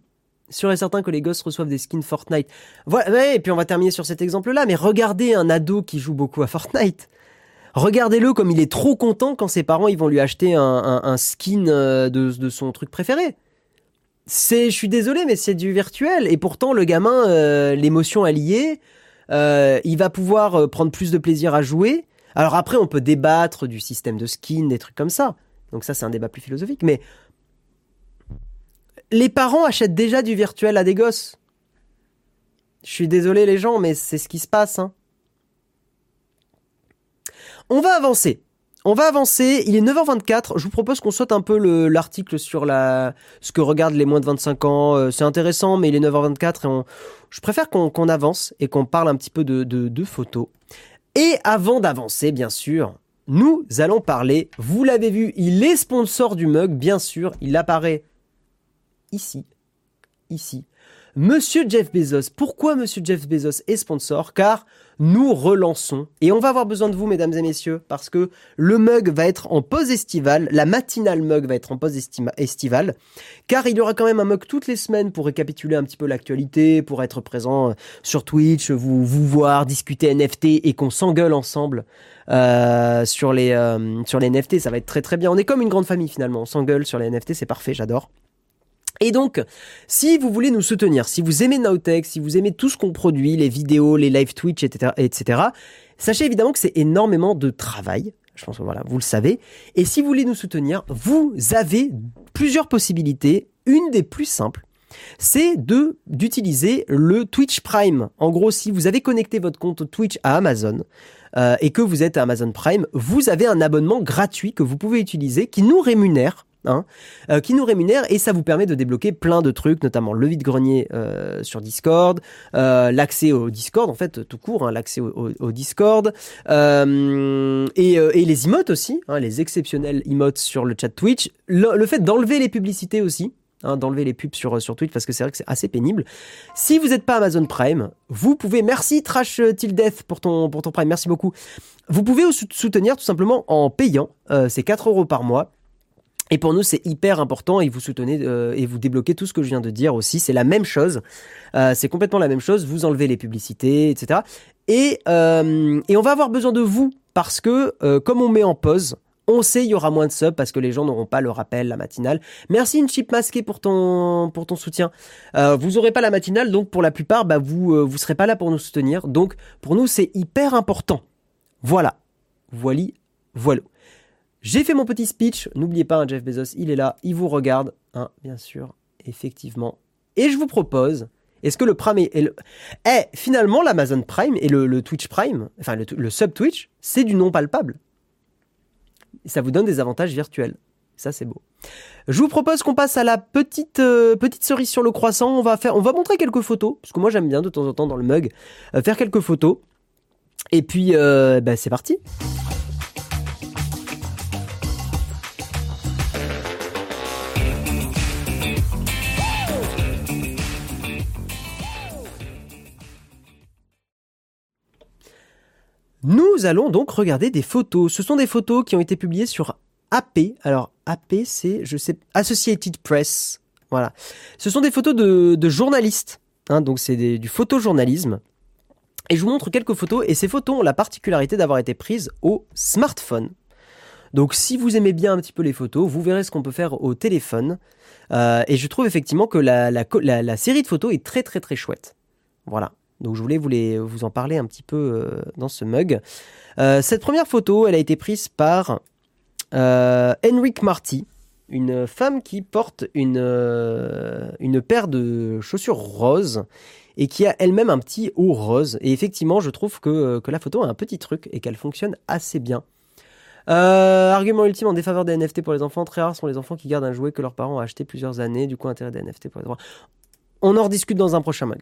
Sûr et certain que les gosses reçoivent des skins Fortnite. Voilà, et puis on va terminer sur cet exemple-là, mais regardez un ado qui joue beaucoup à Fortnite. Regardez-le comme il est trop content quand ses parents ils vont lui acheter un, skin euh, de, son truc préféré. C'est, je suis désolé, mais c'est du virtuel. Et pourtant, le gamin, euh, l'émotion alliée, euh, il va pouvoir prendre plus de plaisir à jouer alors après, on peut débattre du système de skin, des trucs comme ça. Donc ça, c'est un débat plus philosophique. Mais les parents achètent déjà du virtuel à des gosses. Je suis désolé les gens, mais c'est ce qui se passe. Hein. On va avancer. On va avancer. Il est 9h24. Je vous propose qu'on saute un peu l'article sur la, ce que regardent les moins de 25 ans. Euh, c'est intéressant, mais il est 9h24 et je préfère qu'on avance et qu'on parle un petit peu de, de photos. Et avant d'avancer, bien sûr, nous allons parler, vous l'avez vu, il est sponsor du mug, bien sûr, il apparaît ici, ici. Monsieur Jeff Bezos, pourquoi Monsieur Jeff Bezos est sponsor? Car nous relançons, et on va avoir besoin de vous, mesdames et messieurs, parce que le mug va être en pause estivale, la matinale mug va être en pause estivale, car il y aura quand même un mug toutes les semaines pour récapituler un petit peu l'actualité, pour être présent euh, sur Twitch, vous, voir, discuter NFT et qu'on s'engueule ensemble euh, sur les euh, sur les NFT. Ça va être très très bien. On est comme une grande famille finalement. On s'engueule sur les NFT, c'est parfait, j'adore. Et donc, si vous voulez nous soutenir, si vous aimez Nowtech, si vous aimez tout ce qu'on produit, les vidéos, les live Twitch, etc., etc., sachez évidemment que c'est énormément de travail. Je pense que voilà, vous le savez. Et si vous voulez nous soutenir, vous avez plusieurs possibilités. Une des plus simples, c'est de d'utiliser le Twitch Prime. En gros, si vous avez connecté votre compte Twitch à Amazon euh, et que vous êtes à Amazon Prime, vous avez un abonnement gratuit que vous pouvez utiliser qui nous rémunère Hein, euh, qui nous rémunère et ça vous permet de débloquer plein de trucs, notamment le vide-grenier euh, sur Discord, euh, l'accès au Discord en fait tout court, hein, l'accès au, Discord et, les emotes aussi, hein, les exceptionnels emotes sur le chat Twitch, le, fait d'enlever les publicités aussi. d'enlever les pubs sur, sur Twitch parce que c'est vrai que c'est assez pénible. Si vous n'êtes pas Amazon Prime, vous pouvez, merci Trash Till Death pour ton, pour ton Prime, merci beaucoup. Vous pouvez soutenir tout simplement en payant, c'est 4 euros par mois. Et pour nous, c'est hyper important et vous soutenez euh, et vous débloquez tout ce que je viens de dire aussi. C'est la même chose. Euh, c'est complètement la même chose. Vous enlevez les publicités, etc. Et, euh, et on va avoir besoin de vous parce que comme on met en pause, on sait il y aura moins de subs parce que les gens n'auront pas le rappel, la matinale. Merci une chip masquée pour ton pour ton soutien. vous aurez pas la matinale, donc pour la plupart, bah vous vous serez pas là pour nous soutenir. Donc pour nous, c'est hyper important. Voilà, voili, voilà. J'ai fait mon petit speech. N'oubliez pas, hein, Jeff Bezos, il est là, il vous regarde, hein, bien sûr, effectivement. Et je vous propose, est-ce que le Prime est. Eh, finalement, l'Amazon Prime et le, Twitch Prime, enfin le, sub Twitch, c'est du non palpable. Ça vous donne des avantages virtuels. Ça, c'est beau. Je vous propose qu'on passe à la petite euh, petite cerise sur le croissant. On va faire, on va montrer quelques photos, parce que moi j'aime bien de temps en temps dans le mug euh, faire quelques photos. Et puis, euh, bah, c'est parti. Nous allons donc regarder des photos. Ce sont des photos qui ont été publiées sur AP. Alors AP, c'est, je sais, Associated Press. Voilà. Ce sont des photos de, journalistes. Hein, donc c'est du photojournalisme. Et je vous montre quelques photos. Et ces photos ont la particularité d'avoir été prises au smartphone. Donc si vous aimez bien un petit peu les photos, vous verrez ce qu'on peut faire au téléphone. Euh, et je trouve effectivement que la, la, série de photos est très très très chouette. Voilà. Donc je voulais vous, en parler un petit peu euh, dans ce mug. Euh, cette première photo, elle a été prise par euh, Henrik Marty, une femme qui porte une, paire de chaussures roses et qui a elle-même un petit haut rose. Et effectivement, je trouve que, la photo a un petit truc et qu'elle fonctionne assez bien. argument ultime en défaveur des NFT pour les enfants. Très rares sont les enfants qui gardent un jouet que leurs parents ont acheté plusieurs années. Du coup, intérêt des NFT pour les enfants. On en rediscute dans un prochain mug.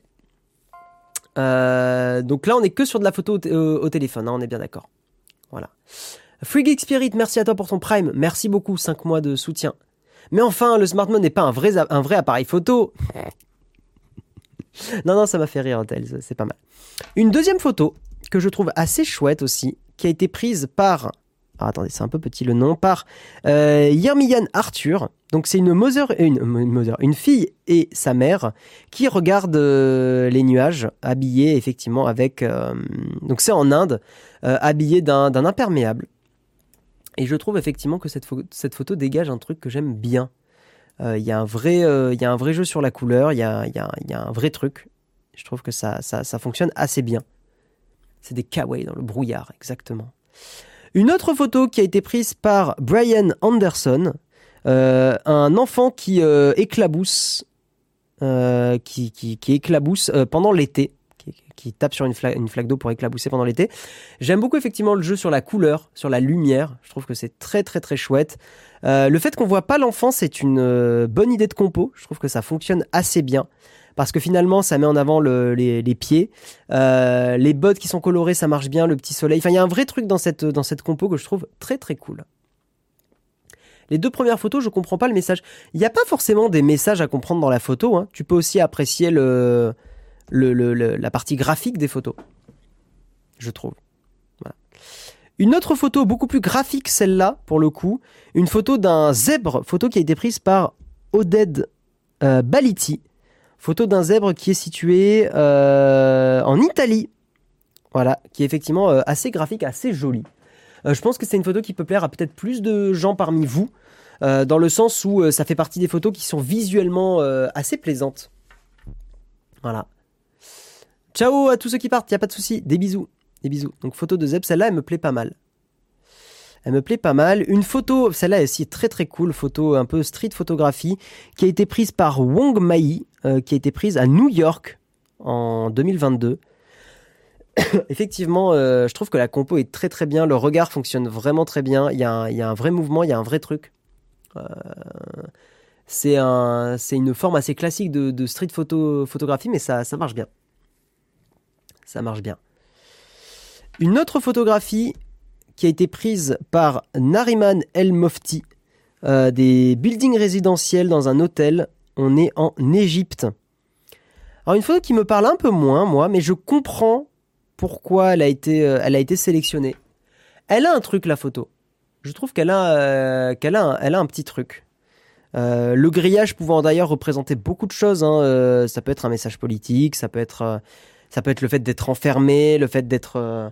Euh, donc là, on est que sur de la photo au, téléphone, hein, on est bien d'accord. Voilà. Free Geek Spirit, merci à toi pour ton Prime. Merci beaucoup, 5 mois de soutien. Mais enfin, le smartphone n'est pas un vrai, un vrai appareil photo. non, non, ça m'a fait rire, c'est pas mal. Une deuxième photo que je trouve assez chouette aussi, qui a été prise par ah, attendez, c'est un peu petit le nom, par euh, Yermian Arthur. Donc c'est une mother, une, mother, une fille et sa mère qui regardent euh, les nuages habillés effectivement avec... Euh, donc c'est en Inde, euh, habillés d'un imperméable. Et je trouve effectivement que cette, cette photo dégage un truc que j'aime bien. Il y, a un vrai, y a un vrai jeu sur la couleur, il y a, y, a, y a, un vrai truc. Je trouve que ça, ça, ça fonctionne assez bien. C'est des kawaii dans le brouillard, exactement. Une autre photo qui a été prise par Brian Anderson, euh, un enfant qui euh, éclabousse, euh, pendant l'été, qui, tape sur une, flaque d'eau pour éclabousser pendant l'été. J'aime beaucoup effectivement le jeu sur la couleur, sur la lumière. Je trouve que c'est très très très chouette. le fait qu'on voit pas l'enfant, c'est une bonne idée de compo. Je trouve que ça fonctionne assez bien parce que finalement ça met en avant les, pieds. Euh, les bottes qui sont colorées, ça marche bien, le petit soleil. Enfin, il y a un vrai truc dans cette, dans cette compo que je trouve très très cool. Les deux premières photos, je comprends pas le message. Il n'y a pas forcément des messages à comprendre dans la photo. Hein. Tu peux aussi apprécier le, la partie graphique des photos. Je trouve. Une autre photo beaucoup plus graphique, celle-là, pour le coup. Une photo d'un zèbre, photo qui a été prise par Oded euh, Baliti. Photo d'un zèbre qui est situé euh, en Italie. Voilà, qui est effectivement euh, assez graphique, assez joli. Euh, je pense que c'est une photo qui peut plaire à peut-être plus de gens parmi vous, dans le sens où ça fait partie des photos qui sont visuellement assez plaisantes. Voilà. Ciao à tous ceux qui partent, y a pas de souci. Des bisous, des bisous. Donc photo de zèbre, celle-là elle me plaît pas mal. Elle me plaît pas mal. Une photo, celle-là est aussi très très cool, photo un peu street photographie, qui a été prise par Wong Mai, euh, qui a été prise à New York en 2022. Effectivement, euh, je trouve que la compo est très très bien, le regard fonctionne vraiment très bien, il y, a un, vrai mouvement, il y a un vrai truc. c'est un, c'est une forme assez classique de, street photo, photographie, mais ça, marche bien. Ça marche bien. Une autre photographie qui a été prise par Nariman El Mofti, euh, des buildings résidentiels dans un hôtel. On est en Égypte. Alors une photo qui me parle un peu moins, moi, mais je comprends pourquoi elle a été, euh, sélectionnée. Elle a un truc, la photo. Je trouve qu'elle a, euh, qu'elle a, un petit truc. le grillage pouvant d'ailleurs représenter beaucoup de choses. Hein. ça peut être un message politique, ça peut être, ça peut être le fait d'être enfermé, le fait d'être,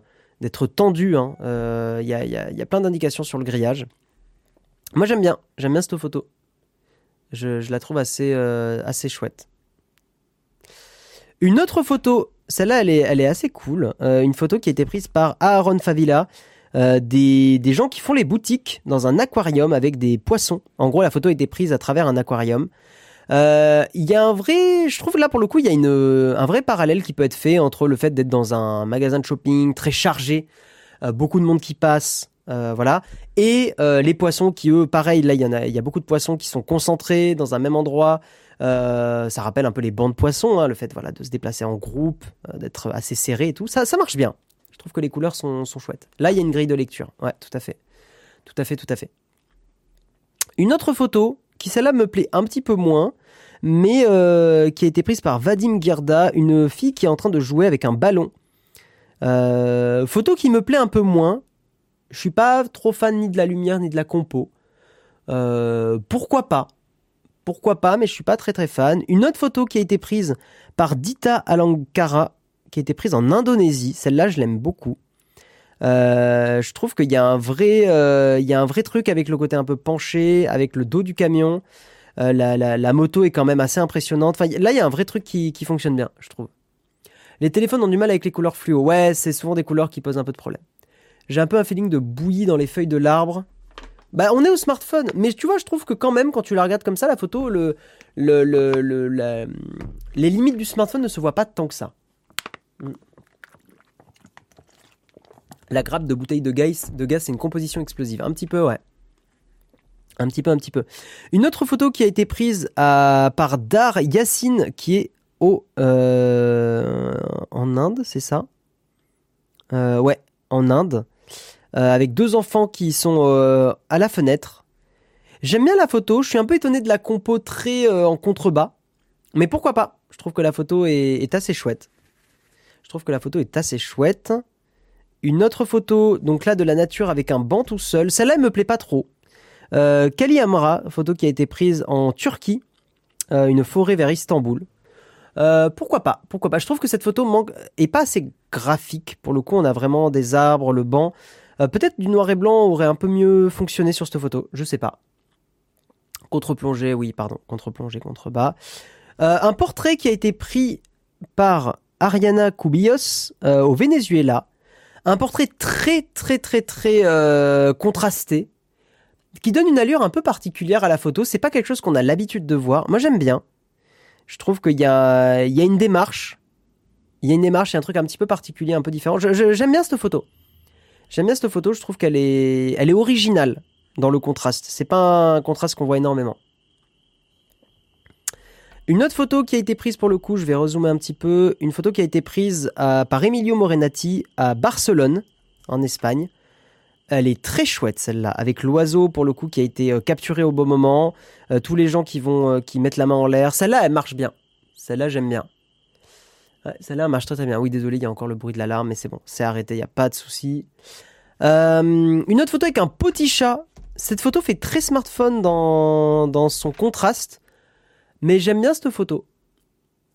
tendu. Il hein. y, a, y, a, y, a, plein d'indications sur le grillage. Moi j'aime bien, j'aime bien cette photo. Je, la trouve assez, euh, assez chouette. Une autre photo, celle-là elle est, elle est assez cool. Euh, une photo qui a été prise par Aaron Favila. Euh, des, des, gens qui font les boutiques dans un aquarium avec des poissons. En gros, la photo a été prise à travers un aquarium. Il y a un vrai, je trouve là pour le coup, il y a une, un vrai parallèle qui peut être fait entre le fait d'être dans un magasin de shopping très chargé, beaucoup de monde qui passe, euh, voilà. Et euh, les poissons qui, eux, pareil, là, il y en a, il y a beaucoup de poissons qui sont concentrés dans un même endroit. Euh, ça rappelle un peu les bancs de poissons, hein, le fait de se déplacer en groupe, d'être assez serré et tout. Ça, ça marche bien. Je trouve que les couleurs sont, sont chouettes. Là, il y a une grille de lecture. Ouais, tout à fait. Tout à fait, tout à fait. Une autre photo, qui celle-là me plaît un petit peu moins, mais qui a été prise par Vadim Girda, une fille qui est en train de jouer avec un ballon. photo qui me plaît un peu moins, je suis pas trop fan ni de la lumière ni de la compo. Euh, pourquoi pas? Pourquoi pas, mais je suis pas très très fan. Une autre photo qui a été prise par Dita Alangkara, qui a été prise en Indonésie. Celle-là, je l'aime beaucoup. Euh, je trouve qu'il y a un vrai, euh, il y a un vrai truc avec le côté un peu penché, avec le dos du camion. la, moto est quand même assez impressionnante. Enfin, là, il y a un vrai truc qui, qui fonctionne bien, je trouve. Les téléphones ont du mal avec les couleurs fluo. Ouais, c'est souvent des couleurs qui posent un peu de problème. J'ai un peu un feeling de bouillie dans les feuilles de l'arbre. Bah, on est au smartphone, mais tu vois, je trouve que quand même, quand tu la regardes comme ça, la photo, le, le, le, les limites du smartphone ne se voient pas tant que ça. La grappe de bouteille de gaz, de gaz, c'est une composition explosive. Un petit peu, ouais. Un petit peu, un petit peu. Une autre photo qui a été prise par Dar Yassine, qui est au euh, en Inde, c'est ça? Euh, Ouais, en Inde. Euh, avec deux enfants qui sont euh, à la fenêtre. J'aime bien la photo, je suis un peu étonné de la compo très euh, en contrebas, mais pourquoi pas? Je trouve que la photo est, assez chouette. Je trouve que la photo est assez chouette. Une autre photo, donc là de la nature avec un banc tout seul. Celle-là, elle me plaît pas trop. Kali Amra, photo qui a été prise en Turquie, une forêt vers Istanbul. Pourquoi pas? Pourquoi pas? Je trouve que cette photo manque est pas assez graphique. Pour le coup, on a vraiment des arbres, le banc. Euh, peut-être du noir et blanc aurait un peu mieux fonctionné sur cette photo. Je sais pas. Contre-plongée, oui, pardon. Contre-plongée, contre-bas. Euh, un portrait qui a été pris par Ariana Cubillos au Venezuela. Un portrait très, très, très, très contrasté qui donne une allure un peu particulière à la photo. C'est pas quelque chose qu'on a l'habitude de voir. Moi, j'aime bien. Je trouve qu'il y a, y a une démarche. Il y a une démarche, il y a un truc un petit peu particulier, un peu différent. J'aime bien cette photo. J'aime bien cette photo, je trouve qu'elle est, originale dans le contraste. C'est pas un contraste qu'on voit énormément. Une autre photo qui a été prise pour le coup, je vais rezoomer un petit peu. Une photo qui a été prise par Emilio Morenati à Barcelone, en Espagne. Elle est très chouette celle-là, avec l'oiseau pour le coup qui a été euh, capturé au bon moment, euh, tous les gens qui euh, qui mettent la main en l'air. Celle-là, elle marche bien. Celle-là, j'aime bien. Celle-là marche très très bien. Oui, désolé, il y a encore le bruit de l'alarme, mais c'est bon, c'est arrêté, il n'y a pas de souci. une autre photo avec un petit chat. Cette photo fait très smartphone dans, dans son contraste, mais j'aime bien cette photo.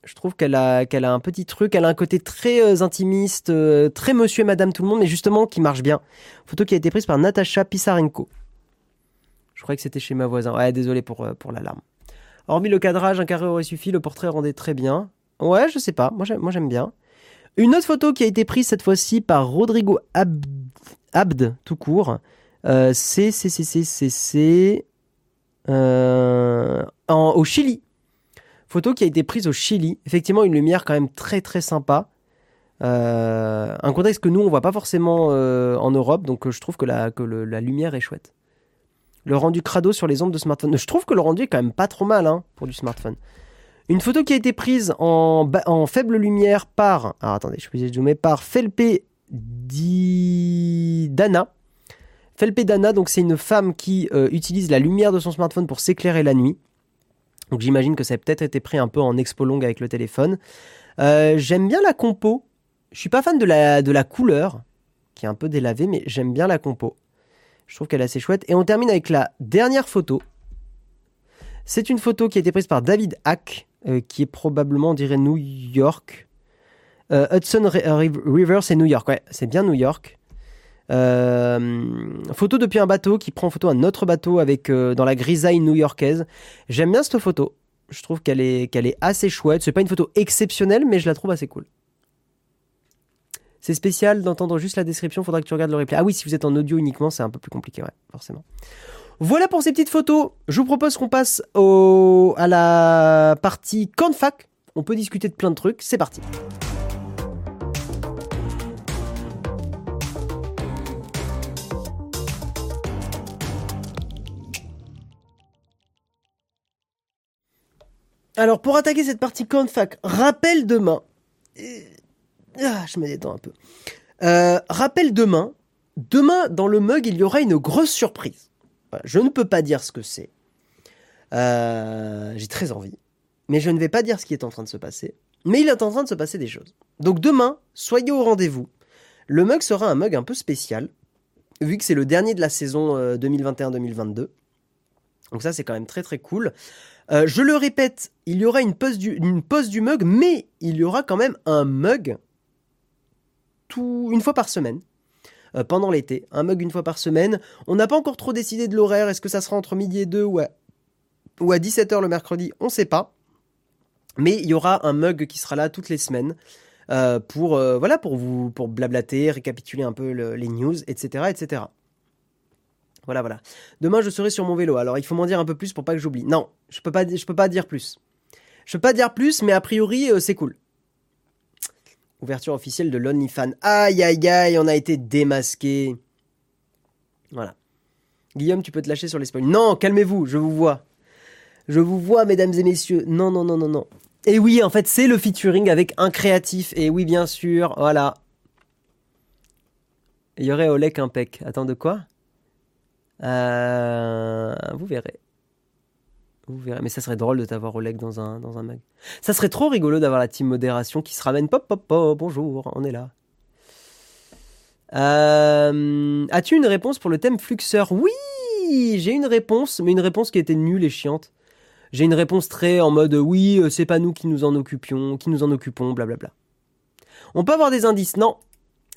Je trouve qu'elle a, a un petit truc, elle a un côté très euh, intimiste, euh, très monsieur et madame tout le monde, mais justement qui marche bien. Photo qui a été prise par Natacha Pisarenko. Je croyais que c'était chez ma voisin. Ouais, désolé pour, euh, pour l'alarme. Hormis le cadrage, un carré aurait suffi, le portrait rendait très bien. Ouais, je sais pas, moi j'aime, moi j'aime bien. Une autre photo qui a été prise cette fois-ci par Rodrigo Abd, tout court. c'est, c'est, c'est, c'est, c'est, au Chili. Photo qui a été prise au Chili. Effectivement, une lumière quand même très très sympa. Euh, un contexte que nous on voit pas forcément euh, en Europe, donc euh, je trouve que la, que la lumière est chouette. Le rendu crado sur les ondes de smartphone. Je trouve que le rendu est quand même pas trop mal hein, pour du smartphone. Une photo qui a été prise en, en faible lumière par. Alors attendez, je peux zoomer par Felpe Dana. Felpe Dana, donc c'est une femme qui euh, utilise la lumière de son smartphone pour s'éclairer la nuit. Donc j'imagine que ça a peut-être été pris un peu en expo longue avec le téléphone. Euh, j'aime bien la compo. Je suis pas fan de la, de la couleur, qui est un peu délavée, mais j'aime bien la compo. Je trouve qu'elle est assez chouette. Et on termine avec la dernière photo. C'est une photo qui a été prise par David Hack, euh, qui est probablement, on dirait, New York. Euh, Hudson River, c'est New York, ouais, c'est bien New York. photo depuis un bateau qui prend photo un autre bateau avec dans la grisaille new-yorkaise. J'aime bien cette photo. Je trouve qu'elle est, qu'elle est assez chouette. C'est pas une photo exceptionnelle, mais je la trouve assez cool. C'est spécial d'entendre juste la description, faudra que tu regardes le replay. Ah oui, si vous êtes en audio uniquement, c'est un peu plus compliqué, ouais, forcément. Voilà pour ces petites photos. Je vous propose qu'on passe à la partie Canfac. On peut discuter de plein de trucs. C'est parti. Alors, pour attaquer cette partie Confac, rappel demain. Ah, je me détends un peu. Euh, rappel demain. Demain, dans le mug, il y aura une grosse surprise. Je ne peux pas dire ce que c'est. Euh, j'ai très envie. Mais je ne vais pas dire ce qui est en train de se passer. Mais il est en train de se passer des choses. Donc demain, soyez au rendez-vous. Le mug sera un mug un peu spécial, vu que c'est le dernier de la saison 2021-2022. Euh, Donc ça, c'est quand même très très cool. Euh, je le répète, il y aura une pause, du, mug, mais il y aura quand même un mug une fois par semaine. Euh, pendant l'été, un mug une fois par semaine. On n'a pas encore trop décidé de l'horaire. Est-ce que ça sera entre midi et 2 ou à, ou à 17h le mercredi? On ne sait pas. Mais il y aura un mug qui sera là toutes les semaines. Euh, pour voilà pour vous pour blablater, récapituler un peu les news, etc., etc. Voilà, voilà. Demain, je serai sur mon vélo. Alors, il faut m'en dire un peu plus pour pas que j'oublie. Non, je peux pas, je peux pas dire plus. Je peux pas dire plus, mais a priori, euh, c'est cool. Ouverture officielle de l'OnlyFan. Aïe, aïe, aïe, on a été démasqué. Voilà. Guillaume, tu peux te lâcher sur les spoils. Non, calmez-vous, je vous vois. Je vous vois, mesdames et messieurs. Non, non, non, non, non. Et oui, en fait, c'est le featuring avec un créatif. Et oui, bien sûr, voilà. Il y aurait Olek Impec. Attends, de quoi? Euh, vous verrez. Mais ça serait drôle de t'avoir dans un, dans un mag. Ça serait trop rigolo d'avoir la team modération qui se ramène. Pop, pop, pop, bonjour, on est là. Euh, as-tu une réponse pour le thème Fluxeur? Oui J'ai une réponse, mais une réponse qui était nulle et chiante. J'ai une réponse très en mode oui, euh, c'est pas nous qui nous en occupions, qui nous en occupons, blablabla. On peut avoir des indices? Non.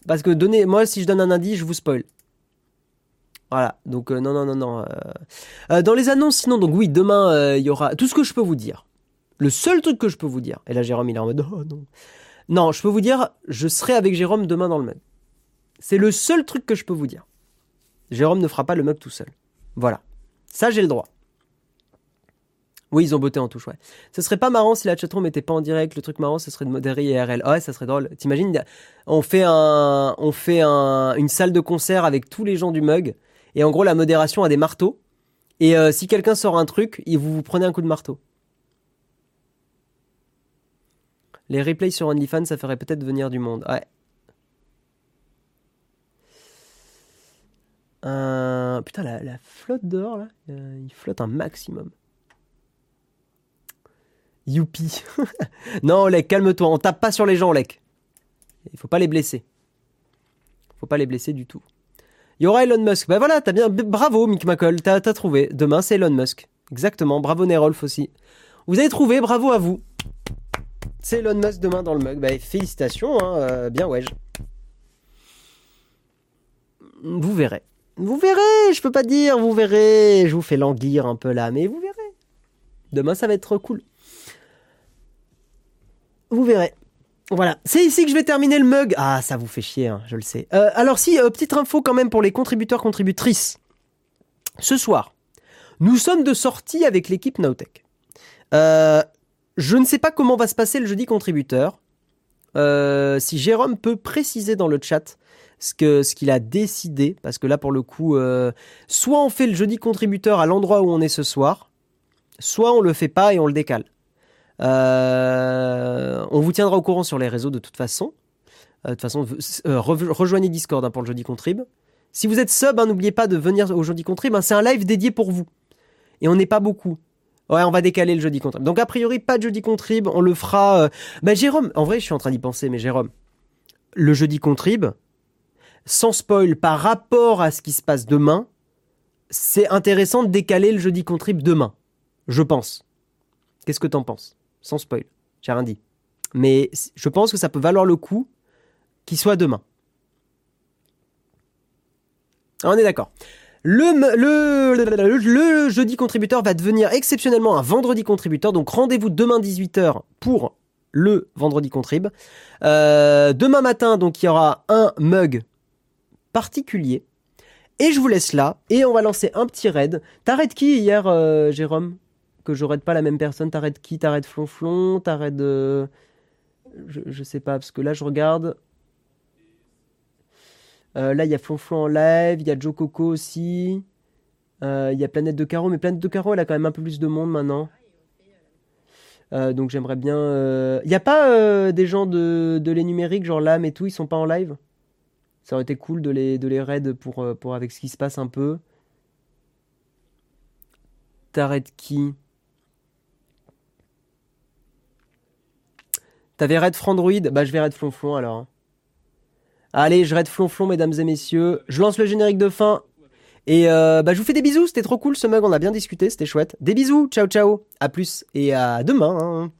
Parce que donner, moi, si je donne un indice, je vous spoil. Voilà, donc euh, non, non, non, non. Euh, euh, dans les annonces, sinon, donc oui, demain, il y aura tout ce que je peux vous dire. Le seul truc que je peux vous dire, et là Jérôme il est en mode oh non. Non, je peux vous dire, je serai avec Jérôme demain dans le mug. C'est le seul truc que je peux vous dire. Jérôme ne fera pas le mug tout seul. Voilà. Ça, j'ai le droit. Oui, ils ont botté en touche, ouais. Ce serait pas marrant si la chatroom était pas en direct. Le truc marrant, ce serait de modérer IRL. ouais, ça serait drôle. T'imagines, on fait un, on fait un, une salle de concert avec tous les gens du mug et en gros, la modération a des marteaux. Et euh, si quelqu'un sort un truc, vous vous prenez un coup de marteau. Les replays sur OnlyFans, ça ferait peut-être venir du monde. Ouais. Putain, la, flotte dehors, là, il flotte un maximum. Youpi. non, Olek, calme-toi. On tape pas sur les gens, Olek. Il faut pas les blesser. Faut pas les blesser du tout. Il y aura Elon Musk. Ben voilà, t'as bien. Bravo, Mick McCall, t'as as trouvé. Demain, c'est Elon Musk. Exactement. Bravo, Nerolf aussi. Vous avez trouvé, bravo à vous. C'est Elon Musk demain dans le mug. Ben, félicitations, hein, euh, bien ouais. Vous verrez. Vous verrez, je peux pas dire, vous verrez. Je vous fais languir un peu là, mais vous verrez. Demain, ça va être cool. Vous verrez. Voilà, c'est ici que je vais terminer le mug. Ah, ça vous fait chier, hein, je le sais. Euh, alors si, euh, petite info quand même pour les contributeurs, contributrices. Ce soir, nous sommes de sortie avec l'équipe Nowtech. Euh, je ne sais pas comment va se passer le jeudi contributeur. euh, si Jérôme peut préciser dans le chat ce qu'il a décidé, parce que là pour le coup, soit on fait le jeudi contributeur à l'endroit où on est ce soir, soit on le fait pas et on le décale. Euh, on vous tiendra au courant sur les réseaux de toute façon. de toute façon, rejoignez Discord hein, pour le jeudi contrib. Si vous êtes sub, hein, n'oubliez pas de venir au jeudi contrib. Hein, c'est un live dédié pour vous. Et on n'est pas beaucoup. Ouais, on va décaler le jeudi contrib. Donc a priori, pas de jeudi contrib, on le fera... Euh... Bah Jérôme, en vrai, je suis en train d'y penser, mais Jérôme, le jeudi contrib, sans spoil, par rapport à ce qui se passe demain, c'est intéressant de décaler le jeudi contrib demain. Je pense. Qu'est-ce que t'en penses? Sans spoil. J'ai rien dit. Mais je pense que ça peut valoir le coup qu'il soit demain. On est d'accord. Le, le, jeudi contributeur va devenir exceptionnellement un vendredi contributeur. Donc rendez-vous demain 18h pour le vendredi contrib. Euh, demain matin, donc il y aura un mug particulier. Et je vous laisse là. Et on va lancer un petit raid. T'arrêtes qui hier, euh, Jérôme? Que je pas la même personne. T'arrêtes qui T'arrêtes Flonflon T'arrêtes... Euh... Je, sais pas, parce que là je regarde. Euh, là, il y a Flonflon en live, il y a Joe Coco aussi. Euh, il y a Planète de Caro, mais Planète de Caro, elle a quand même un peu plus de monde maintenant. Donc j'aimerais bien. Il n'y a pas des gens de, de les numériques, genre l'âme et tout, ils sont pas en live? Ça aurait été cool de les, de les raid pour, pour avec ce qui se passe un peu. T'arrêtes qui? T'avais raid Frandroid Bah je vais raid Flonflon alors. Allez, je raid flonflon, mesdames et messieurs. Je lance le générique de fin. Et euh, bah, je vous fais des bisous, c'était trop cool ce mug, on a bien discuté, c'était chouette. Des bisous, ciao ciao, à plus et à demain. Hein.